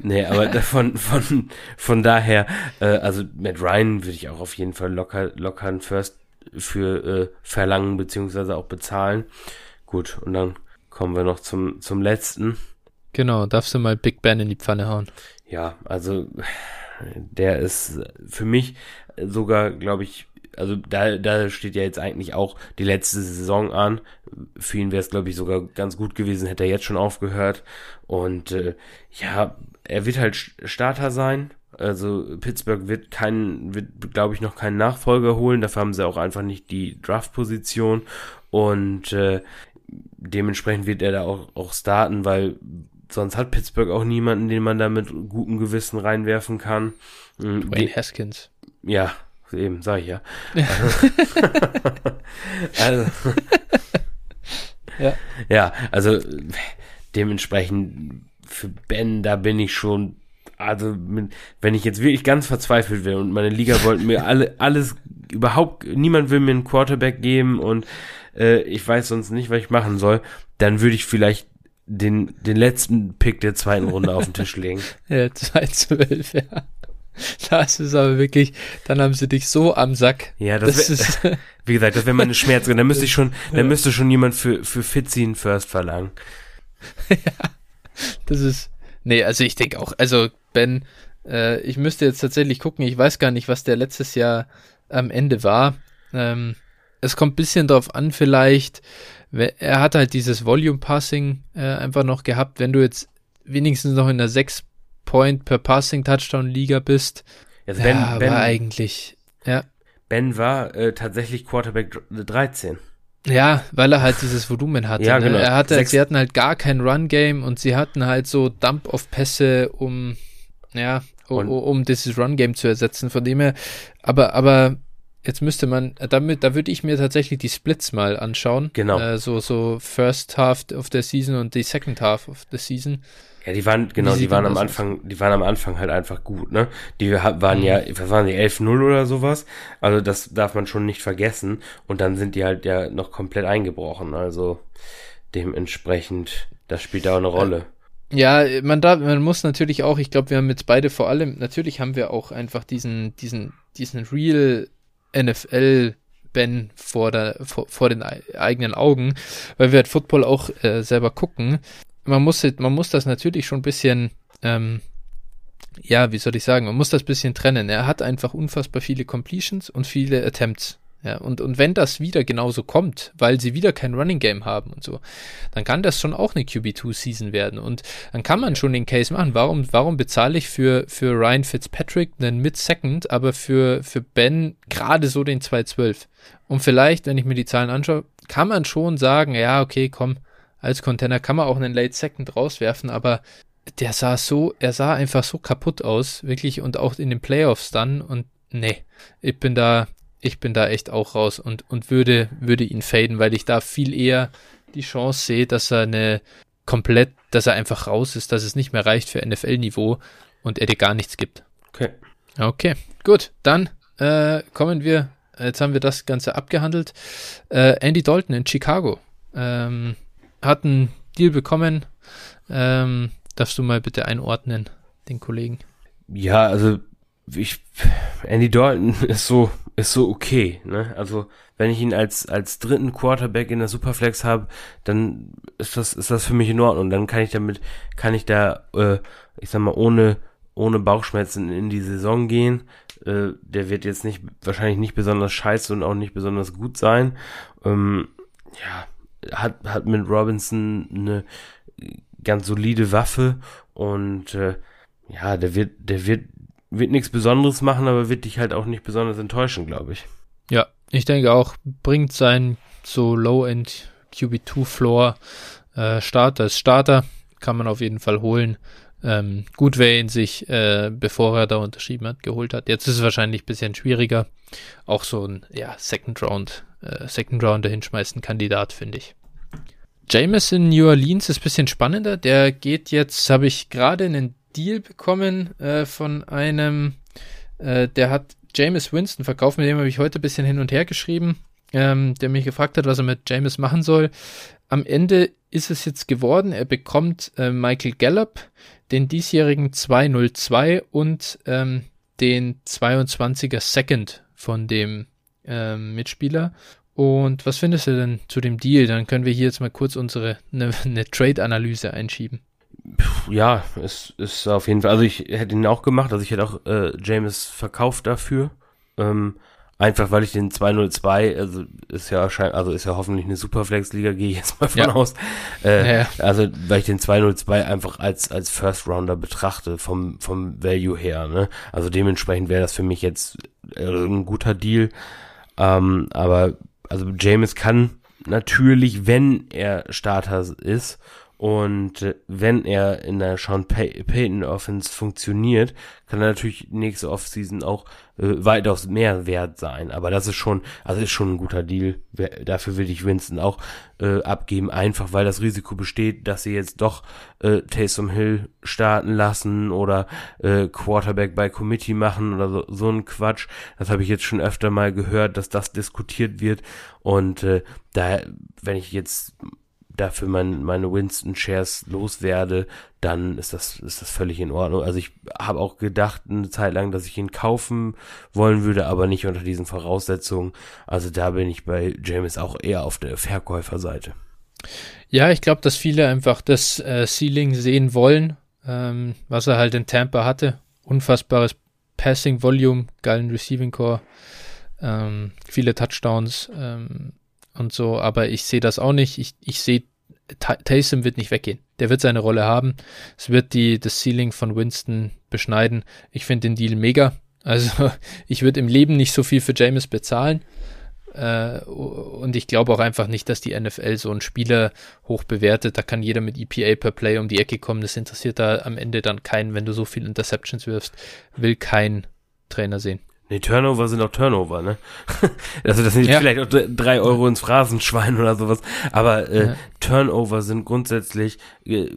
Nee, aber von, von, von daher, äh, also mit Ryan würde ich auch auf jeden Fall locker, locker einen First für äh, verlangen, beziehungsweise auch bezahlen. Gut, und dann kommen wir noch zum, zum letzten. Genau, darfst du mal Big Ben in die Pfanne hauen. Ja, also der ist für mich sogar, glaube ich, also da, da steht ja jetzt eigentlich auch die letzte Saison an. Für ihn wäre es, glaube ich, sogar ganz gut gewesen, hätte er jetzt schon aufgehört. Und äh, ja, er wird halt Starter sein. Also Pittsburgh wird keinen, wird, glaube ich, noch keinen Nachfolger holen. Dafür haben sie auch einfach nicht die Draft-Position. Und äh, dementsprechend wird er da auch, auch starten, weil sonst hat Pittsburgh auch niemanden, den man da mit gutem Gewissen reinwerfen kann. Dwayne Haskins. Ja, eben, sag ich ja. also, ja. ja, also dementsprechend für Ben, da bin ich schon, also wenn ich jetzt wirklich ganz verzweifelt wäre und meine Liga wollten mir alle, alles, überhaupt, niemand will mir einen Quarterback geben und äh, ich weiß sonst nicht, was ich machen soll, dann würde ich vielleicht den, den letzten Pick der zweiten Runde auf den Tisch legen. Ja, 2-12, ja. Das ist aber wirklich, dann haben sie dich so am Sack. Ja, das, das ist, wie gesagt, das wäre meine Schmerzen. Dann müsste ich schon, dann müsste schon jemand für, für Fitzy einen First verlangen. ja, das ist, nee, also ich denke auch, also Ben, äh, ich müsste jetzt tatsächlich gucken, ich weiß gar nicht, was der letztes Jahr am Ende war. Ähm, es kommt ein bisschen drauf an, vielleicht, er hat halt dieses Volume Passing äh, einfach noch gehabt, wenn du jetzt wenigstens noch in der 6 Point per Passing Touchdown Liga bist. Also ben, ja, ben, eigentlich, ja. Ben war äh, tatsächlich Quarterback 13. Ja, weil er halt dieses Volumen hatte. Ja, ne? genau. Er hatte, sie hatten halt gar kein Run-Game und sie hatten halt so Dump-Off-Pässe, um, ja, um, um dieses Run-Game zu ersetzen. Von dem her, aber, aber jetzt müsste man, damit, da würde ich mir tatsächlich die Splits mal anschauen. Genau. Äh, so, so First Half of the Season und die Second Half of the Season. Ja, die waren, genau, die waren am Anfang, die waren am Anfang halt einfach gut, ne? Die waren mhm. ja, was waren die, 11-0 oder sowas? Also das darf man schon nicht vergessen. Und dann sind die halt ja noch komplett eingebrochen. Also dementsprechend, das spielt da auch eine Rolle. Ja, man darf, man muss natürlich auch, ich glaube, wir haben jetzt beide vor allem, natürlich haben wir auch einfach diesen, diesen, diesen Real NFL Ben vor, der, vor, vor den eigenen Augen, weil wir halt Football auch äh, selber gucken man muss, man muss das natürlich schon ein bisschen, ähm, ja, wie soll ich sagen, man muss das ein bisschen trennen. Er hat einfach unfassbar viele Completions und viele Attempts. Ja, und, und wenn das wieder genauso kommt, weil sie wieder kein Running Game haben und so, dann kann das schon auch eine QB2-Season werden. Und dann kann man schon den Case machen. Warum, warum bezahle ich für, für Ryan Fitzpatrick einen Mid-Second, aber für, für Ben gerade so den 212? Und vielleicht, wenn ich mir die Zahlen anschaue, kann man schon sagen, ja, okay, komm, als Container kann man auch einen Late Second rauswerfen, aber der sah so, er sah einfach so kaputt aus, wirklich, und auch in den Playoffs dann, und nee, ich bin da, ich bin da echt auch raus und, und würde, würde ihn faden, weil ich da viel eher die Chance sehe, dass er eine komplett, dass er einfach raus ist, dass es nicht mehr reicht für NFL-Niveau und er dir gar nichts gibt. Okay. Okay, gut, dann äh, kommen wir, jetzt haben wir das Ganze abgehandelt. Äh, Andy Dalton in Chicago. Ähm, hat einen Deal bekommen. Ähm, darfst du mal bitte einordnen, den Kollegen? Ja, also ich, Andy Dalton ist so, ist so okay, ne? Also, wenn ich ihn als, als dritten Quarterback in der Superflex habe, dann ist das, ist das für mich in Ordnung. Dann kann ich damit, kann ich da, äh, ich sag mal, ohne, ohne Bauchschmerzen in die Saison gehen. Äh, der wird jetzt nicht, wahrscheinlich nicht besonders scheiße und auch nicht besonders gut sein. Ähm, ja, hat, hat mit Robinson eine ganz solide Waffe und äh, ja, der wird, der wird, wird nichts Besonderes machen, aber wird dich halt auch nicht besonders enttäuschen, glaube ich. Ja, ich denke auch, bringt sein so Low-End QB2 Floor äh, Starter als Starter, kann man auf jeden Fall holen. Ähm, ihn sich, äh, bevor er da unterschrieben hat, geholt hat. Jetzt ist es wahrscheinlich ein bisschen schwieriger. Auch so ein, ja, Second Round äh, Second Rounder hinschmeißen Kandidat, finde ich. James in New Orleans ist ein bisschen spannender. Der geht jetzt, habe ich gerade einen Deal bekommen äh, von einem, äh, der hat James Winston verkauft, mit dem habe ich heute ein bisschen hin und her geschrieben, ähm, der mich gefragt hat, was er mit James machen soll. Am Ende ist es jetzt geworden, er bekommt äh, Michael Gallup, den diesjährigen 202 und ähm, den 22er Second von dem ähm, Mitspieler. Und was findest du denn zu dem Deal? Dann können wir hier jetzt mal kurz unsere eine ne, Trade-Analyse einschieben. Ja, es ist auf jeden Fall. Also ich hätte ihn auch gemacht, also ich hätte auch äh, James verkauft dafür. Ähm, einfach weil ich den 202, also ist ja also ist ja hoffentlich eine Superflex-Liga, gehe ich jetzt mal von ja. aus. Äh, ja, ja. Also weil ich den 202 einfach als als First Rounder betrachte vom vom Value her. Ne? Also dementsprechend wäre das für mich jetzt äh, ein guter Deal. Ähm, aber also James kann natürlich, wenn er Starter ist Und äh, wenn er in der Sean Pay Payton Offense funktioniert, kann er natürlich nächste Offseason auch äh, weitaus mehr wert sein. Aber das ist schon, also ist schon ein guter Deal. Dafür will ich Winston auch äh, abgeben, einfach weil das Risiko besteht, dass sie jetzt doch äh, Taysom Hill starten lassen oder äh, Quarterback by Committee machen oder so, so ein Quatsch. Das habe ich jetzt schon öfter mal gehört, dass das diskutiert wird. Und äh, da, wenn ich jetzt dafür mein, meine Winston Shares loswerde, dann ist das, ist das völlig in Ordnung. Also ich habe auch gedacht eine Zeit lang, dass ich ihn kaufen wollen würde, aber nicht unter diesen Voraussetzungen. Also da bin ich bei James auch eher auf der Verkäuferseite. Ja, ich glaube, dass viele einfach das äh, Ceiling sehen wollen, ähm, was er halt in Tampa hatte. Unfassbares Passing Volume, geilen Receiving Core, ähm, viele Touchdowns ähm, und so, aber ich sehe das auch nicht. Ich, ich sehe Taysom wird nicht weggehen. Der wird seine Rolle haben. Es wird die, das Ceiling von Winston beschneiden. Ich finde den Deal mega. Also ich würde im Leben nicht so viel für James bezahlen. Äh, und ich glaube auch einfach nicht, dass die NFL so einen Spieler hoch bewertet. Da kann jeder mit EPA per Play um die Ecke kommen. Das interessiert da am Ende dann keinen, wenn du so viel Interceptions wirfst. Will kein Trainer sehen. Nee, Turnover sind auch Turnover, ne? also das sind ja. vielleicht auch drei Euro ins Phrasenschwein oder sowas. Aber äh, ja. Turnover sind grundsätzlich, äh,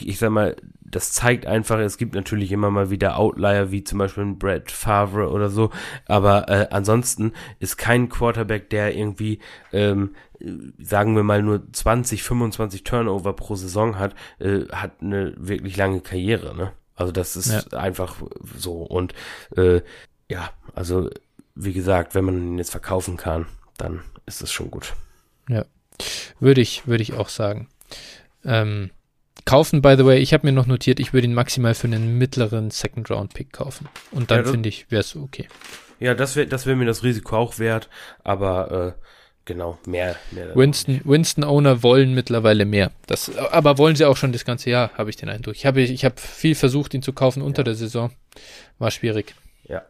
ich sag mal, das zeigt einfach, es gibt natürlich immer mal wieder Outlier, wie zum Beispiel ein Brett Favre oder so. Aber äh, ansonsten ist kein Quarterback, der irgendwie, ähm, sagen wir mal, nur 20, 25 Turnover pro Saison hat, äh, hat eine wirklich lange Karriere, ne? Also das ist ja. einfach so. Und äh, ja, also wie gesagt, wenn man ihn jetzt verkaufen kann, dann ist es schon gut. Ja, würde ich, würde ich auch sagen. Ähm, kaufen, by the way, ich habe mir noch notiert, ich würde ihn maximal für einen mittleren Second-Round-Pick kaufen. Und dann ja, finde ich, wäre es okay. Ja, das wäre das wär mir das Risiko auch wert, aber äh, genau, mehr. mehr Winston, Winston Owner wollen mittlerweile mehr. Das, aber wollen sie auch schon das ganze Jahr, habe ich den Eindruck. Ich habe ich hab viel versucht, ihn zu kaufen unter ja. der Saison. War schwierig. Ja.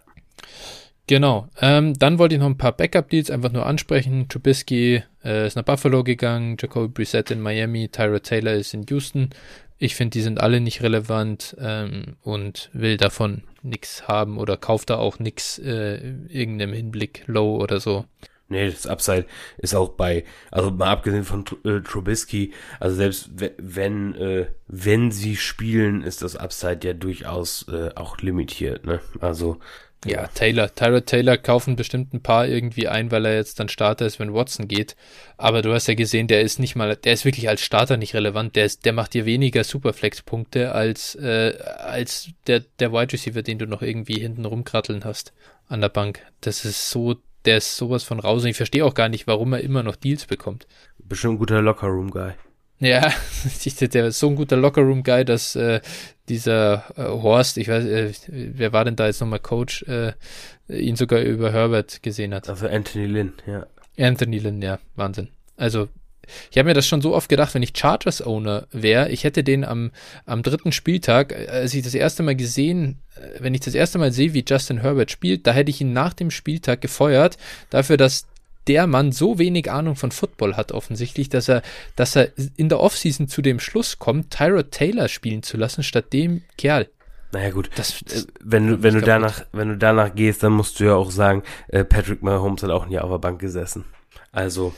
Genau. Ähm, dann wollte ich noch ein paar Backup-Deals einfach nur ansprechen. Trubisky äh, ist nach Buffalo gegangen, Jacoby Brissett in Miami, Tyra Taylor ist in Houston. Ich finde, die sind alle nicht relevant ähm, und will davon nichts haben oder kauft da auch nichts äh, irgendeinem Hinblick low oder so. Nee, das Upside ist auch bei, also mal abgesehen von äh, Trubisky, also selbst wenn, äh, wenn sie spielen, ist das Upside ja durchaus äh, auch limitiert, ne? Also ja, Taylor. Tyrod Taylor kaufen bestimmt ein paar irgendwie ein, weil er jetzt dann Starter ist, wenn Watson geht. Aber du hast ja gesehen, der ist nicht mal, der ist wirklich als Starter nicht relevant. Der ist, der macht dir weniger Superflex-Punkte als, äh, als der, der Wide Receiver, den du noch irgendwie hinten rumkratteln hast an der Bank. Das ist so, der ist sowas von raus. Und ich verstehe auch gar nicht, warum er immer noch Deals bekommt. Bestimmt ein guter Locker-Room-Guy. Ja, der ist so ein guter Lockerroom-Guy, dass äh, dieser äh, Horst, ich weiß, äh, wer war denn da jetzt nochmal Coach, äh, ihn sogar über Herbert gesehen hat. Also Anthony Lynn, ja. Anthony Lynn, ja, Wahnsinn. Also ich habe mir das schon so oft gedacht, wenn ich Chargers-Owner wäre, ich hätte den am, am dritten Spieltag, äh, als ich das erste Mal gesehen, äh, wenn ich das erste Mal sehe, wie Justin Herbert spielt, da hätte ich ihn nach dem Spieltag gefeuert, dafür, dass der Mann so wenig Ahnung von Football hat offensichtlich, dass er, dass er in der Offseason zu dem Schluss kommt, Tyrod Taylor spielen zu lassen, statt dem Kerl. Naja gut, das, äh, wenn du, wenn du danach, wenn du danach gehst, dann musst du ja auch sagen, äh, Patrick Mahomes hat auch ein Jahr auf der Bank gesessen. Also,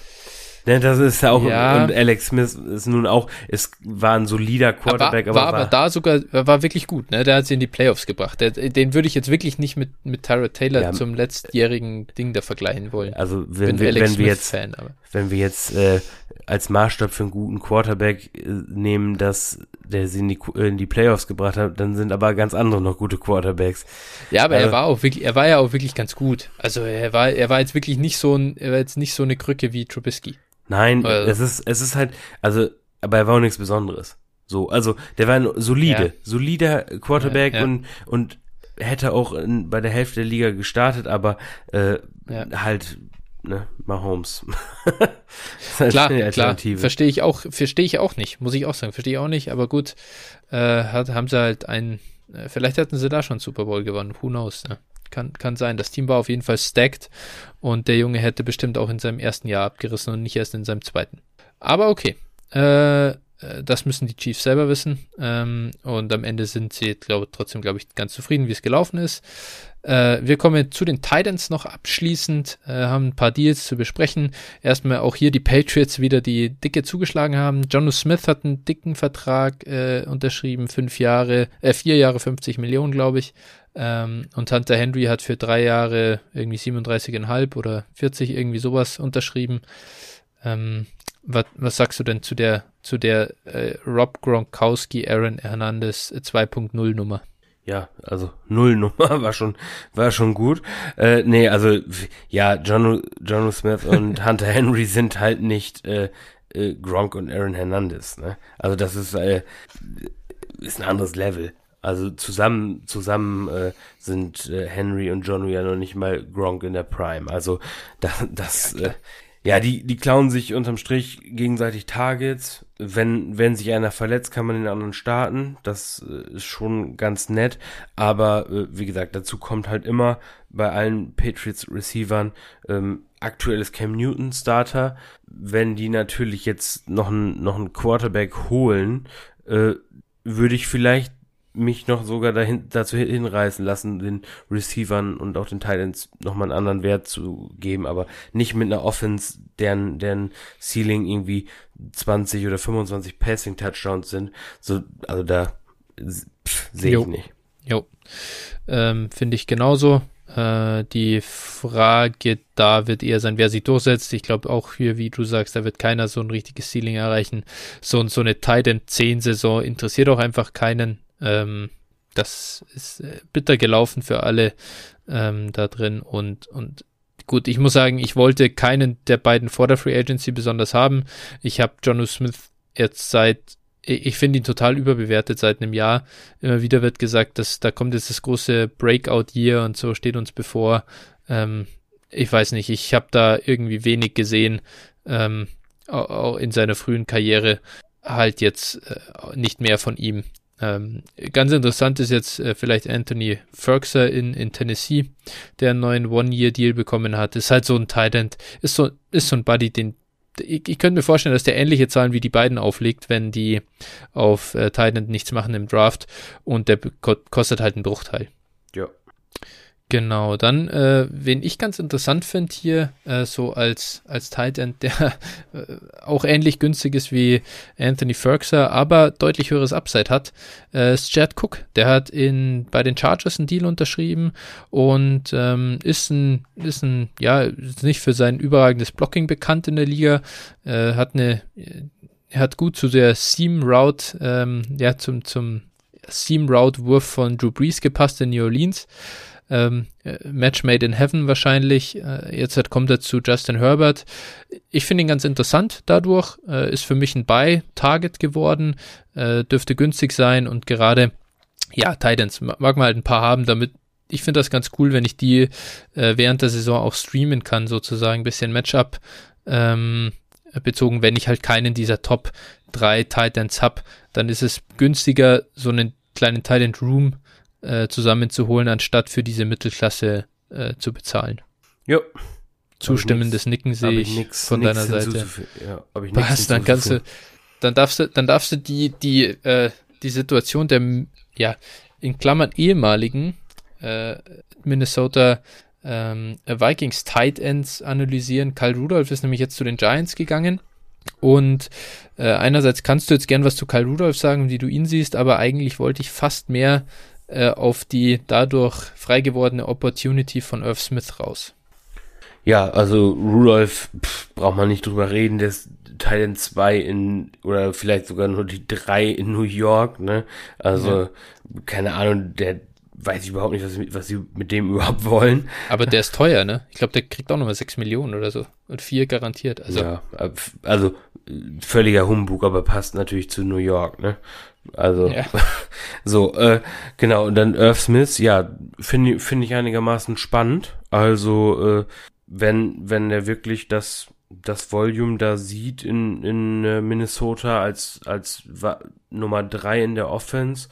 Ne, das ist ja auch, ja. und Alex Smith ist nun auch, es war ein solider Quarterback, aber, war, aber, war, da sogar, war wirklich gut, ne, der hat sie in die Playoffs gebracht. Der, den würde ich jetzt wirklich nicht mit, mit Tyra Taylor ja. zum letztjährigen Ding da vergleichen wollen. Also, wenn, wir, wenn wir jetzt, Fan, wenn wir jetzt, äh, als Maßstab für einen guten Quarterback äh, nehmen, dass der sie in die, in die Playoffs gebracht hat, dann sind aber ganz andere noch gute Quarterbacks. Ja, aber also, er war auch wirklich, er war ja auch wirklich ganz gut. Also er war, er war jetzt wirklich nicht so ein, er war jetzt nicht so eine Krücke wie Trubisky. Nein, also, es ist, es ist halt, also, aber er war auch nichts Besonderes. So, also, der war ein solide, ja. solider Quarterback ja, ja. und, und hätte auch in, bei der Hälfte der Liga gestartet, aber äh, halt, ne, Mahomes. halt klar, klar, verstehe ich auch, verstehe ich auch nicht, muss ich auch sagen, verstehe ich auch nicht, aber gut, äh, hat, haben sie halt einen, äh, vielleicht hätten sie da schon Super Bowl gewonnen, who knows, ne? Kann, kann sein. Das Team war auf jeden Fall stacked und der Junge hätte bestimmt auch in seinem ersten Jahr abgerissen und nicht erst in seinem zweiten. Aber okay. Äh, äh, das müssen die Chiefs selber wissen. Ähm, und am Ende sind sie glaub, trotzdem, glaube ich, ganz zufrieden, wie es gelaufen ist. Äh, wir kommen zu den Titans noch abschließend, äh, haben ein paar Deals zu besprechen. Erstmal auch hier die Patriots wieder die dicke zugeschlagen haben. Jono Smith hat einen dicken Vertrag äh, unterschrieben, fünf Jahre, äh, vier Jahre 50 Millionen, glaube ich. Ähm, und Hunter Henry hat für drei Jahre irgendwie 37,5 oder 40 irgendwie sowas unterschrieben. Ähm, was, was sagst du denn zu der, zu der äh, Rob Gronkowski, Aaron Hernandez 2.0 äh, Nummer? Ja, also Nullnummer war schon, war schon gut. Äh, nee, also ja, John, John Smith und Hunter Henry sind halt nicht äh, äh, Gronk und Aaron Hernandez. Ne? Also das ist, äh, ist ein anderes Level. Also zusammen, zusammen äh, sind äh, Henry und John ja noch nicht mal Gronk in der Prime. Also das, das ja, äh, ja, die, die klauen sich unterm Strich gegenseitig Targets. Wenn, wenn sich einer verletzt, kann man den anderen starten. Das äh, ist schon ganz nett. Aber äh, wie gesagt, dazu kommt halt immer bei allen Patriots Receivern ähm, aktuelles Cam Newton Starter. Wenn die natürlich jetzt noch einen, noch einen Quarterback holen, äh, würde ich vielleicht mich noch sogar dahin, dazu hinreißen lassen, den Receivern und auch den Titans nochmal einen anderen Wert zu geben, aber nicht mit einer Offense, deren, deren Ceiling irgendwie 20 oder 25 Passing Touchdowns sind. So, also da sehe ich nicht. Jo. Ähm, Finde ich genauso. Äh, die Frage da wird eher sein, wer sich durchsetzt. Ich glaube auch hier, wie du sagst, da wird keiner so ein richtiges Ceiling erreichen. So, so eine Titan 10 Saison interessiert auch einfach keinen. Ähm, das ist äh, bitter gelaufen für alle ähm, da drin und, und gut, ich muss sagen, ich wollte keinen der beiden vor der Free Agency besonders haben. Ich habe Jonu Smith jetzt seit, ich finde ihn total überbewertet seit einem Jahr. Immer wieder wird gesagt, dass da kommt jetzt das große Breakout-Year und so steht uns bevor. Ähm, ich weiß nicht, ich habe da irgendwie wenig gesehen, ähm, auch in seiner frühen Karriere halt jetzt äh, nicht mehr von ihm. Ähm, ganz interessant ist jetzt äh, vielleicht Anthony Ferguson in, in Tennessee, der einen neuen One-Year-Deal bekommen hat. Ist halt so ein Tight End, ist so, ist so ein Buddy, den ich, ich könnte mir vorstellen, dass der ähnliche Zahlen wie die beiden auflegt, wenn die auf äh, Tight End nichts machen im Draft und der kostet halt einen Bruchteil. Ja. Genau, dann, äh, wen ich ganz interessant finde hier, äh, so als, als Tight End, der äh, auch ähnlich günstig ist wie Anthony Ferguson, aber deutlich höheres Upside hat, äh, ist Chad Cook. Der hat in, bei den Chargers einen Deal unterschrieben und ähm, ist ein, ist ein, ja, ist nicht für sein überragendes Blocking bekannt in der Liga, äh, hat eine, er hat gut zu der Seam Route, ähm, ja, zum, zum Seam Route Wurf von Drew Brees gepasst in New Orleans ähm, äh, Match Made in Heaven wahrscheinlich. Äh, jetzt kommt er zu Justin Herbert. Ich finde ihn ganz interessant dadurch. Äh, ist für mich ein Buy-Target geworden. Äh, dürfte günstig sein und gerade, ja, Titans mag man halt ein paar haben, damit ich finde das ganz cool, wenn ich die äh, während der Saison auch streamen kann, sozusagen ein bisschen Matchup ähm, bezogen, wenn ich halt keinen dieser Top 3 Titans habe, dann ist es günstiger, so einen kleinen Titan Room äh, zusammenzuholen, anstatt für diese Mittelklasse äh, zu bezahlen. Ja. Zustimmendes Nicken sehe ich, nix, von deiner Seite. Ja, Was, dann kannst du, dann darfst du, dann darfst du die, die, äh, die Situation der, ja, in Klammern ehemaligen äh, Minnesota ähm, Vikings Tight Ends analysieren. Kyle Rudolph ist nämlich jetzt zu den Giants gegangen. Und äh, einerseits kannst du jetzt gern was zu Kyle Rudolph sagen, wie du ihn siehst, aber eigentlich wollte ich fast mehr äh, auf die dadurch frei gewordene Opportunity von Irv Smith raus. Ja, also Rudolph pff, braucht man nicht drüber reden, der ist Teil 2 in, oder vielleicht sogar nur die 3 in New York, ne? Also, ja. keine Ahnung, der weiß ich überhaupt nicht, was, was sie mit dem überhaupt wollen. Aber der ist teuer, ne? Ich glaube, der kriegt auch nochmal 6 Millionen oder so. Und 4 garantiert. Also. Ja, also völliger Humbug, aber passt natürlich zu New York, ne? Also, ja. so, äh, genau, und dann Earth Smith, ja, finde finde ich einigermaßen spannend. Also, äh, wenn, wenn er wirklich das, das Volume da sieht in, in äh, Minnesota als, als Nummer drei in der Offense,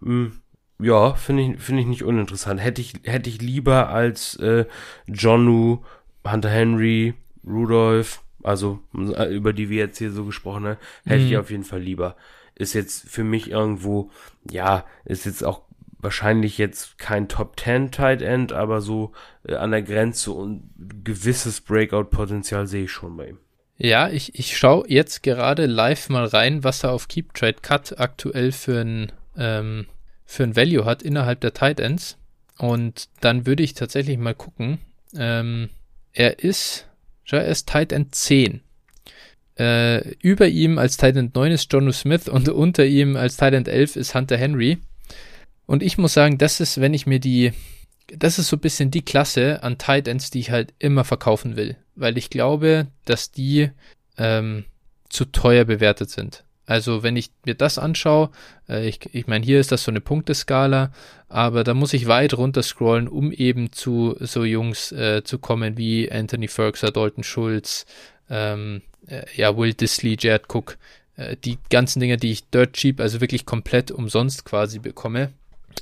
mh, hm, ja, finde ich, finde ich nicht uninteressant. Hätte ich, hätte ich lieber als äh, Jonu, Hunter Henry, Rudolph also über die wir jetzt hier so gesprochen haben, hätte mhm. ich auf jeden Fall lieber. Ist jetzt für mich irgendwo, ja, ist jetzt auch wahrscheinlich jetzt kein Top 10 Tight End, aber so äh, an der Grenze und gewisses Breakout-Potenzial sehe ich schon bei ihm. Ja, ich, ich schaue jetzt gerade live mal rein, was er auf Keep Trade Cut aktuell für ein, ähm, für ein Value hat innerhalb der Tight Ends. Und dann würde ich tatsächlich mal gucken. Ähm, er ist, er ist Tight End 10. Äh, über ihm als Tight End 9 ist Jonu Smith und unter ihm als Tight End 11 ist Hunter Henry. Und ich muss sagen, das ist, wenn ich mir die, das ist so ein bisschen die Klasse an Tight Ends, die ich halt immer verkaufen will. Weil ich glaube, dass die ähm, zu teuer bewertet sind. Also wenn ich mir das anschaue, äh, ich, ich meine, hier ist das so eine Punkteskala, aber da muss ich weit runter scrollen, um eben zu so Jungs äh, zu kommen wie Anthony Ferguson, Dalton Schulz, ähm, äh, ja, Will Disley, Jared Cook, äh, die ganzen Dinge, die ich dirt cheap, also wirklich komplett umsonst quasi bekomme.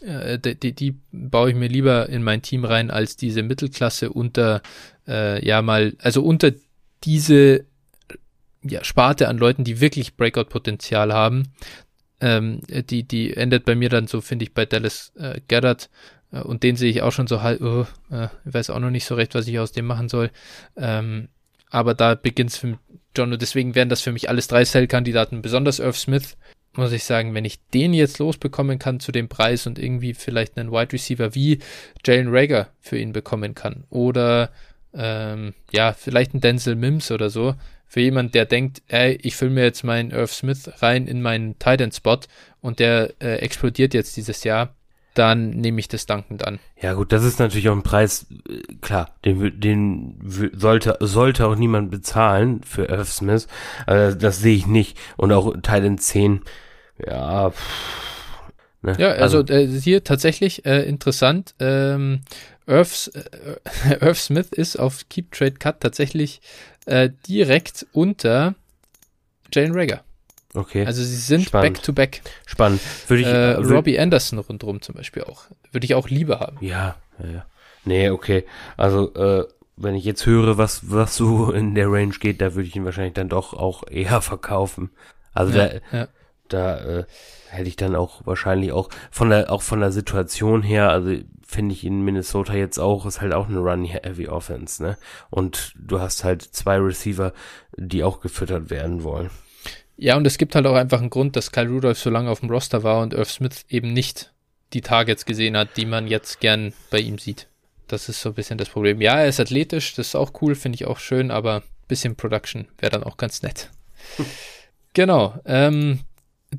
Äh, die, die, baue ich mir lieber in mein Team rein als diese Mittelklasse unter, äh, ja mal, also unter diese ja, Sparte an Leuten, die wirklich Breakout-Potenzial haben. Ähm, die, die endet bei mir dann so, finde ich, bei Dallas äh, Goddard. Äh, und den sehe ich auch schon so halt, oh, äh, ich weiß auch noch nicht so recht, was ich aus dem machen soll. Ähm, aber da beginnt es für John und deswegen wären das für mich alles drei Cell-Kandidaten, besonders Irv Smith, muss ich sagen, wenn ich den jetzt losbekommen kann zu dem Preis und irgendwie vielleicht einen Wide Receiver wie Jalen Rager für ihn bekommen kann oder ähm, ja, vielleicht ein Denzel Mims oder so, für jemand, der denkt, ey, ich fülle mir jetzt meinen Irv Smith rein in meinen Titan Spot und der äh, explodiert jetzt dieses Jahr, dann nehme ich das dankend an. Ja gut, das ist natürlich auch ein Preis, äh, klar, den, den sollte, sollte auch niemand bezahlen für Irv Smith, also das sehe ich nicht. Und auch Titan 10, ja, pff, ne? Ja, also, also äh, hier tatsächlich äh, interessant, ähm, Irv, äh, Irv Smith ist auf Keep Trade Cut tatsächlich äh, direkt unter Jane Rager. Okay. Also sie sind back-to-back. Back. Spannend. Würde ich, äh, Robbie Anderson rundherum zum Beispiel auch. Würde ich auch lieber haben. Ja, ja, ja. Nee, okay. Also, äh, wenn ich jetzt höre, was, was so in der Range geht, da würde ich ihn wahrscheinlich dann doch auch eher verkaufen. Also ja, da, ja. da äh, hätte ich dann auch wahrscheinlich auch von der, auch von der Situation her, also finde ich in Minnesota jetzt auch, ist halt auch eine Run-Heavy Offense, ne? Und du hast halt zwei Receiver, die auch gefüttert werden wollen. Ja, und es gibt halt auch einfach einen Grund, dass Kyle Rudolph so lange auf dem Roster war und Irv Smith eben nicht die Targets gesehen hat, die man jetzt gern bei ihm sieht. Das ist so ein bisschen das Problem. Ja, er ist athletisch, das ist auch cool, finde ich auch schön, aber ein bisschen Production wäre dann auch ganz nett. genau. Ähm,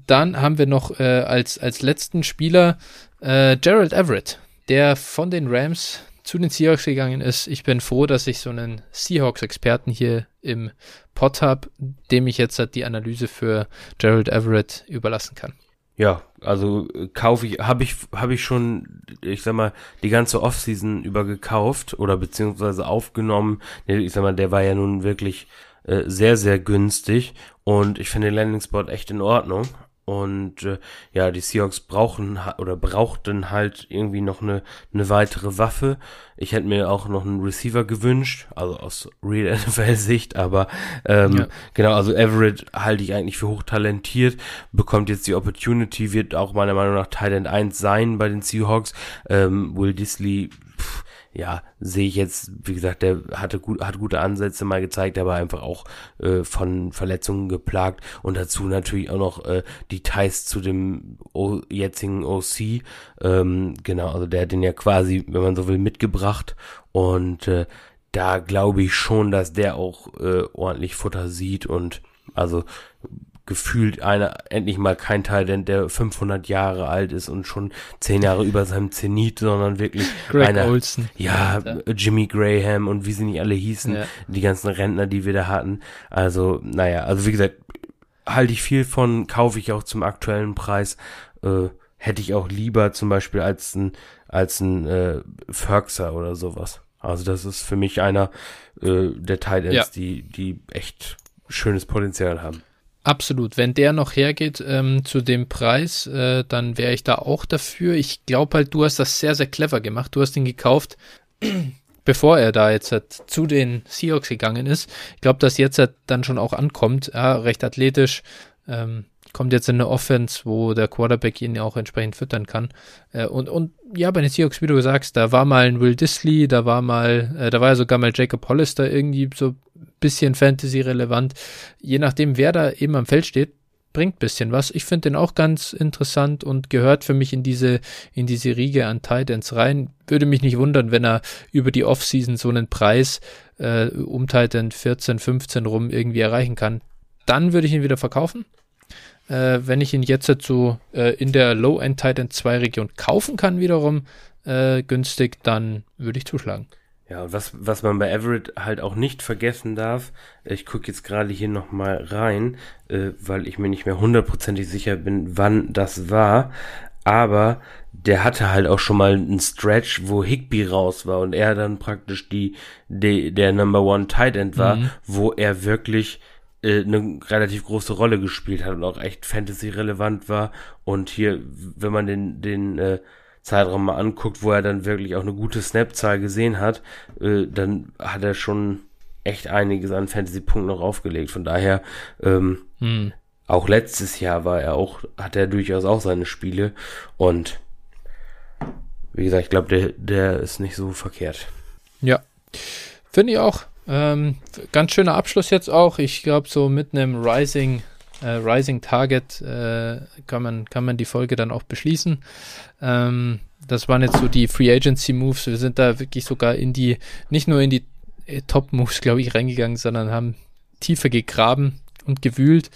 dann haben wir noch äh, als, als letzten Spieler äh, Gerald Everett der von den Rams zu den Seahawks gegangen ist. Ich bin froh, dass ich so einen Seahawks-Experten hier im Pod habe, dem ich jetzt halt die Analyse für Gerald Everett überlassen kann. Ja, also äh, kaufe ich, habe ich, habe ich schon, ich sag mal, die ganze Offseason über gekauft oder beziehungsweise aufgenommen. Ich sag mal, der war ja nun wirklich äh, sehr, sehr günstig und ich finde den Landing Spot echt in Ordnung. Und äh, ja, die Seahawks brauchen oder brauchten halt irgendwie noch eine, eine weitere Waffe. Ich hätte mir auch noch einen Receiver gewünscht, also aus Real NFL-Sicht, aber ähm, ja. genau, also Everett halte ich eigentlich für hochtalentiert, bekommt jetzt die Opportunity, wird auch meiner Meinung nach Thailand 1 sein bei den Seahawks. Ähm, Will Disley ja, sehe ich jetzt, wie gesagt, der hatte gut, hat gute Ansätze mal gezeigt, aber einfach auch äh, von Verletzungen geplagt und dazu natürlich auch noch äh, Details zu dem o jetzigen OC. Ähm, genau, also der hat den ja quasi, wenn man so will, mitgebracht und äh, da glaube ich schon, dass der auch äh, ordentlich Futter sieht und also gefühlt einer, endlich mal kein Teil, denn der 500 Jahre alt ist und schon 10 Jahre über seinem Zenit, sondern wirklich Greg einer, Olson. Ja, Jimmy Graham und wie sie nicht alle hießen, ja. die ganzen Rentner, die wir da hatten. Also, naja, also wie gesagt, halte ich viel von, kaufe ich auch zum aktuellen Preis, äh, hätte ich auch lieber zum Beispiel als ein, als ein äh, Ferxer oder sowas. Also das ist für mich einer äh, der Titans, ja. die, die echt schönes Potenzial haben. Absolut. Wenn der noch hergeht ähm, zu dem Preis, äh, dann wäre ich da auch dafür. Ich glaube halt, du hast das sehr, sehr clever gemacht. Du hast ihn gekauft, bevor er da jetzt halt zu den Seahawks gegangen ist. Ich glaube, dass jetzt halt dann schon auch ankommt, ja, recht athletisch, ähm, kommt jetzt in eine Offense, wo der Quarterback ihn auch entsprechend füttern kann. Äh, und, und ja, bei den Seahawks, wie du sagst, da war mal ein Will Disley, da war mal, äh, da war ja sogar mal Jacob Hollister irgendwie so ein bisschen Fantasy-relevant. Je nachdem, wer da eben am Feld steht, bringt bisschen was. Ich finde den auch ganz interessant und gehört für mich in diese, in diese Riege an Titans rein. Würde mich nicht wundern, wenn er über die Offseason so einen Preis äh, um Titan 14, 15 rum irgendwie erreichen kann. Dann würde ich ihn wieder verkaufen. Äh, wenn ich ihn jetzt dazu äh, in der Low-End Titan 2 Region kaufen kann, wiederum äh, günstig, dann würde ich zuschlagen. Ja, und was, was man bei Everett halt auch nicht vergessen darf, ich gucke jetzt gerade hier nochmal rein, äh, weil ich mir nicht mehr hundertprozentig sicher bin, wann das war, aber der hatte halt auch schon mal einen Stretch, wo Higby raus war und er dann praktisch die, die der Number One Tight End war, mhm. wo er wirklich eine relativ große Rolle gespielt hat und auch echt Fantasy-relevant war. Und hier, wenn man den, den äh, Zeitraum mal anguckt, wo er dann wirklich auch eine gute Snap-Zahl gesehen hat, äh, dann hat er schon echt einiges an Fantasy-Punkten noch aufgelegt. Von daher, ähm, hm. auch letztes Jahr war er auch, hat er durchaus auch seine Spiele und wie gesagt, ich glaube, der, der ist nicht so verkehrt. Ja, finde ich auch. Ähm, ganz schöner Abschluss jetzt auch. Ich glaube, so mit einem Rising äh, Rising Target äh, kann, man, kann man die Folge dann auch beschließen. Ähm, das waren jetzt so die Free Agency Moves. Wir sind da wirklich sogar in die, nicht nur in die äh, Top Moves, glaube ich, reingegangen, sondern haben tiefer gegraben und gewühlt.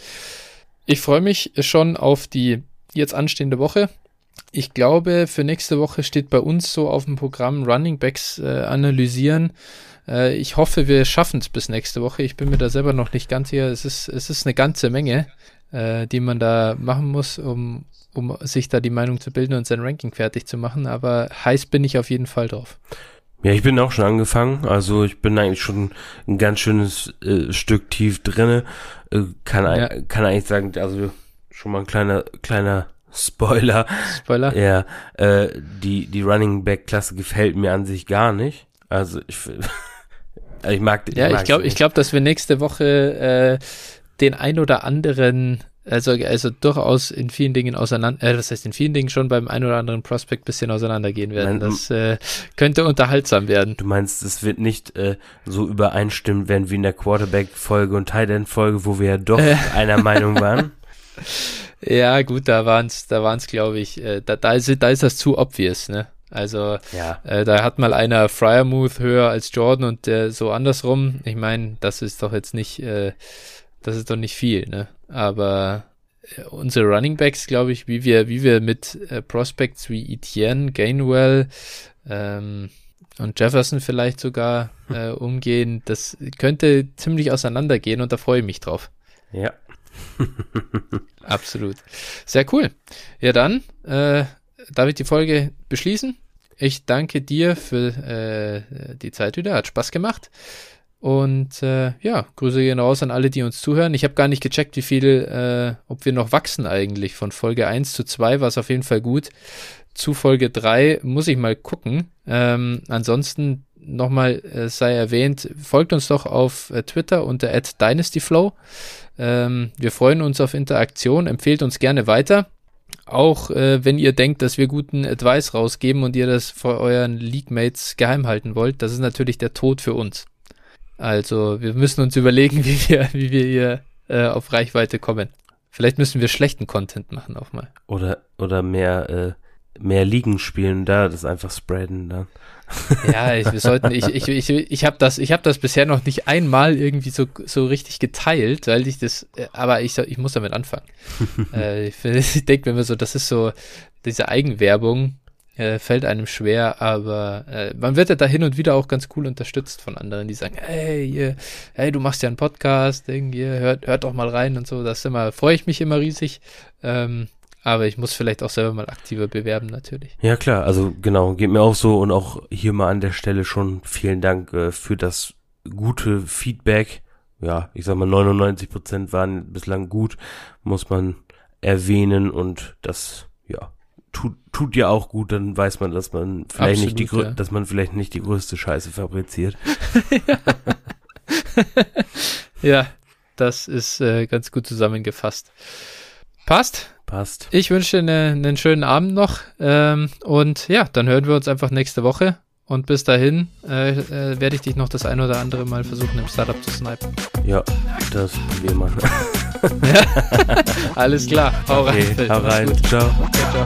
Ich freue mich schon auf die jetzt anstehende Woche. Ich glaube, für nächste Woche steht bei uns so auf dem Programm Running Backs äh, analysieren. Äh, ich hoffe, wir schaffen es bis nächste Woche. Ich bin mir da selber noch nicht ganz sicher. Es ist, es ist eine ganze Menge, äh, die man da machen muss, um, um sich da die Meinung zu bilden und sein Ranking fertig zu machen. Aber heiß bin ich auf jeden Fall drauf. Ja, ich bin auch schon angefangen. Also ich bin eigentlich schon ein ganz schönes äh, Stück tief drinne. Äh, kann, ja. kann eigentlich sagen, also schon mal ein kleiner, kleiner Spoiler. Spoiler. Ja, äh, die, die Running Back Klasse gefällt mir an sich gar nicht. Also ich, ich mag ich Ja, ich glaube, ich glaube, dass wir nächste Woche äh, den ein oder anderen, also, also durchaus in vielen Dingen auseinander, äh, das heißt in vielen Dingen schon beim ein oder anderen Prospect bisschen auseinandergehen werden. Mein, das äh, könnte unterhaltsam werden. Du meinst, es wird nicht äh, so übereinstimmen werden wie in der Quarterback-Folge und Tight End-Folge, wo wir ja doch äh. einer Meinung waren? Ja, gut, da waren's, da waren's, glaube ich, äh, da, da, ist, da ist das zu obvious, ne? Also ja. äh, da hat mal einer Fryermuth höher als Jordan und der so andersrum. Ich meine, das ist doch jetzt nicht, äh, das ist doch nicht viel, ne? Aber äh, unsere Running Backs, glaube ich, wie wir, wie wir mit äh, Prospects wie Etienne, Gainwell ähm, und Jefferson vielleicht sogar äh, umgehen, das könnte ziemlich auseinandergehen und da freue ich mich drauf. Ja. Absolut. Sehr cool. Ja, dann äh, darf ich die Folge beschließen. Ich danke dir für äh, die Zeit wieder. Hat Spaß gemacht. Und äh, ja, Grüße gehen raus an alle, die uns zuhören. Ich habe gar nicht gecheckt, wie viel, äh, ob wir noch wachsen eigentlich. Von Folge 1 zu 2 war es auf jeden Fall gut. Zu Folge 3 muss ich mal gucken. Ähm, ansonsten nochmal äh, sei erwähnt, folgt uns doch auf äh, Twitter unter @dynastyflow. Ähm, wir freuen uns auf Interaktion, empfehlt uns gerne weiter. Auch äh, wenn ihr denkt, dass wir guten Advice rausgeben und ihr das vor euren League-Mates geheim halten wollt, das ist natürlich der Tod für uns. Also wir müssen uns überlegen, wie wir, wie wir hier äh, auf Reichweite kommen. Vielleicht müssen wir schlechten Content machen auch mal. Oder, oder mehr, äh, mehr Ligen spielen, da das einfach spreaden dann. Ja, ich, wir sollten, ich, ich, ich, ich habe das, ich habe das bisher noch nicht einmal irgendwie so, so richtig geteilt, weil ich das, äh, aber ich, ich muss damit anfangen. äh, ich, ich denke mir so, das ist so, diese Eigenwerbung äh, fällt einem schwer, aber äh, man wird ja da hin und wieder auch ganz cool unterstützt von anderen, die sagen, hey, hier, hey, du machst ja einen Podcast, irgendwie, hört, hört doch mal rein und so, das immer, freue ich mich immer riesig. Ähm, aber ich muss vielleicht auch selber mal aktiver bewerben, natürlich. Ja, klar. Also genau, geht mir auch so und auch hier mal an der Stelle schon vielen Dank äh, für das gute Feedback. Ja, ich sag mal 99 Prozent waren bislang gut, muss man erwähnen und das, ja, tut, tut ja auch gut, dann weiß man, dass man vielleicht Absolut, nicht die, ja. dass man vielleicht nicht die größte Scheiße fabriziert. Ja, das ist äh, ganz gut zusammengefasst. Passt. Passt. Ich wünsche dir einen schönen Abend noch. Ähm, und ja, dann hören wir uns einfach nächste Woche. Und bis dahin äh, äh, werde ich dich noch das ein oder andere Mal versuchen, im Startup zu snipen. Ja, das probieren wir. ja? Alles klar. Hau okay, rein. Hau rein. Ciao. ciao. ciao.